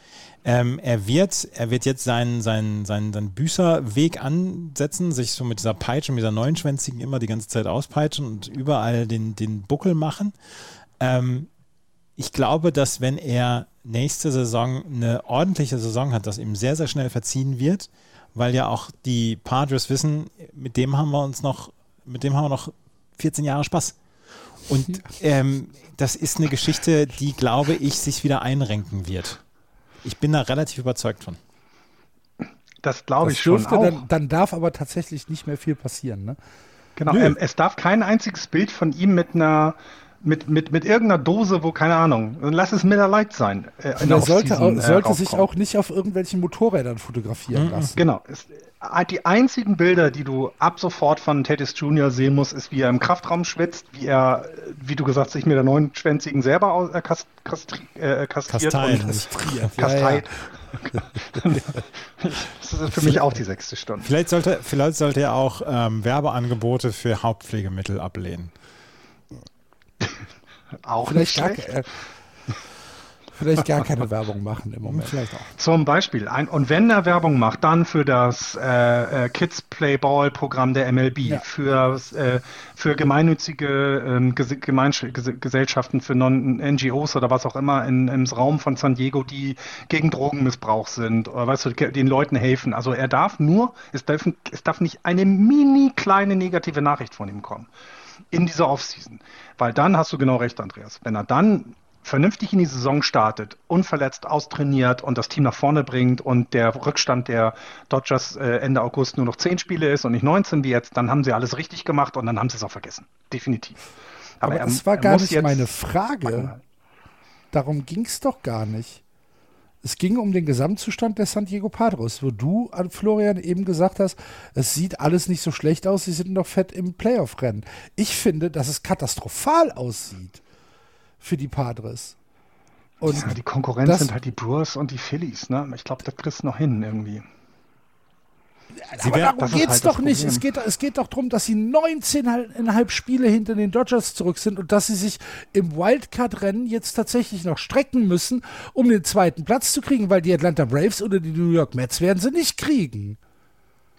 Ähm, er, wird, er wird jetzt seinen, seinen, seinen, seinen Büßerweg ansetzen, sich so mit dieser Peitsche, mit dieser neunschwänzigen immer die ganze Zeit auspeitschen und überall den, den Buckel machen. Ähm, ich glaube, dass wenn er nächste Saison eine ordentliche Saison hat, dass ihm sehr, sehr schnell verziehen wird, weil ja auch die Padres wissen, mit dem haben wir uns noch, mit dem haben wir noch 14 Jahre Spaß. Und ähm, das ist eine Geschichte, die, glaube ich, sich wieder einrenken wird. Ich bin da relativ überzeugt von. Das glaube ich schon. Auch. Dann, dann, darf aber tatsächlich nicht mehr viel passieren. Ne? Genau, ähm, es darf kein einziges Bild von ihm mit einer mit, mit, mit irgendeiner Dose, wo, keine Ahnung, lass es Miller Light sein. Äh, er sollte, auch, äh, sollte sich auch nicht auf irgendwelchen Motorrädern fotografieren mhm. lassen. Genau. Es, äh, die einzigen Bilder, die du ab sofort von Tatis Jr. sehen musst, ist, wie er im Kraftraum schwitzt, wie er, wie du gesagt hast, sich mit der neunschwänzigen selber aus, äh, kast, kastri, äh, kastriert Kastein. und kastriert. Ja, ja. das ist für mich auch die sechste Stunde. Vielleicht sollte, vielleicht sollte er auch ähm, Werbeangebote für Hauptpflegemittel ablehnen. Auch vielleicht nicht schlecht. Gar, äh, vielleicht gar keine Werbung machen im Moment. Vielleicht auch. Zum Beispiel. Ein, und wenn er Werbung macht, dann für das äh, äh, Kids Play Ball Programm der MLB, Ja. für, äh, für gemeinnützige ähm, Ges Gemeinsch Ges Gesellschaften, für non NGOs oder was auch immer in, im Raum von San Diego, die gegen Drogenmissbrauch sind, oder weißt du, den Leuten helfen. Also er darf nur, es darf, es darf nicht eine mini kleine negative Nachricht von ihm kommen in dieser Offseason. Weil dann hast du genau recht, Andreas. Wenn er dann vernünftig in die Saison startet, unverletzt austrainiert und das Team nach vorne bringt und der Rückstand der Dodgers äh, Ende August nur noch 10 Spiele ist und nicht 19 wie jetzt, dann haben sie alles richtig gemacht und dann haben sie es auch vergessen. Definitiv. Aber, er- das war gar nicht meine Frage. Darum ging es doch gar nicht. Es ging um den Gesamtzustand der San Diego Padres, wo du an Florian eben gesagt hast, es sieht alles nicht so schlecht aus, sie sind noch fett im Playoff-Rennen. Ich finde, dass es katastrophal aussieht für die Padres. Und Ja, die Konkurrenz das- sind halt die Brewers und die Phillies. Ne? Ich glaube, das kriegst du noch hin irgendwie. aber wär- darum geht es halt doch nicht. Es geht, es geht doch darum, dass sie 19,5 Spiele hinter den Dodgers zurück sind und dass sie sich im Wildcard-Rennen jetzt tatsächlich noch strecken müssen, um den zweiten Platz zu kriegen, weil die Atlanta Braves oder die New York Mets werden sie nicht kriegen.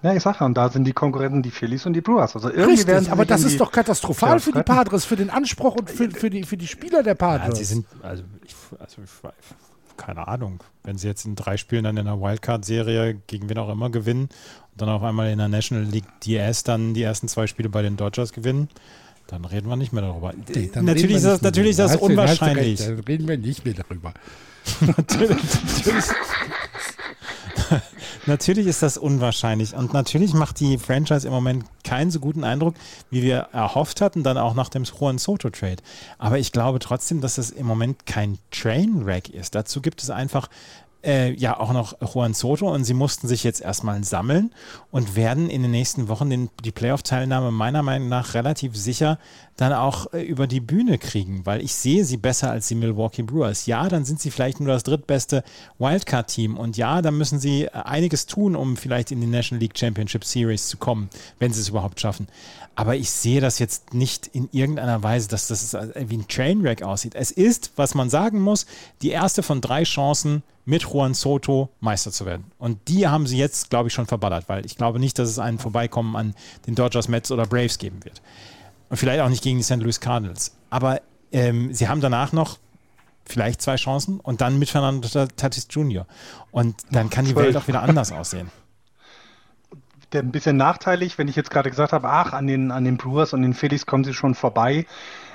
Ja, ich sag ja, und da sind die Konkurrenten die Phillies und die Brewers. Also irgendwie werden Richtig, sie aber das ist doch katastrophal für die. Padres, für den Anspruch und für, für, die, für die Spieler der Ja, Padres. sie sind, also, ich, also ich, keine Ahnung, wenn sie jetzt in drei Spielen dann in der Wildcard-Serie gegen wen auch immer gewinnen und dann auf einmal in der National League DS dann die ersten zwei Spiele bei den Dodgers gewinnen, dann reden wir nicht mehr darüber. Nee, natürlich ist das, natürlich ist das unwahrscheinlich. recht, Dann reden wir nicht mehr darüber. natürlich, natürlich, natürlich ist das unwahrscheinlich. Und natürlich macht die Franchise im Moment keinen so guten Eindruck, wie wir erhofft hatten, dann auch nach dem Juan Soto Trade. Aber ich glaube trotzdem, dass es im Moment kein Trainwreck ist. Dazu gibt es einfach äh, ja auch noch Juan Soto und sie mussten sich jetzt erstmal sammeln und werden in den nächsten Wochen den, die Playoff-Teilnahme meiner Meinung nach relativ sicher dann auch äh, über die Bühne kriegen, weil ich sehe sie besser als die Milwaukee Brewers. Ja, dann sind sie vielleicht nur das drittbeste Wildcard-Team und ja, dann müssen sie äh, einiges tun, um vielleicht in die National League Championship Series zu kommen, wenn sie es überhaupt schaffen. Aber ich sehe das jetzt nicht in irgendeiner Weise, dass das wie ein Trainwreck aussieht. Es ist, was man sagen muss, die erste von drei Chancen, mit Juan Soto Meister zu werden. Und die haben sie jetzt, glaube ich, schon verballert, weil ich glaube nicht, dass es einen Vorbeikommen an den Dodgers, Mets oder Braves geben wird. Und vielleicht auch nicht gegen die St. Louis Cardinals. Aber ähm, sie haben danach noch vielleicht zwei Chancen und dann mit Fernando Tatis Jr. Und dann kann die. Welt auch wieder anders aussehen. Der ein bisschen nachteilig, wenn ich jetzt gerade gesagt habe, ach, an den, an den Brewers und den Phillies kommen sie schon vorbei.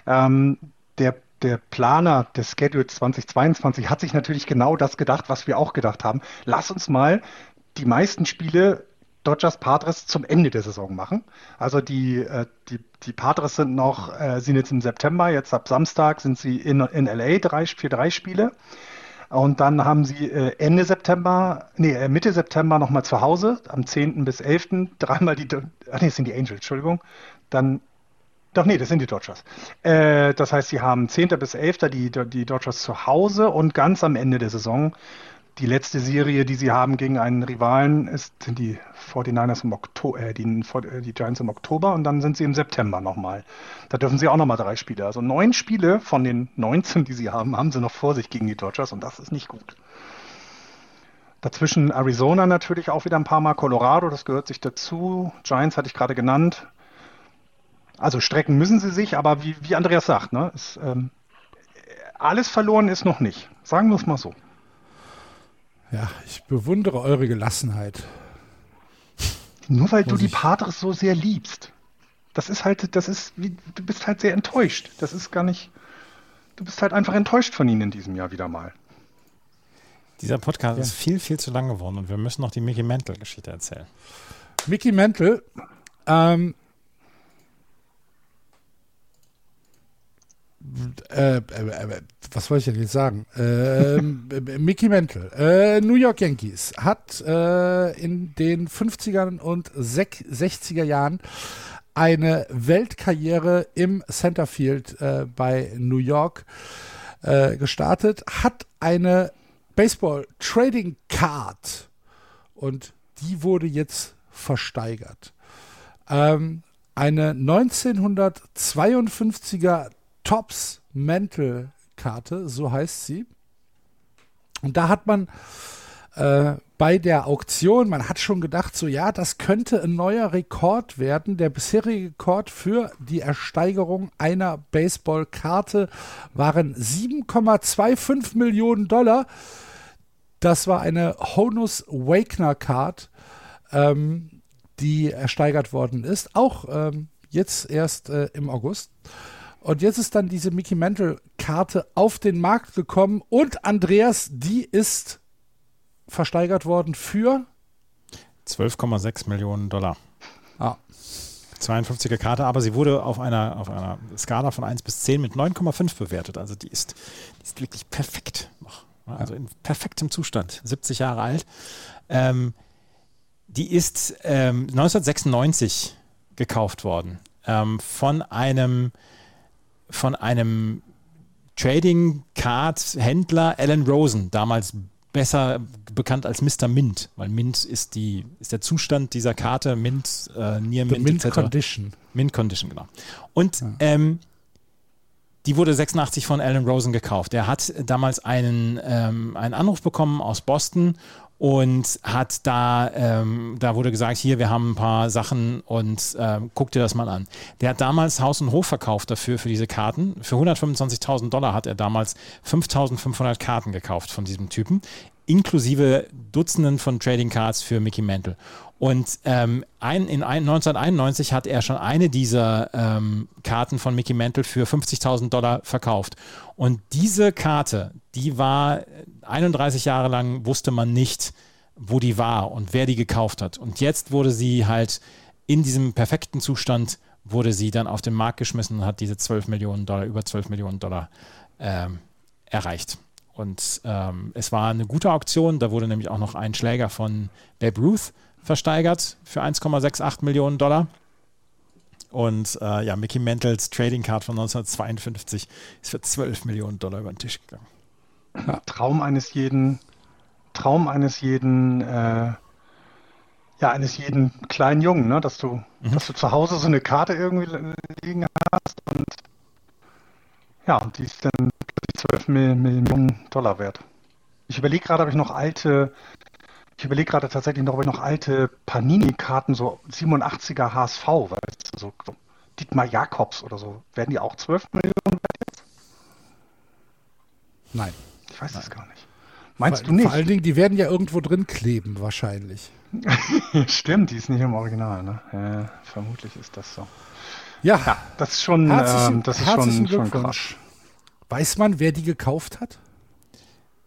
Ähm, der, der Planer des Schedule 2022 hat sich natürlich genau das gedacht, was wir auch gedacht haben. Lass uns mal die meisten Spiele Dodgers Padres zum Ende der Saison machen. Also die, äh, die, die Padres sind noch, äh, sind jetzt im September, jetzt ab Samstag sind sie in, in LA drei, für drei Spiele. Und dann haben sie äh, Ende September, nee, äh, Mitte September nochmal zu Hause, am 10. bis 11. dreimal die, ah, nee, das sind die Angels, Entschuldigung. Dann, doch, nee, das sind die Dodgers. Äh, das heißt, sie haben 10. bis 11. Die, die Dodgers zu Hause und ganz am Ende der Saison die letzte Serie, die sie haben gegen einen Rivalen, ist, die 49ers im Oktober, äh, die, äh, die Giants im Oktober und dann sind sie im September nochmal. Da dürfen sie auch nochmal drei Spiele. Also neun Spiele von den 19, die sie haben, haben sie noch vor sich gegen die Dodgers und das ist nicht gut. Dazwischen Arizona natürlich auch wieder ein paar Mal, Colorado, das gehört sich dazu. Giants hatte ich gerade genannt. Also strecken müssen sie sich, aber wie, wie Andreas sagt, ne, ist, ähm, alles verloren ist noch nicht. Sagen wir es mal so. Ja, ich bewundere eure Gelassenheit. Nur weil du Muss die ich- Padres so sehr liebst. Das ist halt, das ist, wie, du bist halt sehr enttäuscht. Das ist gar nicht, du bist halt einfach enttäuscht von ihnen in diesem Jahr wieder mal. Dieser Podcast ist viel, viel zu lang geworden und wir müssen noch die Mickey Mantle-Geschichte erzählen. Mickey Mantle, ähm, äh, äh, äh, was wollte ich denn jetzt sagen? Ähm, äh, Mickey Mantle, äh, New York Yankees, hat äh, in den 50er und sech- 60er Jahren eine Weltkarriere im Centerfield bei New York gestartet, hat eine Baseball Trading Card und die wurde jetzt versteigert. Ähm, eine 1952er Tops Mantle Karte, so heißt sie. Und da hat man äh, bei der Auktion, man hat schon gedacht, so ja, das könnte ein neuer Rekord werden. Der bisherige Rekord für die Ersteigerung einer Baseballkarte waren 7,25 Millionen Dollar. Das war eine Honus Wagner Card, ähm, die ersteigert worden ist. Auch ähm, jetzt erst äh, im August. Und jetzt ist dann diese Mickey Mantle Karte auf den Markt gekommen und Andreas, die ist versteigert worden für 12,6 Millionen Dollar. Ah. 52er Karte, aber sie wurde auf einer, auf einer Skala von 1 bis 10 mit 9,5 bewertet. Also die ist, die ist wirklich perfekt noch. Also in perfektem Zustand. 70 Jahre alt. Ähm, die ist ähm, 1996 gekauft worden ähm, von einem von einem Trading Card Händler Alan Rosen, damals besser bekannt als Mr. Mint, weil Mint ist, die, ist der Zustand dieser Karte, Mint, äh, Near Mint, Mint etc. Condition. Mint Condition, genau. Und ja. ähm, die wurde 86 von Alan Rosen gekauft. Er hat damals einen, ähm, einen Anruf bekommen aus Boston und hat da, ähm, da wurde gesagt, hier, wir haben ein paar Sachen und ähm, guck dir das mal an. Der hat damals Haus und Hof verkauft dafür, für diese Karten. Für 125.000 Dollar hat er damals 5.500 Karten gekauft von diesem Typen, inklusive Dutzenden von Trading Cards für Mickey Mantle. Und ähm, ein, in ein, 1991 hat er schon eine dieser ähm, Karten von Mickey Mantle für 50.000 Dollar verkauft. Und diese Karte, die war 31 Jahre lang, wusste man nicht, wo die war und wer die gekauft hat. Und jetzt wurde sie halt in diesem perfekten Zustand, wurde sie dann auf den Markt geschmissen und hat diese 12 Millionen Dollar, über 12 Millionen Dollar ähm, erreicht. Und ähm, es war eine gute Auktion. Da wurde nämlich auch noch ein Schläger von Babe Ruth versteigert für 1,68 Millionen Dollar. Und äh, ja, Mickey Mantles Trading Card von 1952 ist für 12 Millionen Dollar über den Tisch gegangen. Ja. Traum eines jeden, Traum eines jeden, äh, ja, eines jeden kleinen Jungen, ne? dass du, mhm. dass du zu Hause so eine Karte irgendwie liegen hast und ja, die ist dann plötzlich 12 Millionen Dollar wert. Ich überlege gerade, ob ich noch alte ich überlege gerade tatsächlich noch, ob ich noch alte Panini-Karten, so 87er HSV, weißt du, so, so Dietmar Jakobs oder so, werden die auch 12 Millionen wert jetzt? Nein. Ich weiß das gar nicht. Meinst vor, du nicht? Vor allen Dingen, die werden ja irgendwo drin kleben, wahrscheinlich. Stimmt, die ist nicht im Original, ne? Ja, vermutlich ist das so. Ja, ja das ist schon, ähm, das ist schon, schon krass. Weiß man, wer die gekauft hat?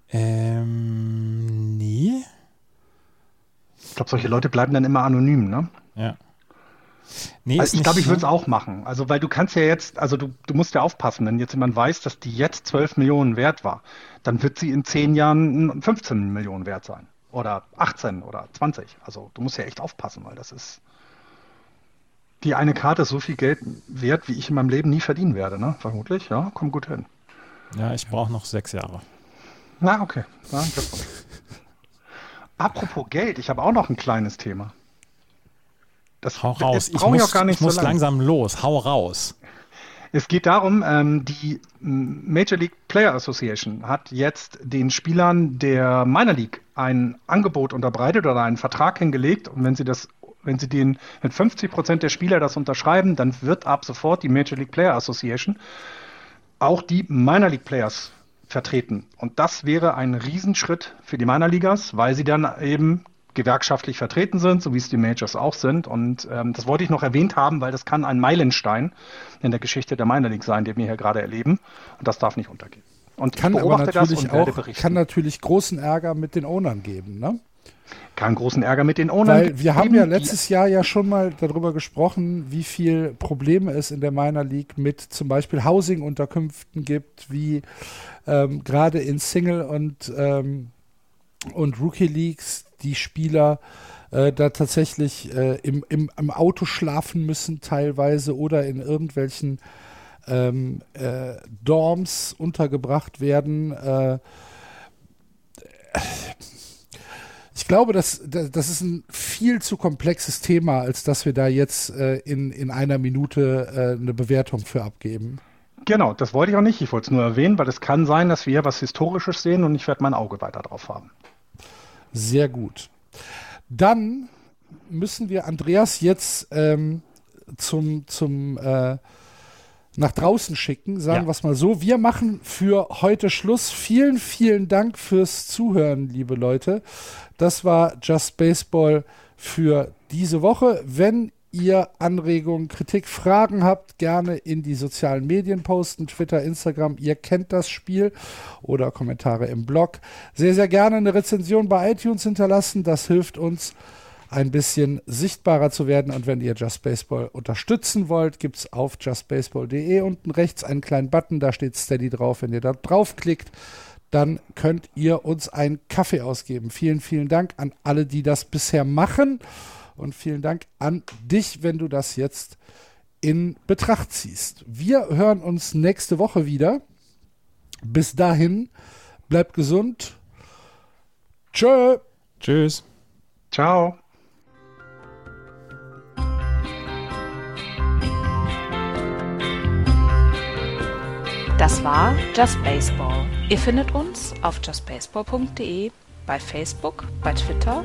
Ähm, nee. Ich glaube, solche Leute bleiben dann immer anonym, ne? Ja. Nee, also ich glaube, ich würde es auch machen. Also, weil du kannst ja jetzt, also du, du musst ja aufpassen, wenn jetzt jemand weiß, dass die jetzt 12 Millionen wert war, dann wird sie in 10 Jahren 15 Millionen wert sein. Oder 18 oder 20. Also du musst ja echt aufpassen, weil das ist. Die eine Karte ist so viel Geld wert, wie ich in meinem Leben nie verdienen werde, ne? Vermutlich, ja, komm gut hin. Ja, ich brauche noch sechs Jahre. Na, okay. Na, Apropos Geld, ich habe auch noch ein kleines Thema. Das, Hau raus. Ich muss, ich, gar nicht ich muss so langsam los. Hau raus. Es geht darum, ähm, die Major League Player Association hat jetzt den Spielern der Minor League ein Angebot unterbreitet oder einen Vertrag hingelegt. Und wenn sie das, wenn sie den mit 50 Prozent der Spieler das unterschreiben, dann wird ab sofort die Major League Player Association auch die Minor League Players vertreten. Und das wäre ein Riesenschritt für die Minor Ligas, weil sie dann eben gewerkschaftlich vertreten sind, so wie es die Majors auch sind. Und ähm, das wollte ich noch erwähnt haben, weil das kann ein Meilenstein in der Geschichte der Minor League sein, den wir hier gerade erleben. Und das darf nicht untergehen. Und kann aber natürlich auch, kann natürlich großen Ärger mit den Ownern geben, ne? Kann großen Ärger mit den Ownern Weil wir haben ja letztes Jahr ja schon mal darüber gesprochen, wie viel Probleme es in der Minor League mit zum Beispiel Housing-Unterkünften gibt, wie ähm, gerade in Single und, ähm, und Rookie Leagues die Spieler äh, da tatsächlich äh, im, im, im Auto schlafen müssen teilweise oder in irgendwelchen ähm, äh, Dorms untergebracht werden. Äh, ich glaube, das, das ist ein viel zu komplexes Thema, als dass wir da jetzt äh, in, in einer Minute äh, eine Bewertung für abgeben. Genau, das wollte ich auch nicht. Ich wollte es nur erwähnen, weil es kann sein, dass wir hier was Historisches sehen und ich werde mein Auge weiter drauf haben. Sehr gut. Dann müssen wir Andreas jetzt ähm, zum, zum äh, nach draußen schicken, sagen Ja. wir es mal so. Wir machen für heute Schluss. Vielen, vielen Dank fürs Zuhören, liebe Leute. Das war Just Baseball für diese Woche. Wenn ihr Anregungen, Kritik, Fragen habt, gerne in die sozialen Medien posten, Twitter, Instagram, ihr kennt das Spiel oder Kommentare im Blog. Sehr, sehr gerne eine Rezension bei iTunes hinterlassen, das hilft uns ein bisschen sichtbarer zu werden. Und wenn ihr Just Baseball unterstützen wollt, gibt es auf justbaseball.de unten rechts einen kleinen Button, da steht Steady drauf. Wenn ihr da draufklickt, dann könnt ihr uns einen Kaffee ausgeben. Vielen, vielen Dank an alle, die das bisher machen. Und vielen Dank an dich, wenn du das jetzt in Betracht ziehst. Wir hören uns nächste Woche wieder. Bis dahin, bleibt gesund. Tschö. Tschüss. Ciao. Das war Just Baseball. Ihr findet uns auf justbaseball.de, bei Facebook, bei Twitter